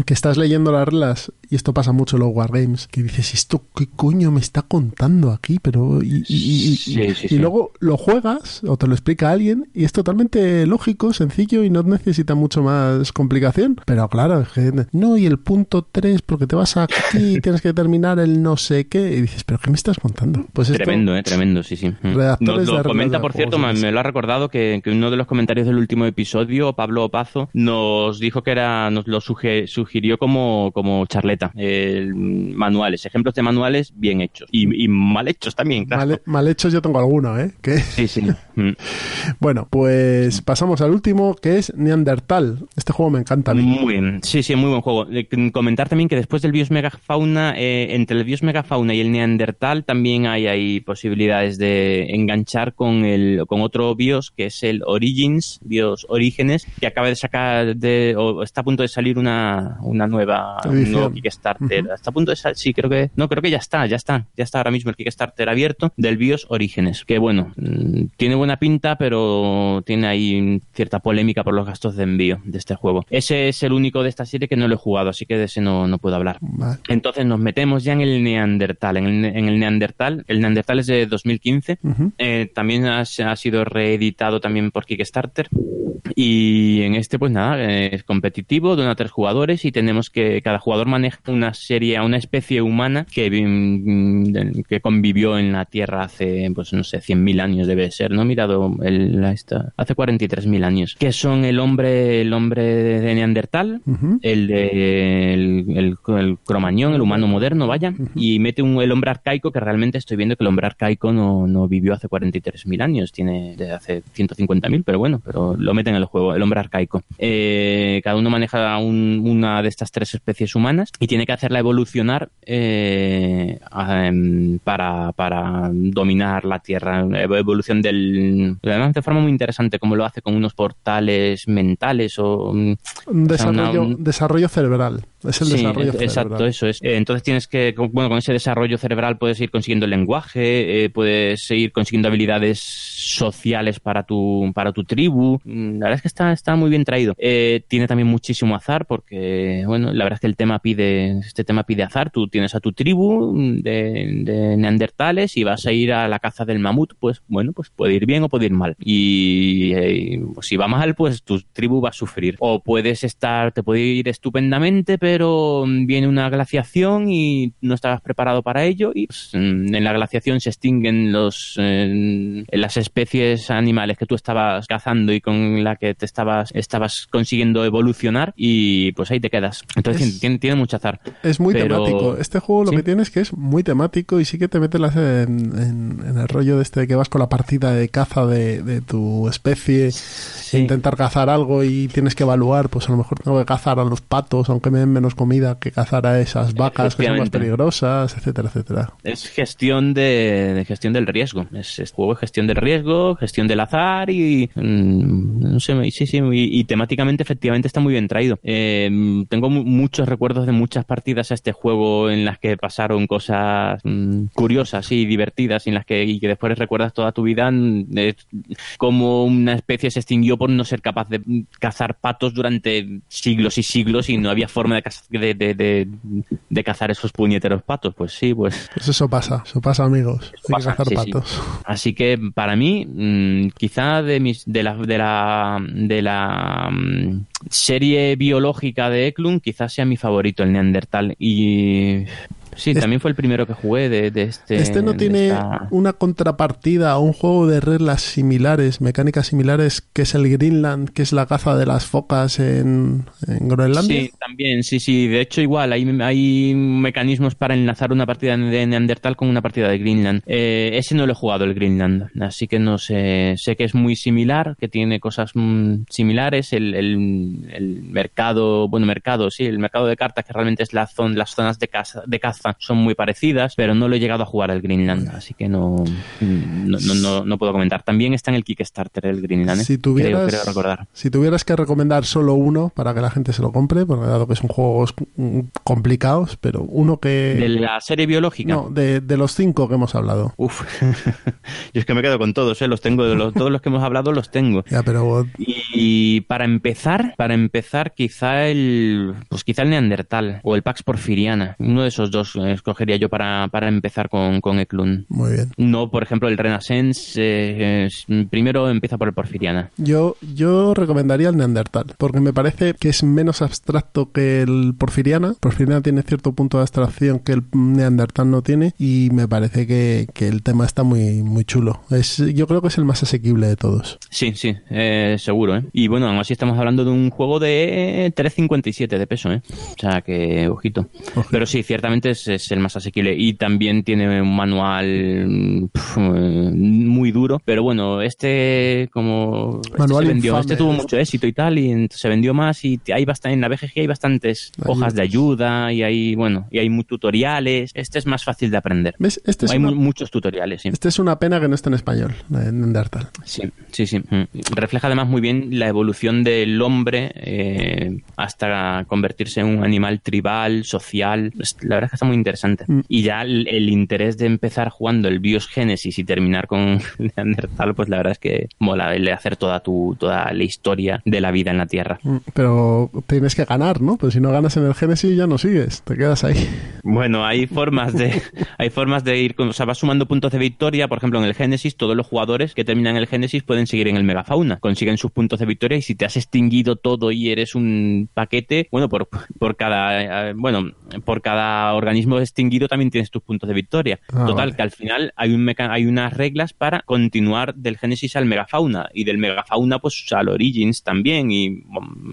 que estás leyendo las reglas, y esto pasa mucho en los wargames, que dices, ¿esto qué coño me está contando aquí? Pero y, y luego lo juegas o te lo explica alguien y es totalmente lógico, sencillo y no necesita mucho más complicación. Pero claro, es que no, y el punto 3, porque te vas aquí y tienes que terminar el no sé qué. Y dices, ¿pero qué me estás contando? Pues tremendo, eh, tremendo, sí, sí. Mm. Lo comenta, por cierto, me, lo ha recordado que, que, uno de los comentarios del último episodio, Pablo Opazo, nos dijo que era, nos lo sugirió como, como charleta. manuales, ejemplos de manuales bien hechos. Y, mal hechos también, claro. Mal, hechos yo tengo alguno, ¿eh? Sí, sí. Mm. bueno, pues pasamos al último, que es Neandertal. Este juego me encanta a mí. Muy bien, sí, sí, muy buen juego. Comentar también que después del Bios Megafauna, eh, entre el Bios Megafauna y el Neandertal también hay, hay posibilidades de enganchar con el con otro Bios que es el Origins, Bios Orígenes, que acaba de sacar de, o está a punto de salir una, una nueva, un nuevo Kickstarter. Está a punto de salir, sí, creo que, no, creo que ya está, ya está, ya está ahora mismo el Kickstarter abierto del BIOS Orígenes, que bueno, mm, tiene buena pinta, pero tiene ahí cierta polémica por los gastos de envío de este juego. Ese es el único de esta serie que no lo he jugado, así que de ese no, no puedo hablar. Entonces nos metemos ya en el Neandertal. En el, en el Neandertal, el Neandertal es de 2015, eh, también ha, ha sido reeditado también por Kickstarter. Y en este, pues nada, es competitivo, de una a tres jugadores y tenemos que cada jugador maneja una serie, una especie humana que, mm, que convivió en la Tierra hace, pues no sé, 100.000 años debe ser, ¿no? Mirado el, la esta, hace 43.000 años, que son el hombre, el hombre de Neandertal, el de el, cromañón, el humano moderno, vaya, y mete un, el hombre arcaico que realmente estoy viendo que el hombre arcaico no, no vivió hace 43.000 años, tiene de hace 150.000, pero bueno, pero lo meten en el juego, el hombre arcaico. Eh, cada uno maneja una de estas tres especies humanas y tiene que hacerla evolucionar eh, em, para, para, dominar la Tierra. Evolución del... Además, de forma muy interesante, como lo hace con unos portales mentales o... Mm, un desarrollo, desarrollo cerebral. Es el desarrollo cerebral. Exacto, eso es. Eh, entonces tienes que, bueno, con ese desarrollo cerebral puedes ir consiguiendo el lenguaje, puedes ir consiguiendo habilidades sociales para tu, para tu tribu. Mm, la verdad es que está, está muy bien traído. Eh, tiene también muchísimo azar porque, bueno, la verdad es que el tema pide, este tema pide azar. Tú tienes a tu tribu de, neandertales y vas a ir a la caza del mamut, pues bueno, pues puede ir bien o puede ir mal. Y eh, si va mal, pues tu tribu va a sufrir. O puedes estar, te puede ir estupendamente, pero viene una glaciación y no estabas preparado para ello y pues, en la glaciación se extinguen los, eh, las especies animales que tú estabas cazando y con la que te estabas, estabas consiguiendo evolucionar y pues ahí te quedas. Entonces tiene, tiene, mucho azar. Es muy temático. Este juego lo que tiene es que es muy temático y sí que te mete en, en, el rollo de este de que vas con la partida de caza de, de tu especie, intentar cazar algo y tienes que evaluar, pues a lo mejor tengo que cazar a los patos, aunque me den menos comida, que cazar a esas vacas que son más peligrosas, etcétera, etcétera. Es gestión de, gestión del riesgo. Es, es juego de gestión del riesgo, gestión del azar y mm, no sé, sí, sí, y, temáticamente efectivamente está muy bien traído. Eh, tengo muchos recuerdos de muchas partidas a este juego en las que pasaron cosas mm, curiosas y divertidas y en las que, y que después recuerdas toda tu vida mm, de cómo una especie se extinguió por no ser capaz de cazar patos durante siglos y siglos y no había forma de, de, de, cazar esos puñeteros patos. Pues sí, pues... Pues eso pasa, eso pasa amigos, cazar patos. Así que para mí, quizá de, mis, de, la, de la de la mm, serie biológica de Eklund quizás sea mi favorito, el Neandertal. Y Sí, también fue el primero que jugué de, este. Este no tiene una contrapartida a un juego de reglas similares, mecánicas similares, que es el Greenland, que es la caza de las focas en, en Groenlandia. Sí, también, sí, sí. De hecho, igual, hay, hay mecanismos para enlazar una partida de Neandertal con una partida de Greenland. Eh, ese no lo he jugado, el Greenland, así que no sé. Sé que es muy similar, que tiene cosas mm, similares. El, el, mercado, bueno, mercado, sí, el mercado de cartas, que realmente es la zona, las zonas de, casa, de caza son muy parecidas, pero no lo he llegado a jugar al Greenland, así que no, no, no, puedo comentar. También está en el Kickstarter el Greenland, ¿eh? si tuvieras, recordar. Si tuvieras que recomendar solo uno para que la gente se lo compre, porque dado que son juegos complicados, pero uno que... ¿De la serie biológica? No, de, los cinco que hemos hablado. Uf, yo es que me quedo con todos, ¿eh? Los tengo, los, todos los que hemos hablado los tengo. Ya, pero... Y, para empezar, para empezar quizá el... Pues quizá el Neandertal o el Pax Porfiriana, uno de esos dos escogería yo para, para empezar con, con Eklund. Muy bien. No, por ejemplo, el Renaissance, eh, primero empieza por el Porfiriana. Yo, yo recomendaría el Neandertal, porque me parece que es menos abstracto que el Porfiriana. Porfiriana tiene cierto punto de abstracción que el Neandertal no tiene y me parece que, que el tema está muy, muy chulo. Es, yo creo que es el más asequible de todos. Sí, sí, eh, seguro. ¿eh? Y bueno, aún así estamos hablando de un juego de 3,57 de peso. ¿eh? O sea que, ojito. Pero sí, ciertamente es es el más asequible y también tiene un manual muy duro, pero bueno, este como manual se vendió, este tuvo mucho éxito y tal y se vendió más y hay bastante en la BGG hay bastantes hojas de ayuda y hay bueno, y hay tutoriales, este es más fácil de aprender. Este hay muchos tutoriales, Este es una pena que no esté en español, en Neandertal. Sí, sí, sí. Mm. Refleja además muy bien la evolución del hombre eh, hasta convertirse en un animal tribal, social. La verdad es que está muy interesante. Mm. Y ya el, interés de empezar jugando el Bios Genesis y terminar con Neandertal, pues la verdad es que mola el de hacer toda tu toda la historia de la vida en la Tierra. Mm, pero tienes que ganar, ¿no? Pues si no ganas en el Genesis ya no sigues, te quedas ahí. Bueno, hay formas de hay formas de ir, o sea, vas sumando puntos de victoria, por ejemplo, en el Genesis todos los jugadores que terminan el Genesis pueden seguir en el Megafauna, consiguen sus puntos de victoria y si te has extinguido todo y eres un paquete, bueno, por, por cada eh, bueno, por cada organismo extinguido también tienes tus puntos de victoria. Ah, Total, que al final hay un hay unas reglas para continuar del Genesis al Megafauna y del Megafauna pues al Origins también y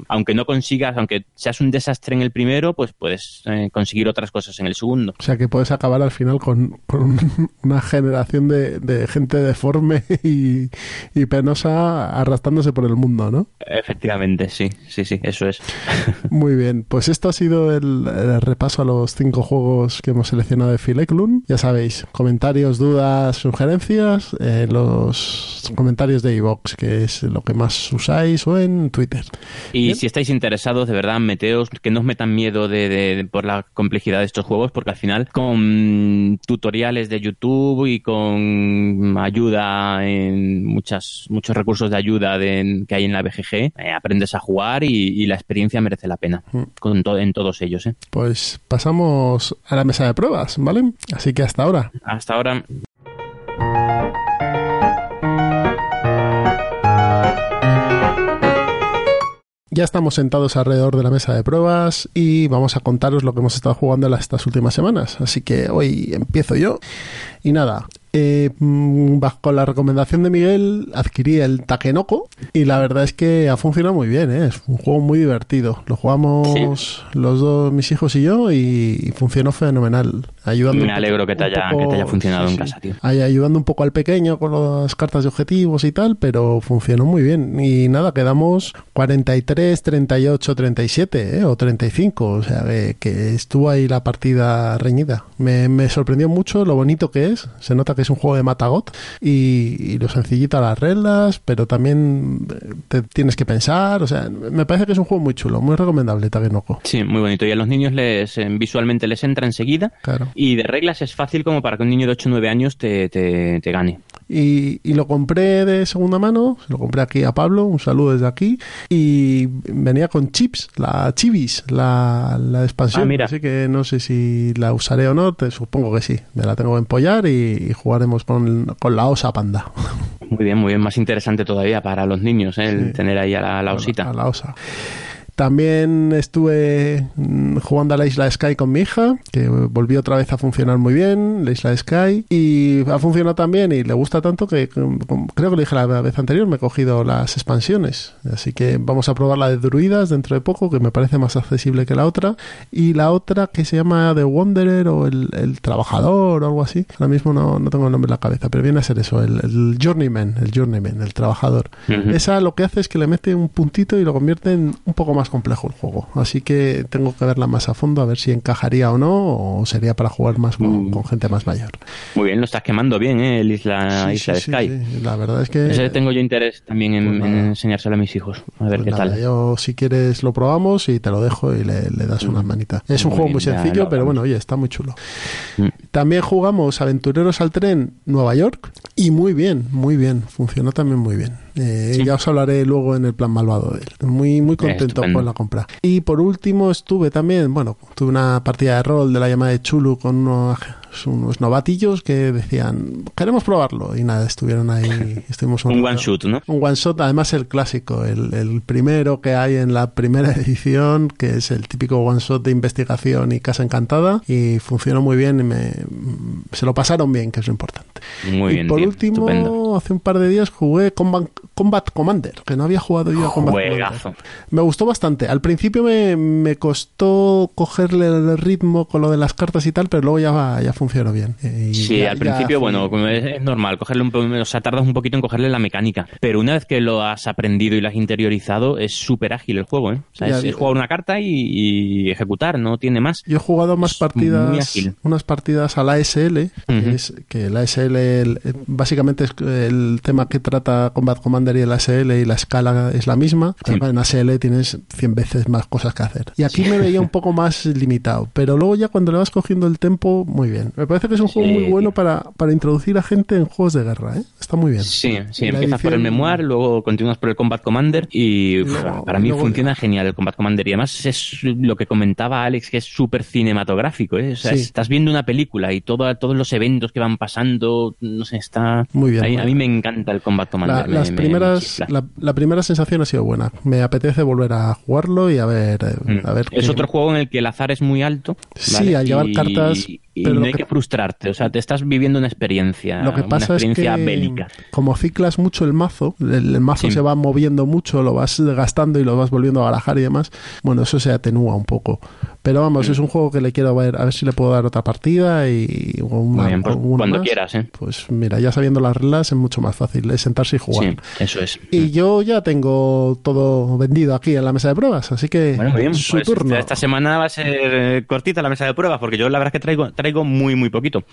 aunque no consigas, aunque seas un desastre en el primero, pues puedes eh, conseguir otras cosas en el segundo. O sea que puedes acabar al final con, una generación de, gente deforme y, penosa arrastrándose por el mundo, ¿no? Efectivamente, sí, sí, sí, eso es. Muy bien, pues esto ha sido el, repaso a los cinco juegos que hemos seleccionado de Fileclun. Ya sabéis, comentarios, dudas, sugerencias, en los comentarios de iVox, que es lo que más usáis, o en Twitter. Y si estáis interesados, de verdad, meteos, que no os metan miedo de, por la complejidad de estos juegos, porque al final con tutoriales de YouTube y con ayuda en muchas, muchos recursos de ayuda que hay en la BGG, eh, aprendes a jugar y, la experiencia merece la pena mm. con en todos ellos. ¿eh? Pues pasamos a la mesa de pruebas, ¿vale? Así que hasta ahora. Hasta ahora. Ya estamos sentados alrededor de la mesa de pruebas y vamos a contaros lo que hemos estado jugando estas últimas semanas. Así que hoy empiezo yo. Y nada, eh, mm, bajo la recomendación de Miguel adquirí el Takenoko y la verdad es que ha funcionado muy bien, ¿eh? es un juego muy divertido. Lo jugamos los dos, mis hijos y yo, y, funcionó fenomenal. Ayudando Me alegro que te, haya, que te haya funcionado en casa, tío. ayudando un poco al pequeño con las cartas de objetivos y tal, pero funcionó muy bien. Y nada, quedamos 43, 38, 37 o 35, o sea que, estuvo ahí la partida reñida. Me, me sorprendió mucho lo bonito que es, se nota que es un juego de Matagot y, lo sencillita las reglas, pero también eh, te tienes que pensar, o sea, me parece que es un juego muy chulo, muy recomendable Takenoko. Sí, muy bonito y a los niños les visualmente les entra enseguida claro. y de reglas es fácil como para que un niño de 8 o 9 años te, te, te gane. Y, y, lo compré de segunda mano, lo compré aquí a Pablo, un saludo desde aquí, y venía con chips, la Chivis, la, la expansión, ah, mira. así que no sé si la usaré o no, te supongo que sí, me la tengo que empollar y, jugaremos con, con, la osa panda. Muy bien, muy bien, más interesante todavía para los niños, ¿eh? el tener ahí a la, la osita. A la osa. También estuve mm, jugando a la isla de Sky con mi hija, que volvió otra vez a funcionar muy bien, la isla de Sky, y ha funcionado tan bien y le gusta tanto que mm, creo que le dije la vez anterior, me he cogido las expansiones. Así que vamos a probar la de druidas dentro de poco, que me parece más accesible que la otra. Y la otra que se llama The Wanderer o el, Trabajador o algo así. Ahora mismo no, no, tengo el nombre en la cabeza, pero viene a ser eso, el, Journeyman, el Journeyman, el Trabajador. Esa lo que hace es que le mete un puntito y lo convierte en un poco más complejo el juego. Así que tengo que verla más a fondo a ver si encajaría o no, o sería para jugar más con, mm. gente más mayor. Muy bien, lo estás quemando bien, ¿eh? El Isla, Isla de Sky. la verdad es que. Ese tengo yo interés también en, pues enseñárselo a mis hijos. A ver pues qué tal. Yo, si quieres, lo probamos y te lo dejo y le, das unas manitas. Es un juego muy sencillo, pero bueno, oye, está muy chulo. Mm. También jugamos Aventureros al Tren Nueva York y muy bien, muy bien. Funcionó también muy bien. Eh, ya os hablaré luego en el plan malvado de él. Muy, muy contento con la compra. Y por último estuve también, bueno, tuve una partida de rol de la llamada de Chulu con unos, unos novatillos que decían, queremos probarlo. Y nada, estuvieron ahí. Estuvimos un, one shot, ¿no? Un one shot, además el clásico, el, el, primero que hay en la primera edición, que es el típico one shot de investigación y casa encantada. Y funcionó muy bien y me, se lo pasaron bien, que es lo importante. Muy y bien. por último, hace un par de días jugué con Combat Commander, que no había jugado yo a Combat Juegazo. Commander. Me gustó bastante. Al principio me, me costó cogerle el ritmo con lo de las cartas y tal, pero luego ya, ya funcionó bien. Y Sí, ya- al ya principio, fui- bueno, es, normal, cogerle un o sea, tardas un poquito en cogerle la mecánica, pero una vez que lo has aprendido y lo has interiorizado, es súper ágil el juego, ¿eh? O sea, Ya, es, ya. es jugar una carta y, y ejecutar, no tiene más. Yo he jugado más partidas, unas partidas a la ASL, que es que la ASL el- eh, básicamente es el tema que trata Combat Commander y el ASL y la escala es la misma. Sí. En ASL tienes 100 veces más cosas que hacer. Y aquí me veía un poco más limitado, pero luego ya cuando le vas cogiendo el tempo, muy bien. Me parece que es un juego Sí. muy bueno para, para introducir a gente en juegos de guerra, ¿eh? Está muy bien. Sí, sí, La empiezas por el memoir, luego continúas por el Combat Commander y para mí funciona genial el Combat Commander y además es lo que comentaba Alex que es súper cinematográfico, ¿eh? O sea, Sí. estás viendo una película y todo, todos los eventos que van pasando, no sé, está... Muy bien, A, mí- muy a mí bien. me encanta el Combat La- Commander. me- las me- me primeras, la, la primera sensación ha sido buena. Me apetece volver a jugarlo y a ver, eh, Mm. a ver. es qué- otro juego en el que el azar es muy alto. Sí, ¿vale? al llevar Y- cartas, Y pero no hay que- que... frustrarte, o sea, te estás viviendo una experiencia, Lo que una pasa es que experiencia bélica. como ciclas mucho el mazo, el, el mazo Sí. se va moviendo mucho, lo vas gastando y lo vas volviendo a barajar y demás, bueno, eso se atenúa un poco. Pero vamos, Mm. es un juego que le quiero ver, a ver si le puedo dar otra partida y una, bien, pues, una cuando más. quieras, ¿eh? Pues mira, ya sabiendo las reglas es mucho más fácil, es sentarse y jugar. Sí, eso es. Y yo ya tengo todo vendido aquí en la mesa de pruebas, así que Bueno, bien. su pues turno. Esta semana va a ser eh, cortita la mesa de pruebas, porque yo la verdad es que traigo, traigo muy, muy poquito.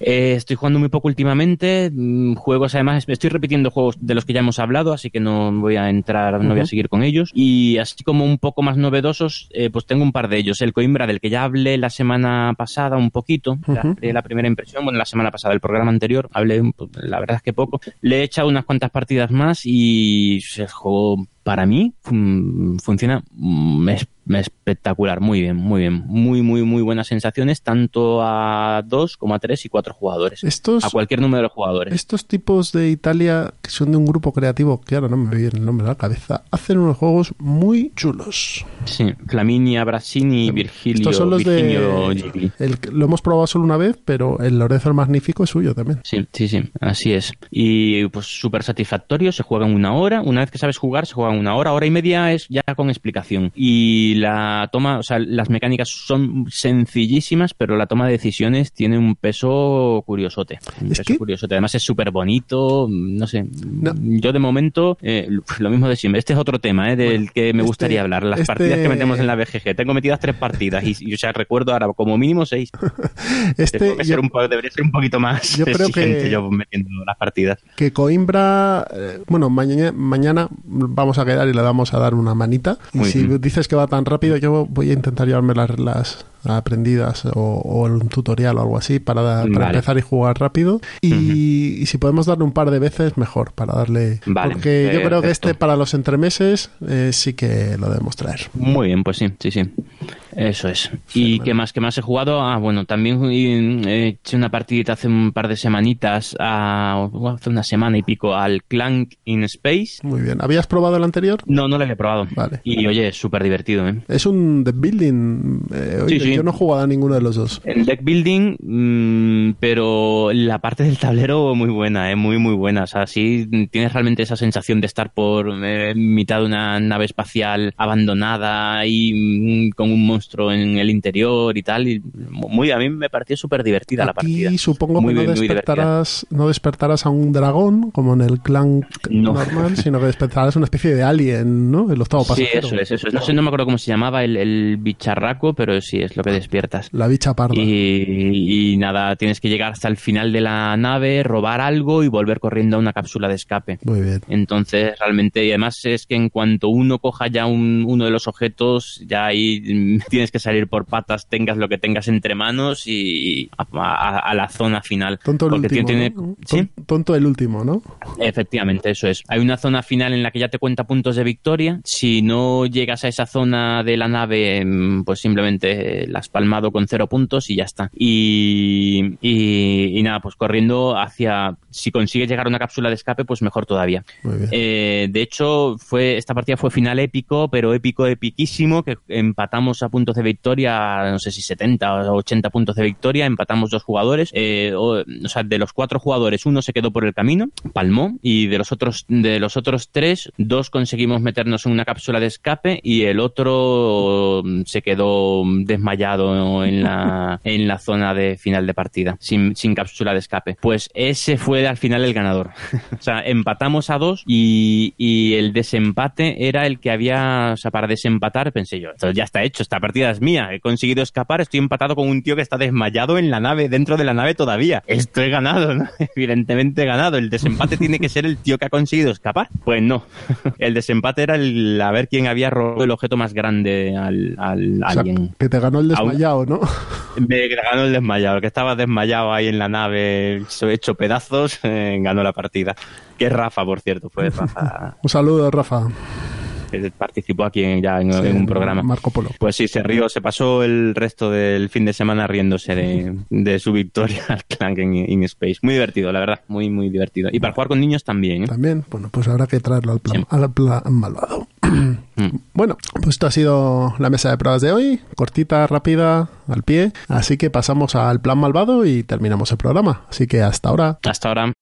Eh, estoy jugando muy poco últimamente. mm, Juegos, además, estoy repitiendo juegos de los que ya hemos hablado, así que no voy a entrar, no voy a seguir con ellos. Y así como un poco más novedosos, eh, pues tengo un par de ellos. El Coimbra, del que ya hablé la semana pasada un poquito, la- primera impresión, bueno, la semana pasada, el programa anterior, hablé, po- la verdad es que poco. Le he echado unas cuantas partidas más y el juego para mí fun- funciona mm, es- espectacular, muy bien, muy bien, muy, muy, muy buenas sensaciones, tanto a dos como a tres y cuatro jugadores, Estos, a cualquier número de jugadores. estos tipos de Italia, que son de un grupo creativo, que ahora no me viene el nombre a la cabeza, hacen unos juegos muy chulos. Sí, Flaminia, Brassini y Virgilio, Estos son los de... El- lo hemos probado solo una vez, pero el Lorenzo el Magnífico es suyo también. Sí, sí, sí, así es. Y pues súper satisfactorio, se juega en una hora, una vez que sabes jugar, se juega en una hora, hora y media es ya con explicación. Y la toma, o sea, las mecánicas son sencillísimas, pero la toma de decisiones tiene un peso curiosote. Un Es peso que- curiosote. Además es súper bonito, no sé. No. Yo de momento, eh, lo mismo de siempre. Este es otro tema, eh, del Bueno, que me este- gustaría hablar. Las este- partidas que metemos en la BGG. Tengo metidas tres partidas y, y, o sea, recuerdo ahora como mínimo seis. Este, que ser yo- un debería ser un poquito más yo creo exigente que- yo metiendo las partidas. que Coimbra, eh, bueno, mañana, mañana vamos a quedar y le vamos a dar una manita. Y Muy si bien. dices que va tan rápido, yo voy a intentar llevarme las reglas aprendidas o, o un tutorial o algo así para, para Vale. empezar y jugar rápido. Y, si podemos darle un par de veces, mejor, para darle... Vale, porque yo creo que este para los entremeses eh, sí que lo debemos traer. Muy bien, pues sí, sí, sí. Eso es. ¿Y qué más? ¿Qué más he jugado? Ah, bueno, también eh, he hecho una partidita hace un par de semanitas, a, hace una semana y pico, al Clank in Space. Muy bien. ¿Habías probado el anterior? No, no lo había probado. Vale. Y oye, es súper divertido, ¿eh? Es un deck building. eh, oye, Sí, sí. Yo no he jugado a ninguno de los dos. El deck building, mm, pero la parte del tablero muy buena, ¿eh? muy muy buena. O sea, sí tienes realmente esa sensación de estar por eh, mitad de una nave espacial abandonada y mm, con un monstruo en el interior y tal. Y muy, a mí me pareció súper divertida la partida. Aquí supongo Muy que no despertarás, no despertarás a un dragón como en el clan No. normal, sino que despertarás una especie de alien, ¿no? El octavo Sí, pasajero. eso es, eso es. No sé, no me acuerdo cómo se llamaba el, el bicharraco, pero sí, es lo que despiertas. La bicha parda. Y, y nada, tienes que llegar hasta el final de la nave, robar algo y volver corriendo a una cápsula de escape. Muy bien. Entonces, realmente, y además es que en cuanto uno coja ya un- uno de los objetos, ya ahí mm, tienes que salir por patas, tengas lo que tengas entre manos y a, a- a la zona final. Tonto el Porque último. tiene- ¿no? ¿Sí? Ton- Tonto el último, ¿no? Efectivamente, eso es. Hay una zona final en la que ya te cuenta puntos de victoria. Si no llegas a esa zona de la nave, mm, pues simplemente la has palmado con cero puntos y ya está. Y, y- y nada, pues corriendo hacia... Si consigues llegar a una cápsula de escape, pues mejor todavía. Muy bien. Eh, de hecho, fue esta partida fue final épico, pero épico, epiquísimo, que empatamos a puntos de victoria, no sé si 70 o 80 puntos de victoria, empatamos dos jugadores, eh, o, sea, de los cuatro jugadores, uno se quedó por el camino, palmó, y de los otros, de los otros tres, dos conseguimos meternos en una cápsula de escape y el otro se quedó desmayado en la, en la zona de final de partida, sin, sin cápsula de escape. Pues ese fue al final el ganador. o sea, empatamos a dos y, y el desempate era el que había, o sea, para desempatar pensé yo, ya está hecho, esta partida es mía, he conseguido escapar, estoy empatado con un tío que está desmayado en la nave, dentro de la nave todavía. Esto he ganado, ¿no? Evidentemente he ganado. El desempate tiene que ser el tío que ha conseguido escapar. Pues no. El desempate era el a ver quién había robado el objeto más grande al, al alguien. Que te ganó el desmayado, ¿no? Me ganó el desmayado, el que estaba desmayado ahí en la nave, hecho pedazos, eh, ganó la partida. Que Rafa, por cierto, fue Rafa. un saludo, Rafa que participó aquí ya en, un programa. Marco Polo. Pues sí, se rió, se pasó el resto del fin de semana riéndose de, su victoria al Clank en, in Space. Muy divertido, la verdad, muy, muy divertido. Y para jugar con niños también. ¿eh? También, bueno, pues habrá que traerlo al plan, al plan malvado. Mm. Bueno, pues esto ha sido la mesa de pruebas de hoy, cortita, rápida, al pie. Así que pasamos al plan malvado y terminamos el programa. Así que hasta ahora. Hasta ahora.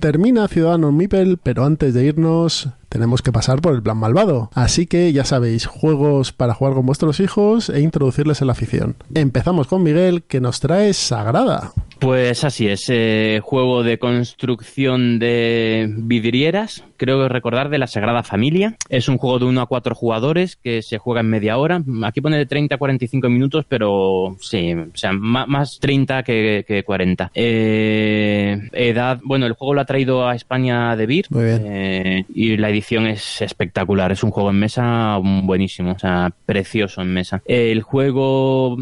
Termina Ciudadano Mipel, pero antes de irnos tenemos que pasar por el plan malvado. Así que ya sabéis, juegos para jugar con vuestros hijos e introducirles en la afición. Empezamos con Miguel, que nos trae Sagrada. Pues así es, eh, juego de construcción de vidrieras, creo que recordar de la Sagrada Familia. Es un juego de 1 a 4 jugadores que se juega en media hora. Aquí pone de 30 a 45 minutos, pero sí, o sea, más, 30 que, 40. Eh, edad, bueno, el juego lo ha traído a España de Beer. Eh, y la edición es espectacular. Es un juego en mesa buenísimo, o sea, precioso en mesa. El juego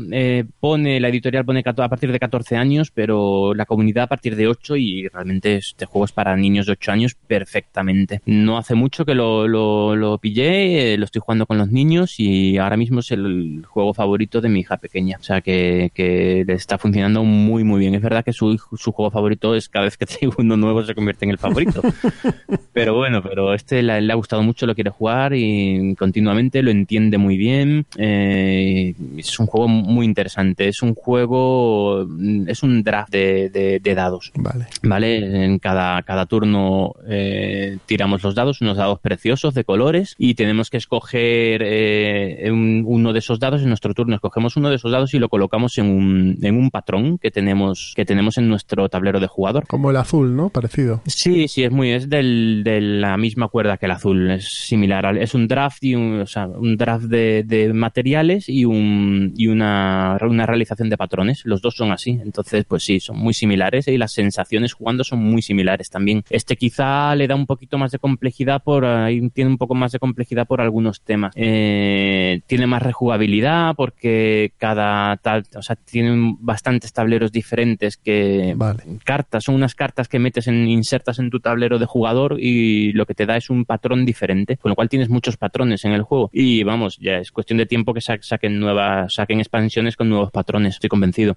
pone, la editorial pone a partir de 14 años, pero pero la comunidad a partir de 8 y realmente este juego es para niños de 8 años perfectamente. No hace mucho que lo, lo, pillé, eh, lo estoy jugando con los niños y ahora mismo es el juego favorito de mi hija pequeña. O sea que, que le está funcionando muy muy bien. Es verdad que su, su juego favorito es cada vez que tengo uno nuevo se convierte en el favorito. pero bueno, pero este le, ha gustado mucho, lo quiere jugar y continuamente lo entiende muy bien. Eh, es un juego muy interesante. Es un juego, es un drama de, dados. Vale. Vale, en cada, cada turno eh, tiramos los dados, unos dados preciosos de colores y tenemos que escoger eh, uno de esos dados en nuestro turno. Escogemos uno de esos dados y lo colocamos en un, en un patrón que tenemos, que tenemos en nuestro tablero de jugador. Como el azul, ¿no? Parecido. Sí, sí, es muy, es del, de la misma cuerda que el azul. Es similar. Es un draft y un, o sea, un draft de, de materiales y un, y una, una realización de patrones. Los dos son así. Entonces, pues sí, son muy similares y las sensaciones jugando son muy similares también. Este quizá le da un poquito más de complejidad por ahí tiene un poco más de complejidad por algunos temas. Eh, tiene más rejugabilidad porque cada tal, o sea, tienen bastantes tableros diferentes que cartas, son unas cartas que metes en insertas en tu tablero de jugador y lo que te da es un patrón diferente, con lo cual tienes muchos patrones en el juego y vamos, ya es cuestión de tiempo que saquen nuevas, saquen expansiones con nuevos patrones, estoy convencido.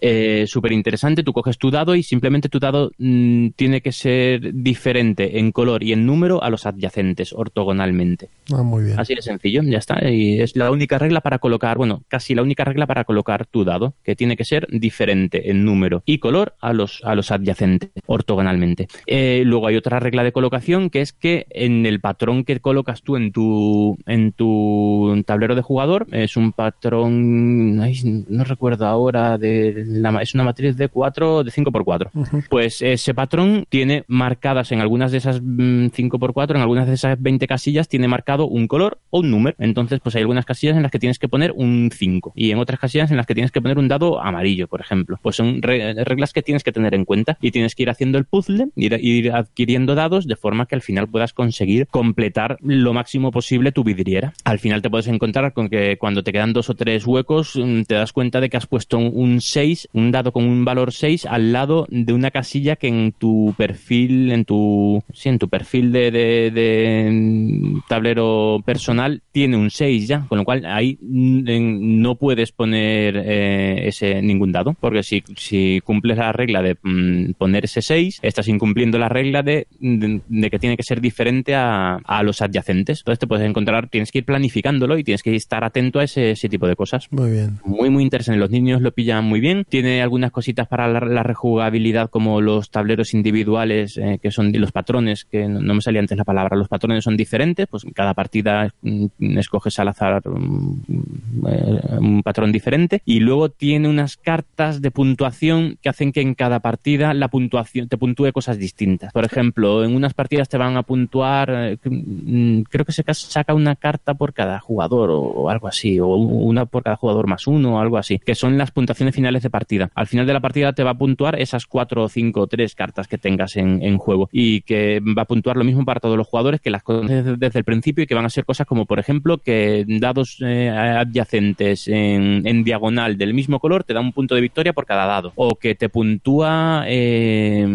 Eh, súper interesante, tú coges tu dado y simplemente tu dado mm, tiene que ser diferente en color y en número a los adyacentes, ortogonalmente. Ah, muy bien. Así de sencillo, ya está. Y es la única regla para colocar, bueno, casi la única regla para colocar tu dado, que tiene que ser diferente en número y color a los, a los adyacentes, ortogonalmente. Eh, luego hay otra regla de colocación que es que en el patrón que colocas tú en tu, en tu tablero de jugador, es un patrón, no recuerdo ahora, de la, es una matriz de 4, de 5x4. Pues ese patrón tiene marcadas en algunas de esas 5x4, mm, en algunas de esas 20 casillas, tiene marcado un color o un número. Entonces, pues hay algunas casillas en las que tienes que poner un 5 y en otras casillas en las que tienes que poner un dado amarillo, por ejemplo. Pues son reglas que tienes que tener en cuenta y tienes que ir haciendo el puzzle, ir, ir adquiriendo dados de forma que al final puedas conseguir completar lo máximo posible tu vidriera. Al final te puedes encontrar con que cuando te quedan dos o tres huecos, mm, te das cuenta de que has puesto un 6, un dado con un valor 6 al lado de una casilla que en tu perfil, en tu, sí, en tu perfil de, de, tablero personal tiene un 6 6 ya, con lo cual ahí mm, no puedes poner eh, ese ningún dado, porque si, si cumples la regla de mm, poner ese 6, estás incumpliendo la regla de, de, que tiene que ser diferente a, a, los adyacentes. Entonces te puedes encontrar, tienes que ir planificándolo y tienes que estar atento a ese, ese tipo de cosas. Muy bien. Muy, muy interesante. Los niños lo pillan muy bien. Tiene algunas cositas para la, la rejugabilidad como los tableros individuales, eh, que son los patrones, que no, no, me salía antes la palabra, los patrones son diferentes, pues cada partida mm, escoges al azar un, mm, eh, un patrón diferente y luego tiene unas cartas de puntuación que hacen que en cada partida la puntuación te puntúe cosas distintas. Por ejemplo, en unas partidas te van a puntuar, eh, mm, creo que se saca una carta por cada jugador o, algo así, o una por cada jugador más uno o algo así, que son las puntuaciones finales de partida. Al final de la partida te va a puntuar esas cuatro cinco tres cartas que tengas en, juego y que va a puntuar lo mismo para todos los jugadores que las conoces desde el principio y que van a ser cosas como, por ejemplo, que dados eh, adyacentes en, en, diagonal del mismo color te da un punto de victoria por cada dado o que te puntúa eh,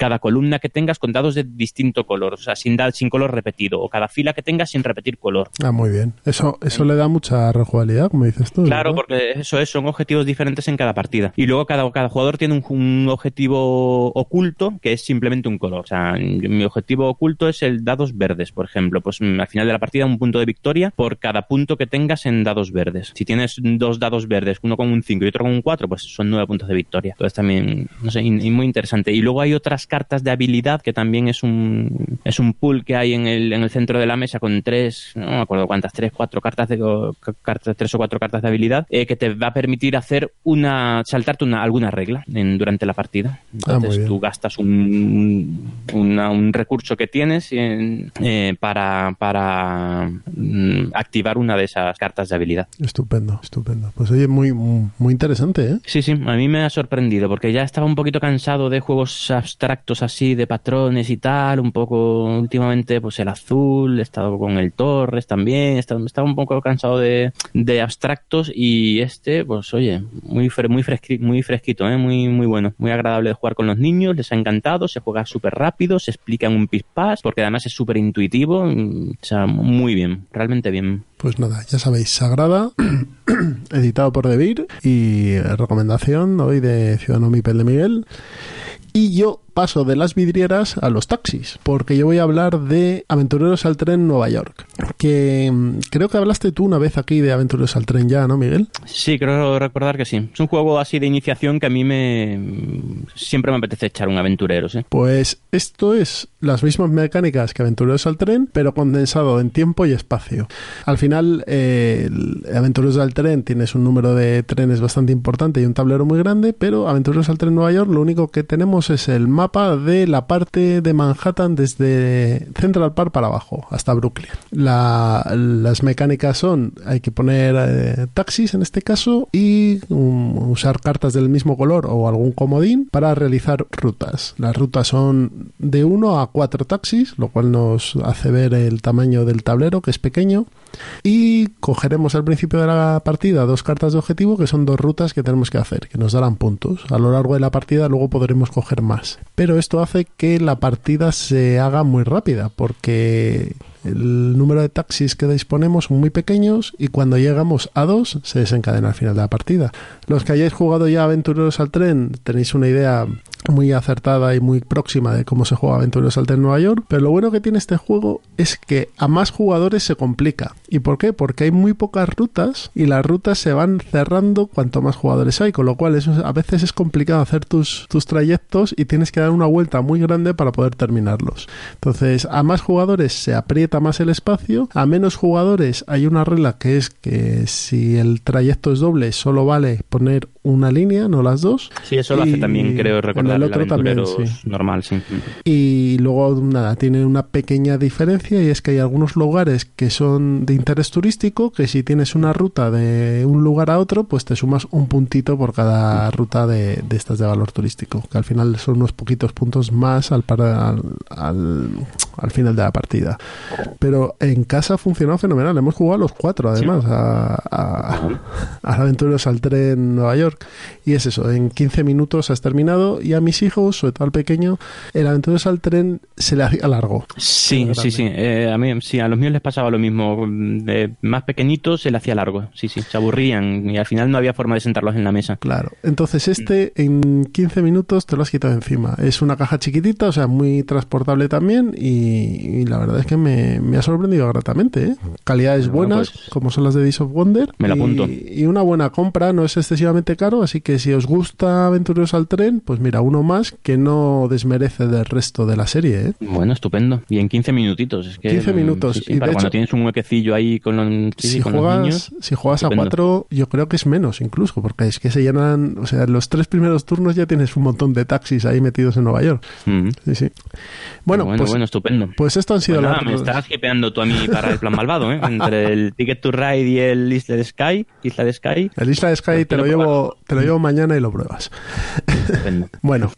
cada columna que tengas con dados de distinto color, o sea, sin, sin color repetido, o cada fila que tengas sin repetir color. Ah, muy bien. Eso, eso le da mucha rejugabilidad, como dices tú. Claro, ¿verdad? porque eso es, son objetivos diferentes en cada partida. Y luego cada, cada jugador tiene un, un, objetivo oculto que es simplemente un color. O sea, mi objetivo oculto es el dados verdes, por ejemplo. Pues al final de la partida un punto de victoria por cada punto que tengas en dados verdes. Si tienes dos dados verdes, uno con un 5 y otro con un 4, pues son nueve puntos de victoria. Entonces también, no sé, y, y muy interesante. Y luego hay otras cartas de habilidad, que también es un, es un pool que hay en el, en el centro de la mesa con tres, no me acuerdo cuántas, tres, cuatro cartas de cartas, tres o cuatro cartas de habilidad, eh, que te va a permitir hacer una, saltarte una, alguna regla en, durante la partida. Entonces ah, tú gastas un, una, un recurso que tienes en, eh, para, para mm, activar una de esas cartas de habilidad. Estupendo, estupendo. Pues oye, muy, muy interesante, ¿eh? Sí, sí, a mí me ha sorprendido porque ya estaba un poquito cansado de juegos abstractos así de patrones y tal, un poco últimamente pues el azul, he estado con el Torres también, estaba un poco cansado de, de, abstractos y este, pues oye, muy fre, muy, fresqui, muy fresquito, ¿eh? muy, muy bueno, muy agradable de jugar con los niños, les ha encantado, se juega súper rápido, se explica en un pispás, porque además es súper intuitivo, o sea, muy bien, realmente bien. Pues nada, ya sabéis, Sagrada, editado por Debir y recomendación hoy de Ciudadano Mipel de Miguel. Y yo paso de las vidrieras a los taxis, porque yo voy a hablar de Aventureros al Tren Nueva York, que creo que hablaste tú una vez aquí de Aventureros al Tren ya, ¿no, Miguel? Sí, creo recordar que sí. Es un juego así de iniciación que a mí me siempre me apetece echar un Aventureros. ¿eh? Pues esto es las mismas mecánicas que Aventureros al Tren, pero condensado en tiempo y espacio. Al final, eh, Aventureros al Tren tienes un número de trenes bastante importante y un tablero muy grande, pero Aventureros al Tren Nueva York lo único que tenemos es el mapa de la parte de Manhattan desde Central Park para abajo hasta Brooklyn. La, las mecánicas son, hay que poner eh, taxis en este caso y um, usar cartas del mismo color o algún comodín para realizar rutas. Las rutas son de 1 a 4 taxis, lo cual nos hace ver el tamaño del tablero que es pequeño y cogeremos al principio de la partida dos cartas de objetivo que son dos rutas que tenemos que hacer, que nos darán puntos. A lo largo de la partida luego podremos coger más. Pero esto hace que la partida se haga muy rápida porque el número de taxis que disponemos son muy pequeños y cuando llegamos a dos se desencadena al final de la partida. Los que hayáis jugado ya Aventureros al Tren tenéis una idea muy acertada y muy próxima de cómo se juega Aventureros al Tren Nueva York, pero lo bueno que tiene este juego es que a más jugadores se complica. ¿Y por qué? Porque hay muy pocas rutas y las rutas se van cerrando cuanto más jugadores hay, con lo cual a veces es complicado hacer tus, tus trayectos y tienes que dar una vuelta muy grande para poder terminarlos. Entonces, a más jugadores se aprieta más el espacio, a menos jugadores hay una regla que es que si el trayecto es doble solo vale poner una línea, no las dos. Sí, eso lo hace también, creo recordar, el otro el también, sí. normal, sí. Y luego, nada, tiene una pequeña diferencia y es que hay algunos lugares que son de interés turístico, que si tienes una ruta de un lugar a otro, pues te sumas un puntito por cada ruta de, de estas de valor turístico, que al final son unos poquitos puntos más al, para, al, al, al final de la partida. Pero en casa ha funcionado fenomenal. Hemos jugado los cuatro, además, a, a, a Aventureros al Tren Nueva York. Y es eso, en 15 minutos has terminado. Y a mis hijos, sobre todo al pequeño, el Aventureros al Tren se le hacía largo. Sí, sí, sí. Eh, a mí, sí, a los míos les pasaba lo mismo. Más pequeñitos se le hacía largo. Sí, sí, se aburrían y al final no había forma de sentarlos en la mesa. Claro. Entonces, este en 15 minutos te lo has quitado encima. Es una caja chiquitita, o sea, muy transportable también. Y, y la verdad es que me, me ha sorprendido gratamente. ¿eh? Calidades Bueno, buenas, pues, como son las de Days of Wonder. me la apunto. y una buena compra, no es excesivamente caro. Así que si os gusta Aventureros al Tren, pues mira, uno más que no desmerece del resto de la serie. ¿eh? Bueno, estupendo. Y en 15 minutitos. Es que, 15 mm, minutos. sí, sí, Y de cuando hecho- tienes un huequecillo ahí con, los- sí, si, con los juegas, niños. si juegas a estupendo. 4, yo creo que es menos incluso, porque es que se llenan, o sea, los tres primeros turnos ya tienes un montón de taxis ahí metidos en Nueva York. Mm. Sí, sí. Bueno, bueno, pues, bueno, estupendo. pues esto han sido Pues nada, las- estás hipeando tú a mí para el plan malvado, ¿eh? Entre el Ticket to Ride y el Isla de Sky. Isla de Sky. El Isla de Sky Pues te lo, llevo, te lo llevo mañana y lo pruebas. Bueno,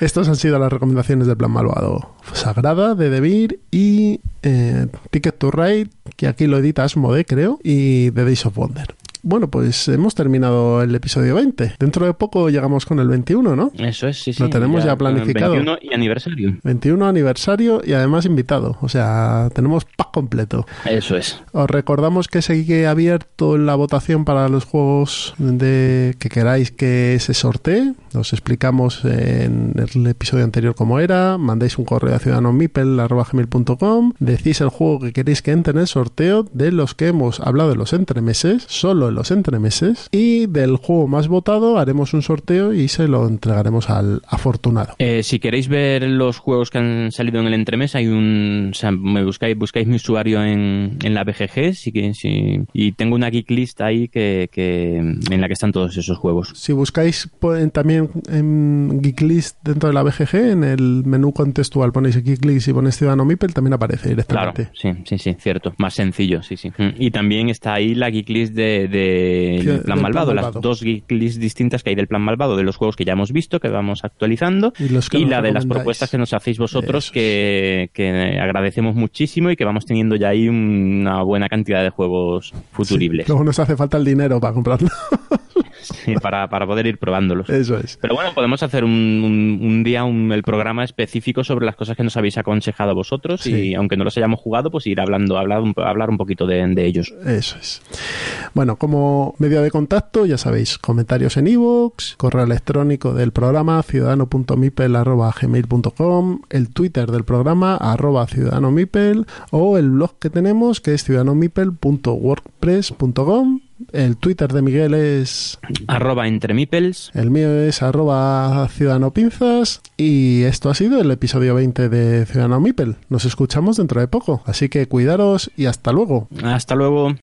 estas han sido las recomendaciones del Plan Malvado. Sagrada, de Debir y eh, Ticket to Ride, que aquí lo edita Asmode, creo, y The Days of Wonder. Bueno, pues hemos terminado el episodio 20. Dentro de poco llegamos con el 21, ¿no? Eso es, sí, sí. Lo tenemos ya planificado. 21 y aniversario. 21 aniversario y además invitado. O sea, tenemos pack completo. Eso es. Os recordamos que sigue abierto la votación para los juegos de que queráis que se sortee. Os explicamos en el episodio anterior cómo era. Mandéis un correo a ciudadanomipel.com. Decís el juego que queréis que entre en el sorteo de los que hemos hablado de los entremeses, solo los entremeses. Y del juego más votado haremos un sorteo y se lo entregaremos al afortunado. Eh, si queréis ver los juegos que han salido en el entremés, hay un. O sea, me buscáis, buscáis mi usuario en, en la BGG que, sí, y tengo una geek list ahí que, que, en la que están todos esos juegos. Si buscáis en- también en Geeklist dentro de la BGG, en el menú contextual ponéis Geeklist y ponéis Ciudadano Mipel, también aparece Claro, directamente. sí, sí, sí, cierto. Más sencillo, sí, sí. Mm. Y también está ahí la geek list de, del Plan Plan Malvado, Malvado. las dos geek lists distintas que hay del Plan Malvado, de los juegos que ya hemos visto, que vamos actualizando, Y los que y la de las propuestas que nos hacéis vosotros, Eso que, que agradecemos muchísimo y que vamos teniendo ya ahí una buena cantidad de juegos futuribles Sí, luego nos hace falta el dinero para comprarlo. sí, para, para poder ir probándolos. Eso es. Pero bueno, podemos hacer un, un- un día un- el programa específico sobre las cosas que nos habéis aconsejado vosotros Sí. y aunque no los hayamos jugado, pues ir hablando, hablar un, hablar un poquito de, de ellos. Eso es. Bueno, como medio de contacto, ya sabéis, comentarios en iVoox, correo electrónico del programa ciudadano.mipel.gmail.com, el Twitter del programa arroba ciudadanomipel o el blog que tenemos que es ciudadanomipel.wordpress.com. El Twitter de Miguel es Arroba entre meeples. el mío es arroba Ciudadano Pinzas y esto ha sido el episodio 20 de Ciudadano Mipel. Nos escuchamos dentro de poco, así que cuidaros y hasta luego. Hasta luego.